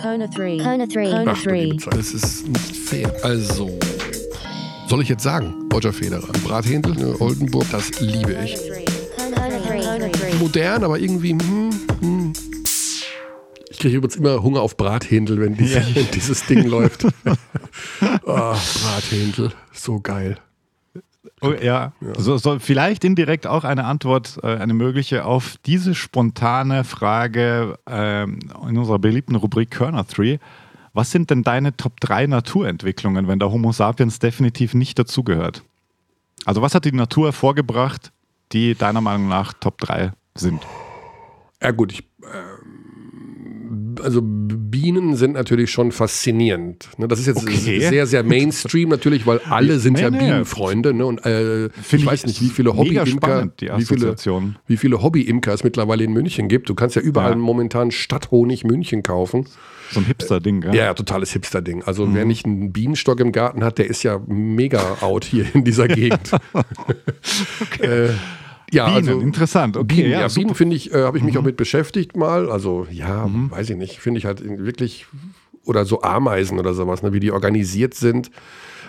Kona 3. Kona 3. Kona Ach, du liebe 3. Zeit, das ist nicht fair. Also, soll ich jetzt sagen, Roger Federer, Brathändel, ne, Oldenburg, das liebe ich. Kona 3. Kona 3. Modern, aber irgendwie, hm, hm. Ich kriege übrigens immer Hunger auf Brathändel, wenn, diese, wenn dieses Ding läuft. oh, Brathändel, so geil. Oh, ja, So, so, vielleicht indirekt auch eine Antwort, äh, eine mögliche auf diese spontane Frage ähm, in unserer beliebten Rubrik Körner 3. Was sind denn deine Top 3 Naturentwicklungen, wenn der Homo sapiens definitiv nicht dazugehört? Also was hat die Natur hervorgebracht, die deiner Meinung nach Top 3 sind? Ja gut, ich, also Bienen sind natürlich schon faszinierend. Ne, das ist jetzt Okay. sehr, sehr Mainstream natürlich, weil alle sind Nee, ja nee. Bienenfreunde. Ne? Und äh, ich Finde weiß nicht, wie viele Hobbyimker, wie viele, wie viele Hobbyimker es mittlerweile in München gibt. Du kannst ja überall Ja. momentan Stadthonig München kaufen. So ein Hipster-Ding, gell? Ja, ja, totales Hipster-Ding. Also Mhm. wer nicht einen Bienenstock im Garten hat, der ist ja mega out hier in dieser Gegend. äh, ja, Bienen, also interessant. Okay, Bienen, ja, ja. Mhm. Bienen finde ich, äh, habe ich mich auch mit beschäftigt mal. Also ja, weiß ich nicht, finde ich halt wirklich oder so Ameisen oder sowas, ne, wie die organisiert sind.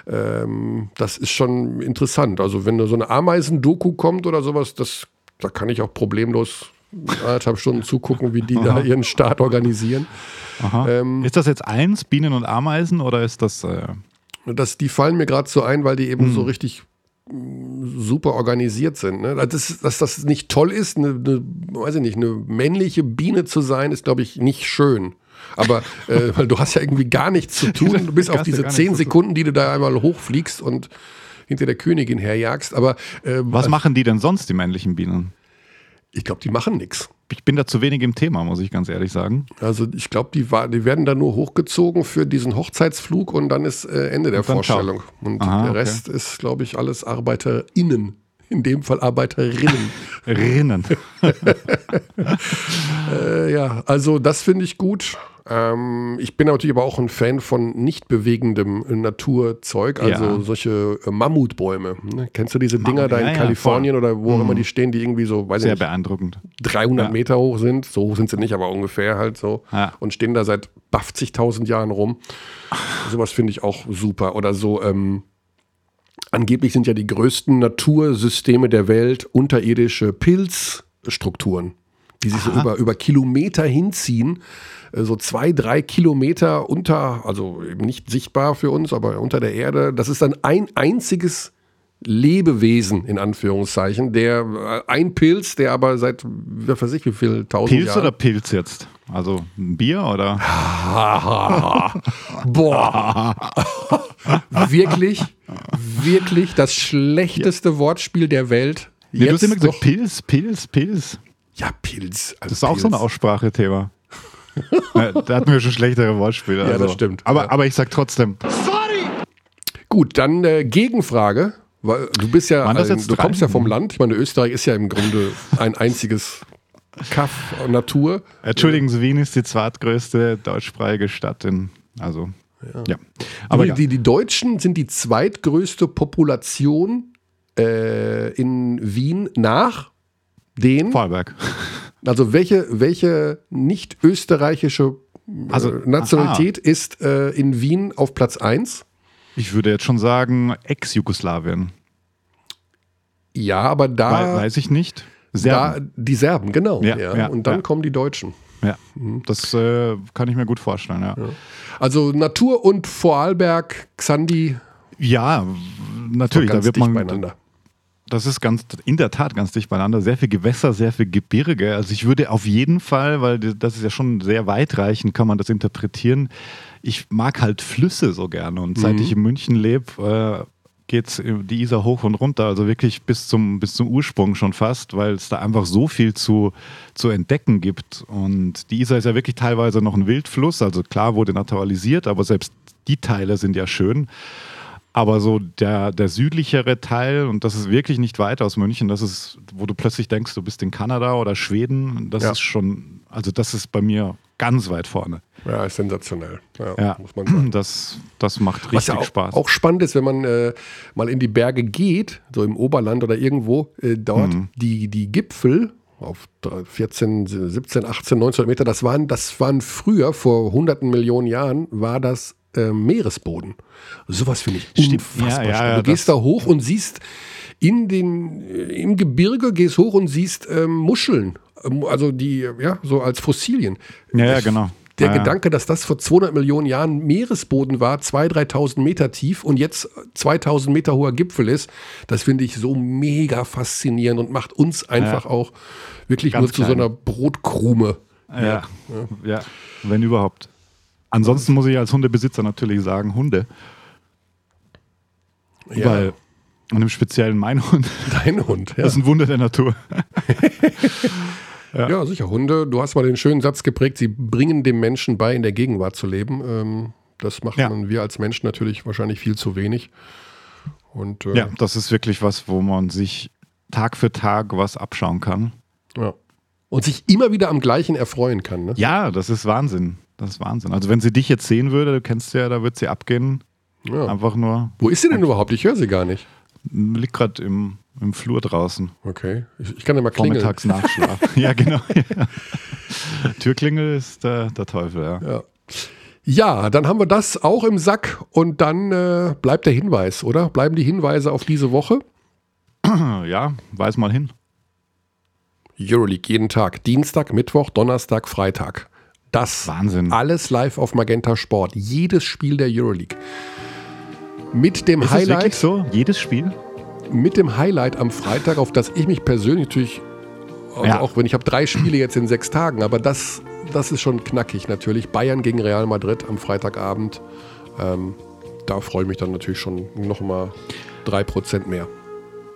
Ähm, das ist schon interessant. Also wenn da so eine Ameisen-Doku kommt oder sowas, das, da kann ich auch problemlos anderthalb Stunden zugucken, wie die da ihren Start organisieren. Ähm, ist das jetzt eins, Bienen und Ameisen, oder ist das... Äh, Das, die fallen mir gerade so ein, weil die eben so richtig super organisiert sind. Ne? Das, dass das nicht toll ist, eine, eine, weiß ich nicht, eine männliche Biene zu sein, ist, glaube ich, nicht schön. Aber äh, weil du hast ja irgendwie gar nichts zu tun. Du bist Hast auf diese zehn. Sekunden, die du da einmal hochfliegst und hinter der Königin herjagst. Aber äh, was machen die denn sonst, die männlichen Bienen? ich glaube, die machen nichts. Ich bin da zu wenig im Thema, muss ich ganz ehrlich sagen. Also ich glaube, die, die werden da nur hochgezogen für diesen Hochzeitsflug und dann ist äh, Ende der Und dann ciao. Vorstellung. Und Aha, der okay. Rest ist, glaube ich, alles ArbeiterInnen In dem Fall Arbeiterinnen. Rinnen. Äh, ja, also das finde ich gut. Ähm, ich bin natürlich aber auch ein Fan von nicht bewegendem Naturzeug, also Ja. solche äh, Mammutbäume. Ne? Kennst du diese Dinger da in ja, ja, Kalifornien voll. oder wo auch immer die stehen, die irgendwie so, weiß ich Sehr nicht, beeindruckend. 300 Ja. Meter hoch sind? So hoch sind sie nicht, aber ungefähr halt so. Ja. Und stehen da seit 50.000 Jahren rum. Sowas finde ich auch super. Oder so, ähm, angeblich sind ja die größten Natursysteme der Welt unterirdische Pilzstrukturen, die sich so über, über Kilometer hinziehen. Äh, So zwei, drei Kilometer unter, also eben nicht sichtbar für uns, aber unter der Erde. Das ist dann ein einziges Lebewesen, in Anführungszeichen, der äh, ein Pilz, der aber seit, was weiß ich, wie viel tausend Pilz Jahren. oder Pilz jetzt? Also ein Bier oder? Boah. wirklich, wirklich das schlechteste Wortspiel der Welt. Nee, du hast immer gesagt Pilz, Pilz, Pilz. Ja, Pilz. Also Das ist auch so ein. Aussprachethema. Ja, da hatten wir schon schlechtere Wortspiele. Ja, das stimmt. Aber, Ja. aber ich sag trotzdem, Gut, dann äh, Gegenfrage. Weil du bist ja, das äh, jetzt du kommst ja vom Land. Ich meine, Österreich ist ja im Grunde ein einziges Kaff Natur. entschuldigen Sie, Wien ist die zweitgrößte deutschsprachige Stadt in, also, ja. Aber die, ja. die, die Deutschen sind die zweitgrößte Population äh, in Wien nach den. Vorarlberg. Also welche, welche nicht österreichische Also, äh, Nationalität ist äh, in Wien auf Platz 1? Ich würde jetzt schon sagen, Ex-Jugoslawien. Ja, aber da, Weiß ich nicht. da Serben. die Serben, genau. Ja, Ja, ja, und dann ja. kommen die Deutschen. Ja, das äh, kann ich mir gut vorstellen, ja. Also Natur und Vorarlberg, Xandi, Ja, natürlich, da wird man, beieinander. Das ist ganz, in der Tat ganz dicht beieinander. Sehr viel Gewässer, sehr viel Gebirge. Also ich würde auf jeden Fall, weil das ist ja schon sehr weitreichend, kann man das interpretieren. Ich mag halt Flüsse so gerne. Und seit ich in München lebe, äh, geht die Isar hoch und runter. Also wirklich bis zum, bis zum Ursprung schon fast, weil es da einfach so viel zu, zu entdecken gibt. Und die Isar ist ja wirklich teilweise noch ein Wildfluss. Also klar wurde naturalisiert, aber selbst die Teile sind ja schön. Aber so der, der südlichere Teil, und das ist wirklich nicht weit aus München, das ist, wo du plötzlich denkst, du bist in Kanada oder Schweden, das Ja. ist schon, also das ist bei mir ganz weit vorne. Ja, ist sensationell. Ja, Ja, muss man sagen. das, das macht richtig Was ja auch, Spaß. auch spannend ist, wenn man äh, mal in die Berge geht, so im Oberland oder irgendwo, äh, dort Mhm. die, die Gipfel auf drei- 14, 17, 18, 19 Meter, das waren, das waren früher, vor hunderten Millionen Jahren, war das äh, Meeresboden. Sowas finde ich Stimmt. unfassbar Ja, ja. Du gehst da hoch und siehst in den, äh, im Gebirge, gehst hoch und siehst ähm, Muscheln. Ähm, Also die, ja, so als Fossilien. ja, ja, genau. der ja, ja. Gedanke, dass das vor 200 Millionen Jahren Meeresboden war, 2.000, 3.000 Meter tief und jetzt 2.000 Meter hoher Gipfel ist, das finde ich so mega faszinierend und macht uns einfach auch wirklich Ganz nur zu so klein. einer Brotkrume. Ja, ja, wenn überhaupt. Ansonsten muss ich als Hundebesitzer natürlich sagen, Hunde. Ja, Weil, und im Speziellen mein Hund, dein Hund. Ja. das ist ein Wunder der Natur. ja. sicher. Hunde, du hast mal den schönen Satz geprägt, sie bringen dem Menschen bei, in der Gegenwart zu leben. Ähm, das machen Ja. wir als Menschen natürlich wahrscheinlich viel zu wenig. Und äh, Ja, das ist wirklich was, wo man sich Tag für Tag was abschauen kann. ja. Und sich immer wieder am gleichen erfreuen kann. Ne? Ja, das ist Wahnsinn. Das ist Wahnsinn. Also wenn sie dich jetzt sehen würde, du kennst sie ja, da wird sie abgehen. Ja. Einfach nur, Wo ist sie denn überhaupt? Ich höre sie gar nicht. liegt gerade im, im Flur draußen. Okay. Ich, ich kann ja mal klingeln. Vormittags Nachschlaf. ja, genau. Ja. Türklingel ist der, der Teufel, ja. Ja. Ja, dann haben wir das auch im Sack und dann äh, bleibt der Hinweis, oder? Bleiben die Hinweise auf diese Woche? Ja, weiß mal hin. Euroleague jeden Tag. Dienstag, Mittwoch, Donnerstag, Freitag. Das Wahnsinn. alles live auf Magenta Sport. Jedes Spiel der Euroleague. Mit dem Ist es wirklich Highlight, so? Jedes Spiel? mit dem Highlight am Freitag, auf das ich mich persönlich natürlich, also Ja. auch wenn ich habe drei Spiele jetzt in sechs Tagen, aber das, das ist schon knackig natürlich. Bayern gegen Real Madrid am Freitagabend. Ähm, da freue ich mich dann natürlich schon nochmal drei Prozent mehr.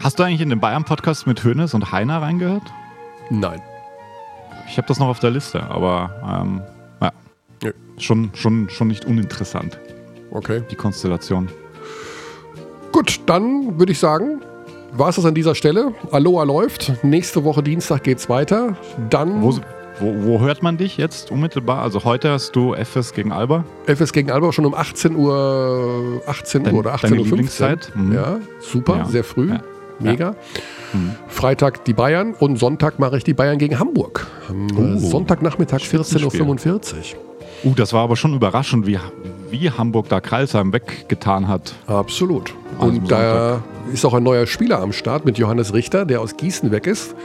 Hast du eigentlich in den Bayern-Podcast mit Hönes und Heiner reingehört? Nein. Ich habe das noch auf der Liste, aber ähm, ja, Nö. schon, schon, schon nicht uninteressant, Okay. die Konstellation. Gut, dann würde ich sagen, war es das an dieser Stelle. Aloha läuft. Nächste Woche Dienstag geht's weiter. Dann. Wo, wo, wo hört man dich jetzt unmittelbar? Also heute hast du FS gegen Alba. FS gegen Alba schon um 18 Uhr, 18 Dein- Uhr oder deine 18.15 Uhr. Lieblingszeit? Mhm. Ja, super, Ja. sehr früh. Ja. Mega. Freitag die Bayern und Sonntag mache ich die Bayern gegen Hamburg. Am Oh. Sonntagnachmittag Spitzenspiel. 14.45 Uhr. Uh, das war aber schon überraschend, wie, wie Hamburg da Kreilsheim weggetan hat. Absolut. Also Und da ist auch ein neuer Spieler am Start mit Johannes Richter, der aus Gießen weg ist.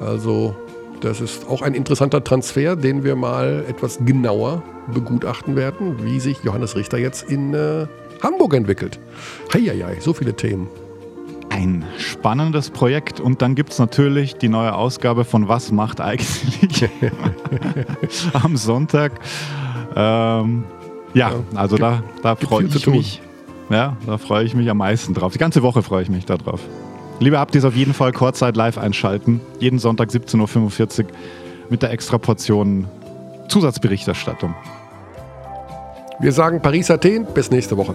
Also das ist auch ein interessanter Transfer, den wir mal etwas genauer begutachten werden, wie sich Johannes Richter jetzt in äh, Hamburg entwickelt. Heieiei, so viele Themen. Ein spannendes Projekt. Und dann gibt es natürlich die neue Ausgabe von Was macht eigentlich am Sonntag. Ähm, ja, also da, da freue ich mich. Ja, da freue ich mich am meisten drauf. Die ganze Woche freue ich mich darauf. Liebe Abdis, auf jeden Fall Kurzzeit live einschalten. Jeden Sonntag 17.45 Uhr mit der extra Portion Zusatzberichterstattung. Wir sagen Paris-Athen, bis nächste Woche.